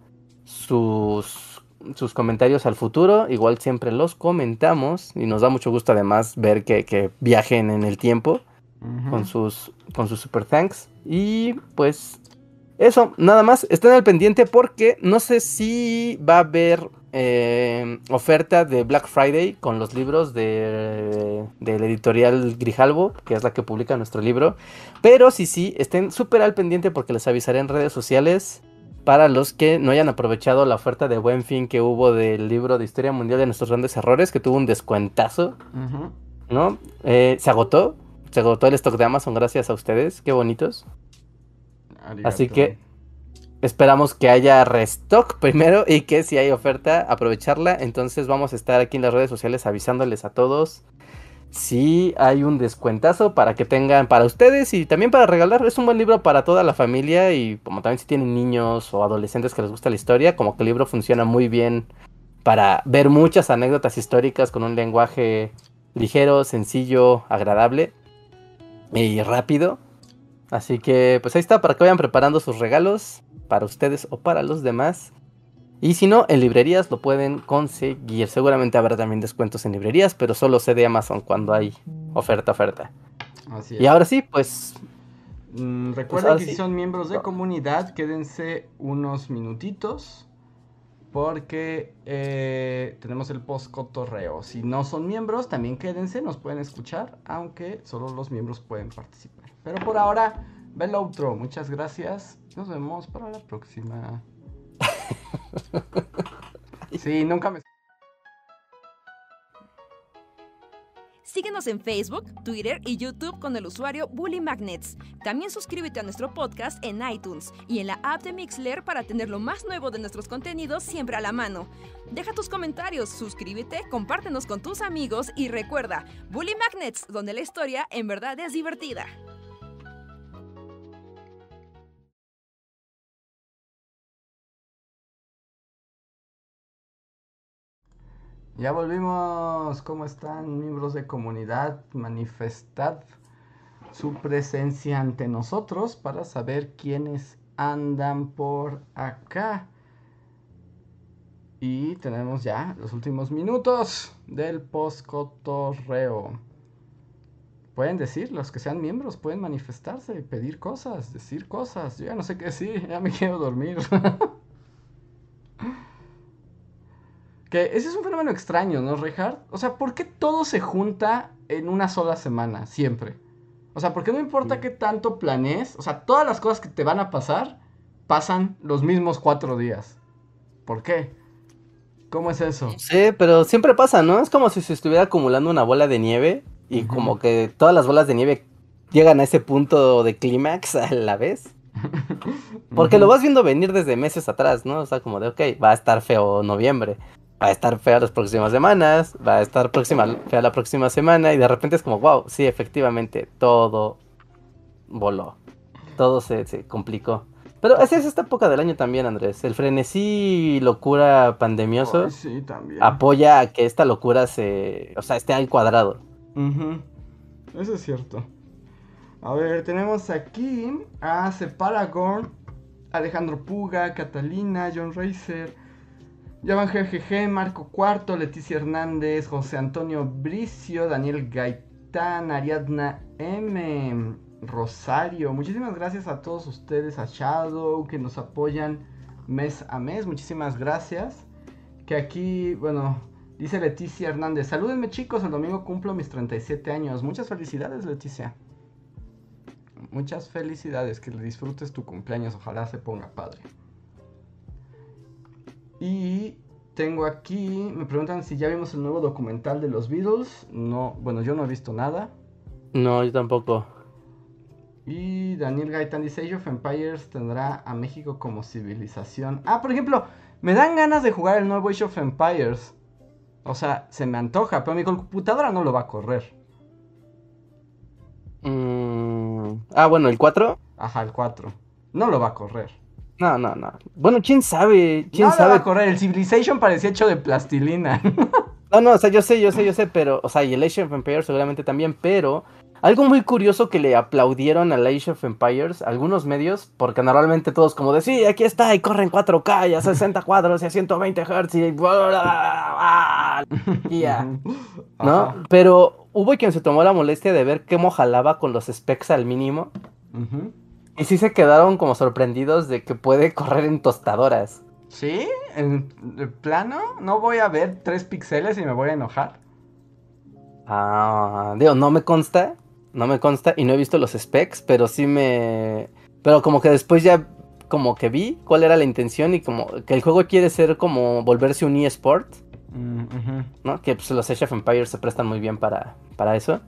sus, sus comentarios al futuro. Igual siempre los comentamos y nos da mucho gusto además ver que, viajen en el tiempo con, sus, con sus super tanks. Y pues eso, nada más, estén al pendiente porque no sé si va a haber eh, oferta de Black Friday con los libros de, del editorial Grijalvo, que es la que publica nuestro libro. Pero sí, sí, estén súper al pendiente porque les avisaré en redes sociales para los que no hayan aprovechado la oferta de buen fin que hubo del libro de Historia Mundial de nuestros grandes errores, que tuvo un descuentazo, ¿no? Eh, se agotó, se agotó el stock de Amazon gracias a ustedes, qué bonitos. Así que esperamos que haya restock primero y que si hay oferta, aprovecharla. Entonces vamos a estar aquí en las redes sociales avisándoles a todos si hay un descuentazo para que tengan para ustedes y también para regalar. Es un buen libro para toda la familia y como también si tienen niños o adolescentes que les gusta la historia, como que el libro funciona muy bien para ver muchas anécdotas históricas con un lenguaje ligero, sencillo, agradable y rápido. Así que pues ahí está para que vayan preparando sus regalos para ustedes o para los demás. Y si no, en librerías lo pueden conseguir. Seguramente habrá también descuentos en librerías, pero solo sé de Amazon cuando hay oferta, oferta. Así Y ahora sí, pues... Mm, recuerden pues que si son miembros de comunidad, quédense unos minutitos porque eh, tenemos el post cotorreo. Si no son miembros, también quédense, nos pueden escuchar, aunque solo los miembros pueden participar. Pero por ahora, ve outro. Muchas gracias. Nos vemos para la próxima. sí, nunca me... Síguenos en Facebook, Twitter y YouTube con el usuario Bully Magnets. También suscríbete a nuestro podcast en iTunes y en la app de Mixler para tener lo más nuevo de nuestros contenidos siempre a la mano. Deja tus comentarios, suscríbete, compártenos con tus amigos y recuerda, Bully Magnets, donde la historia en verdad es divertida. Ya volvimos. ¿Cómo están, miembros de comunidad? Manifestad su presencia ante nosotros para saber quiénes andan por acá. Y tenemos ya los últimos minutos del post-cotorreo. Pueden decir, los que sean miembros, pueden manifestarse, pedir cosas, decir cosas. Yo ya no sé qué decir, ya me quiero dormir. Que ese es un fenómeno extraño, ¿no, Richard? O sea, ¿por qué todo se junta en una sola semana, siempre? O sea, ¿por qué no importa qué tanto planees? O sea, todas las cosas que te van a pasar pasan los mismos cuatro días. ¿Por qué? ¿Cómo es eso? Sí, pero siempre pasa, ¿no? Es como si se estuviera acumulando una bola de nieve y como que todas las bolas de nieve llegan a ese punto de clímax a la vez. Porque lo vas viendo venir desde meses atrás, ¿no? O sea, como de, ok, va a estar feo noviembre va a estar fea las próximas semanas, va a estar próxima, fea la próxima semana y de repente es como, wow, sí, efectivamente, todo voló, todo se, complicó. Pero así es esta época del año también, Andrés. El frenesí locura pandemioso apoya a que esta locura se, o sea, esté al cuadrado. Eso es cierto. A ver, tenemos aquí a Separagorn, Alejandro Puga, Catalina, John Racer, Yavan GGG, Marco Cuarto, Leticia Hernández, José Antonio Bricio, Daniel Gaitán, Ariadna M, Rosario. Muchísimas gracias a todos ustedes, a Shadow, que nos apoyan mes a mes. Muchísimas gracias. Que aquí, bueno, dice Leticia Hernández. Salúdenme chicos, el domingo cumplo mis 37 años. Muchas felicidades, Leticia. Muchas felicidades, que disfrutes tu cumpleaños, ojalá se ponga padre. Y tengo aquí, me preguntan si ya vimos el nuevo documental de los Beatles. No, bueno, yo no he visto nada. No, yo tampoco. Y Daniel Gaitán dice, Age of Empires tendrá a México como civilización. Ah, por ejemplo, me dan ganas de jugar el nuevo Age of Empires. O sea, se me antoja, pero mi computadora no lo va a correr. Mm, ah, bueno, ¿el 4? Ajá, el 4. No lo va a correr. No, no, no. Bueno, quién sabe. ¿Quién no sabe? va a correr. El Civilization parecía hecho de plastilina. no, no, o sea, yo sé, yo sé, yo sé, pero. O sea, y el Age of Empires seguramente también, pero. Algo muy curioso que le aplaudieron al Age of Empires, algunos medios, porque normalmente todos como de, sí, aquí está, y corren 4K, y a 60 cuadros, y a 120 Hz, y... ya. ¿No? Pero hubo quien se tomó la molestia de ver cómo jalaba con los specs al mínimo. Y sí se quedaron como sorprendidos de que puede correr en tostadoras. ¿Sí? ¿En plano? ¿No voy a ver tres píxeles y me voy a enojar? Ah, digo, no me consta, no me consta y no he visto los specs, pero sí me... Pero como que después ya como que vi cuál era la intención y como que el juego quiere ser como volverse un eSport, mm, ¿no? Que pues, los Age of Empires se prestan muy bien para, para eso,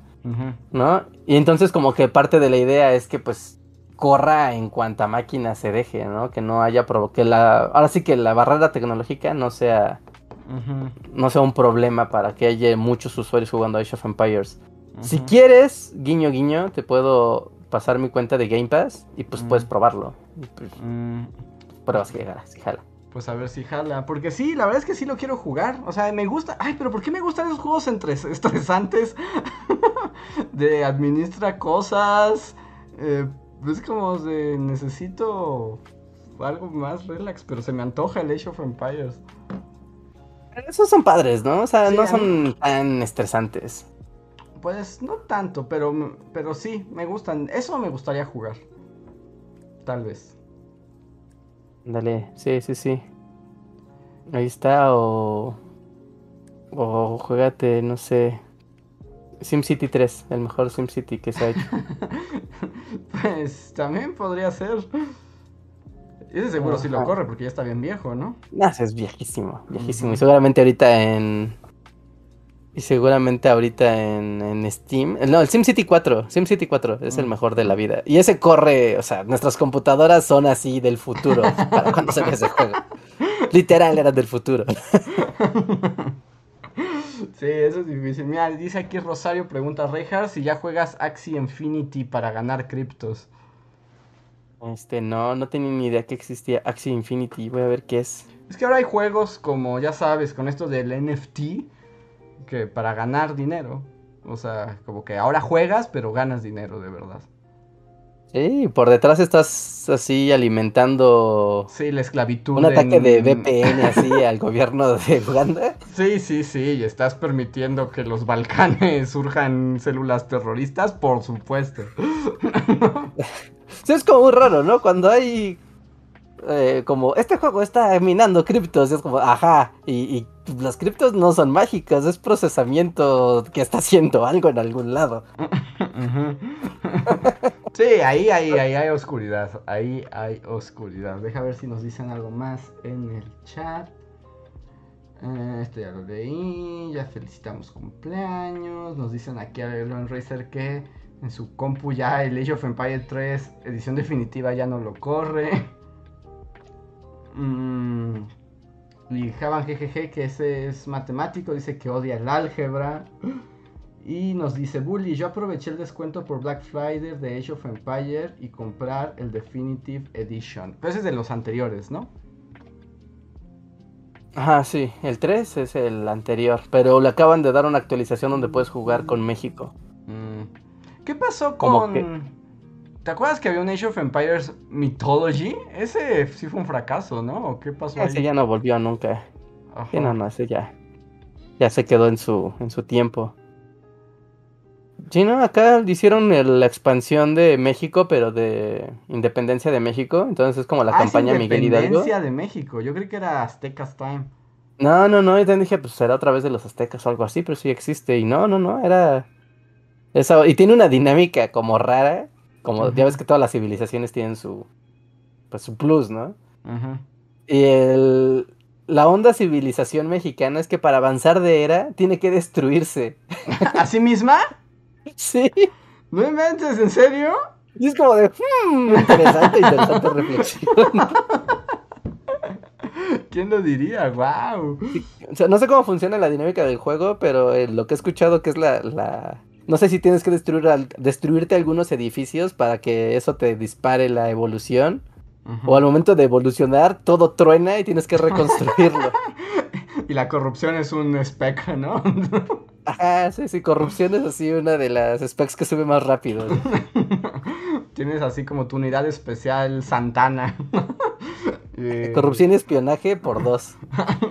¿no? Y entonces como que parte de la idea es que pues corra en cuanta máquina se deje, ¿no? Que no haya que la ahora sí que la barrera tecnológica no sea no sea un problema para que haya muchos usuarios jugando Age of Empires. Si quieres, guiño guiño, te puedo pasar mi cuenta de Game Pass y pues puedes probarlo. Pues. Pruebas que jala, si jala. Pues a ver si jala. Porque sí, la verdad es que sí lo quiero jugar. O sea, me gusta. Ay, pero ¿por qué me gustan esos juegos estresantes? de administra cosas. Eh, es como de necesito algo más relax, pero se me antoja el Age of Empires. Esos son padres, ¿no? O sea, no son tan estresantes. Pues no tanto, pero, pero sí, me gustan. Eso me gustaría jugar. Tal vez. Dale, sí, sí, sí. Ahí está, o. O juegate, no sé. SimCity 3, el mejor SimCity que se ha hecho. pues también podría ser. Ese seguro sí lo corre porque ya está bien viejo, ¿no? No, es viejísimo, viejísimo. Y seguramente ahorita en. Y seguramente ahorita en, en Steam. No, el SimCity 4. SimCity 4 es el mejor de la vida. Y ese corre, o sea, nuestras computadoras son así del futuro para cuando se ve ese juego. Literal eran del futuro. Sí, eso es difícil. Mira, dice aquí Rosario, pregunta Rejar si ya juegas Axie Infinity para ganar criptos. Este, no, no tenía ni idea que existía Axie Infinity. Voy a ver qué es. Es que ahora hay juegos como, ya sabes, con esto del NFT, que para ganar dinero. O sea, como que ahora juegas, pero ganas dinero de verdad. Sí, por detrás estás así alimentando. Sí, la esclavitud. Un ataque de VPN así al gobierno de Uganda. Sí, sí, sí, y estás permitiendo que los Balcanes surjan células terroristas, por supuesto. sí, es como muy raro, ¿no? Cuando hay eh, como este juego está minando criptos, y es como, ajá, y, las criptos no son mágicas, es procesamiento que está haciendo algo en algún lado. sí, ahí, ahí, ahí hay oscuridad, ahí hay oscuridad. Deja ver si nos dicen algo más en el chat. Eh, esto ya lo leí, ya felicitamos cumpleaños, nos dicen aquí a Elon Racer que en su compu ya el Age of Empire 3 edición definitiva ya no lo corre. Mm, y Javan GGG, que ese es matemático, dice que odia el álgebra. Y nos dice Bully, yo aproveché el descuento por Black Friday de Age of Empire y comprar el Definitive Edition. Pero ese es de los anteriores, ¿no? Ajá, sí, el 3 es el anterior, pero le acaban de dar una actualización donde puedes jugar con México. Mm. ¿Qué pasó con... ¿Te acuerdas que había un Age of Empires Mythology? Ese sí fue un fracaso, ¿no? ¿O qué pasó ese ya no volvió nunca. Sí, no, no, ese ya. Ya se quedó en su, en su tiempo. Sí, no, acá hicieron la expansión de México, pero de Independencia de México. Entonces es como la ah, campaña Miguel Hidalgo. Independencia de México, yo creí que era Aztecas Time. No, no, no, y también dije, pues será otra vez de los aztecas o algo así, pero sí existe. Y no, no, no, era. Eso, y tiene una dinámica como rara como ya ves que todas las civilizaciones tienen su, pues, su plus, ¿no? Y el, la onda civilización mexicana es que para avanzar de era tiene que destruirse. ¿A sí misma? Sí. ¿No inventes? ¿En serio? Y es como de, hmm, interesante, interesante reflexión. ¿Quién lo diría? ¡Wow! o sea, no sé cómo funciona la dinámica del juego, pero eh, lo que he escuchado que es la, la, no sé si tienes que destruir destruirte algunos edificios para que eso te dispare la evolución. O al momento de evolucionar, todo truena y tienes que reconstruirlo. y la corrupción es un spec, ¿no? Ajá, sí, sí, corrupción es así una de las specs que sube más rápido. Tienes así como tu unidad especial Santana. Corrupción y espionaje por dos.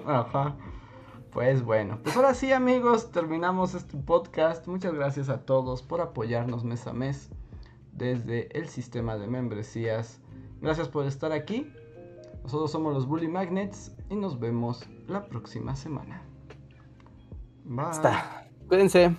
Ajá. Pues bueno, pues ahora sí amigos, terminamos este podcast. Muchas gracias a todos por apoyarnos mes a mes desde el sistema de membresías. Gracias por estar aquí. Nosotros somos los Bully Magnets y nos vemos la próxima semana. Bye. Cuídense.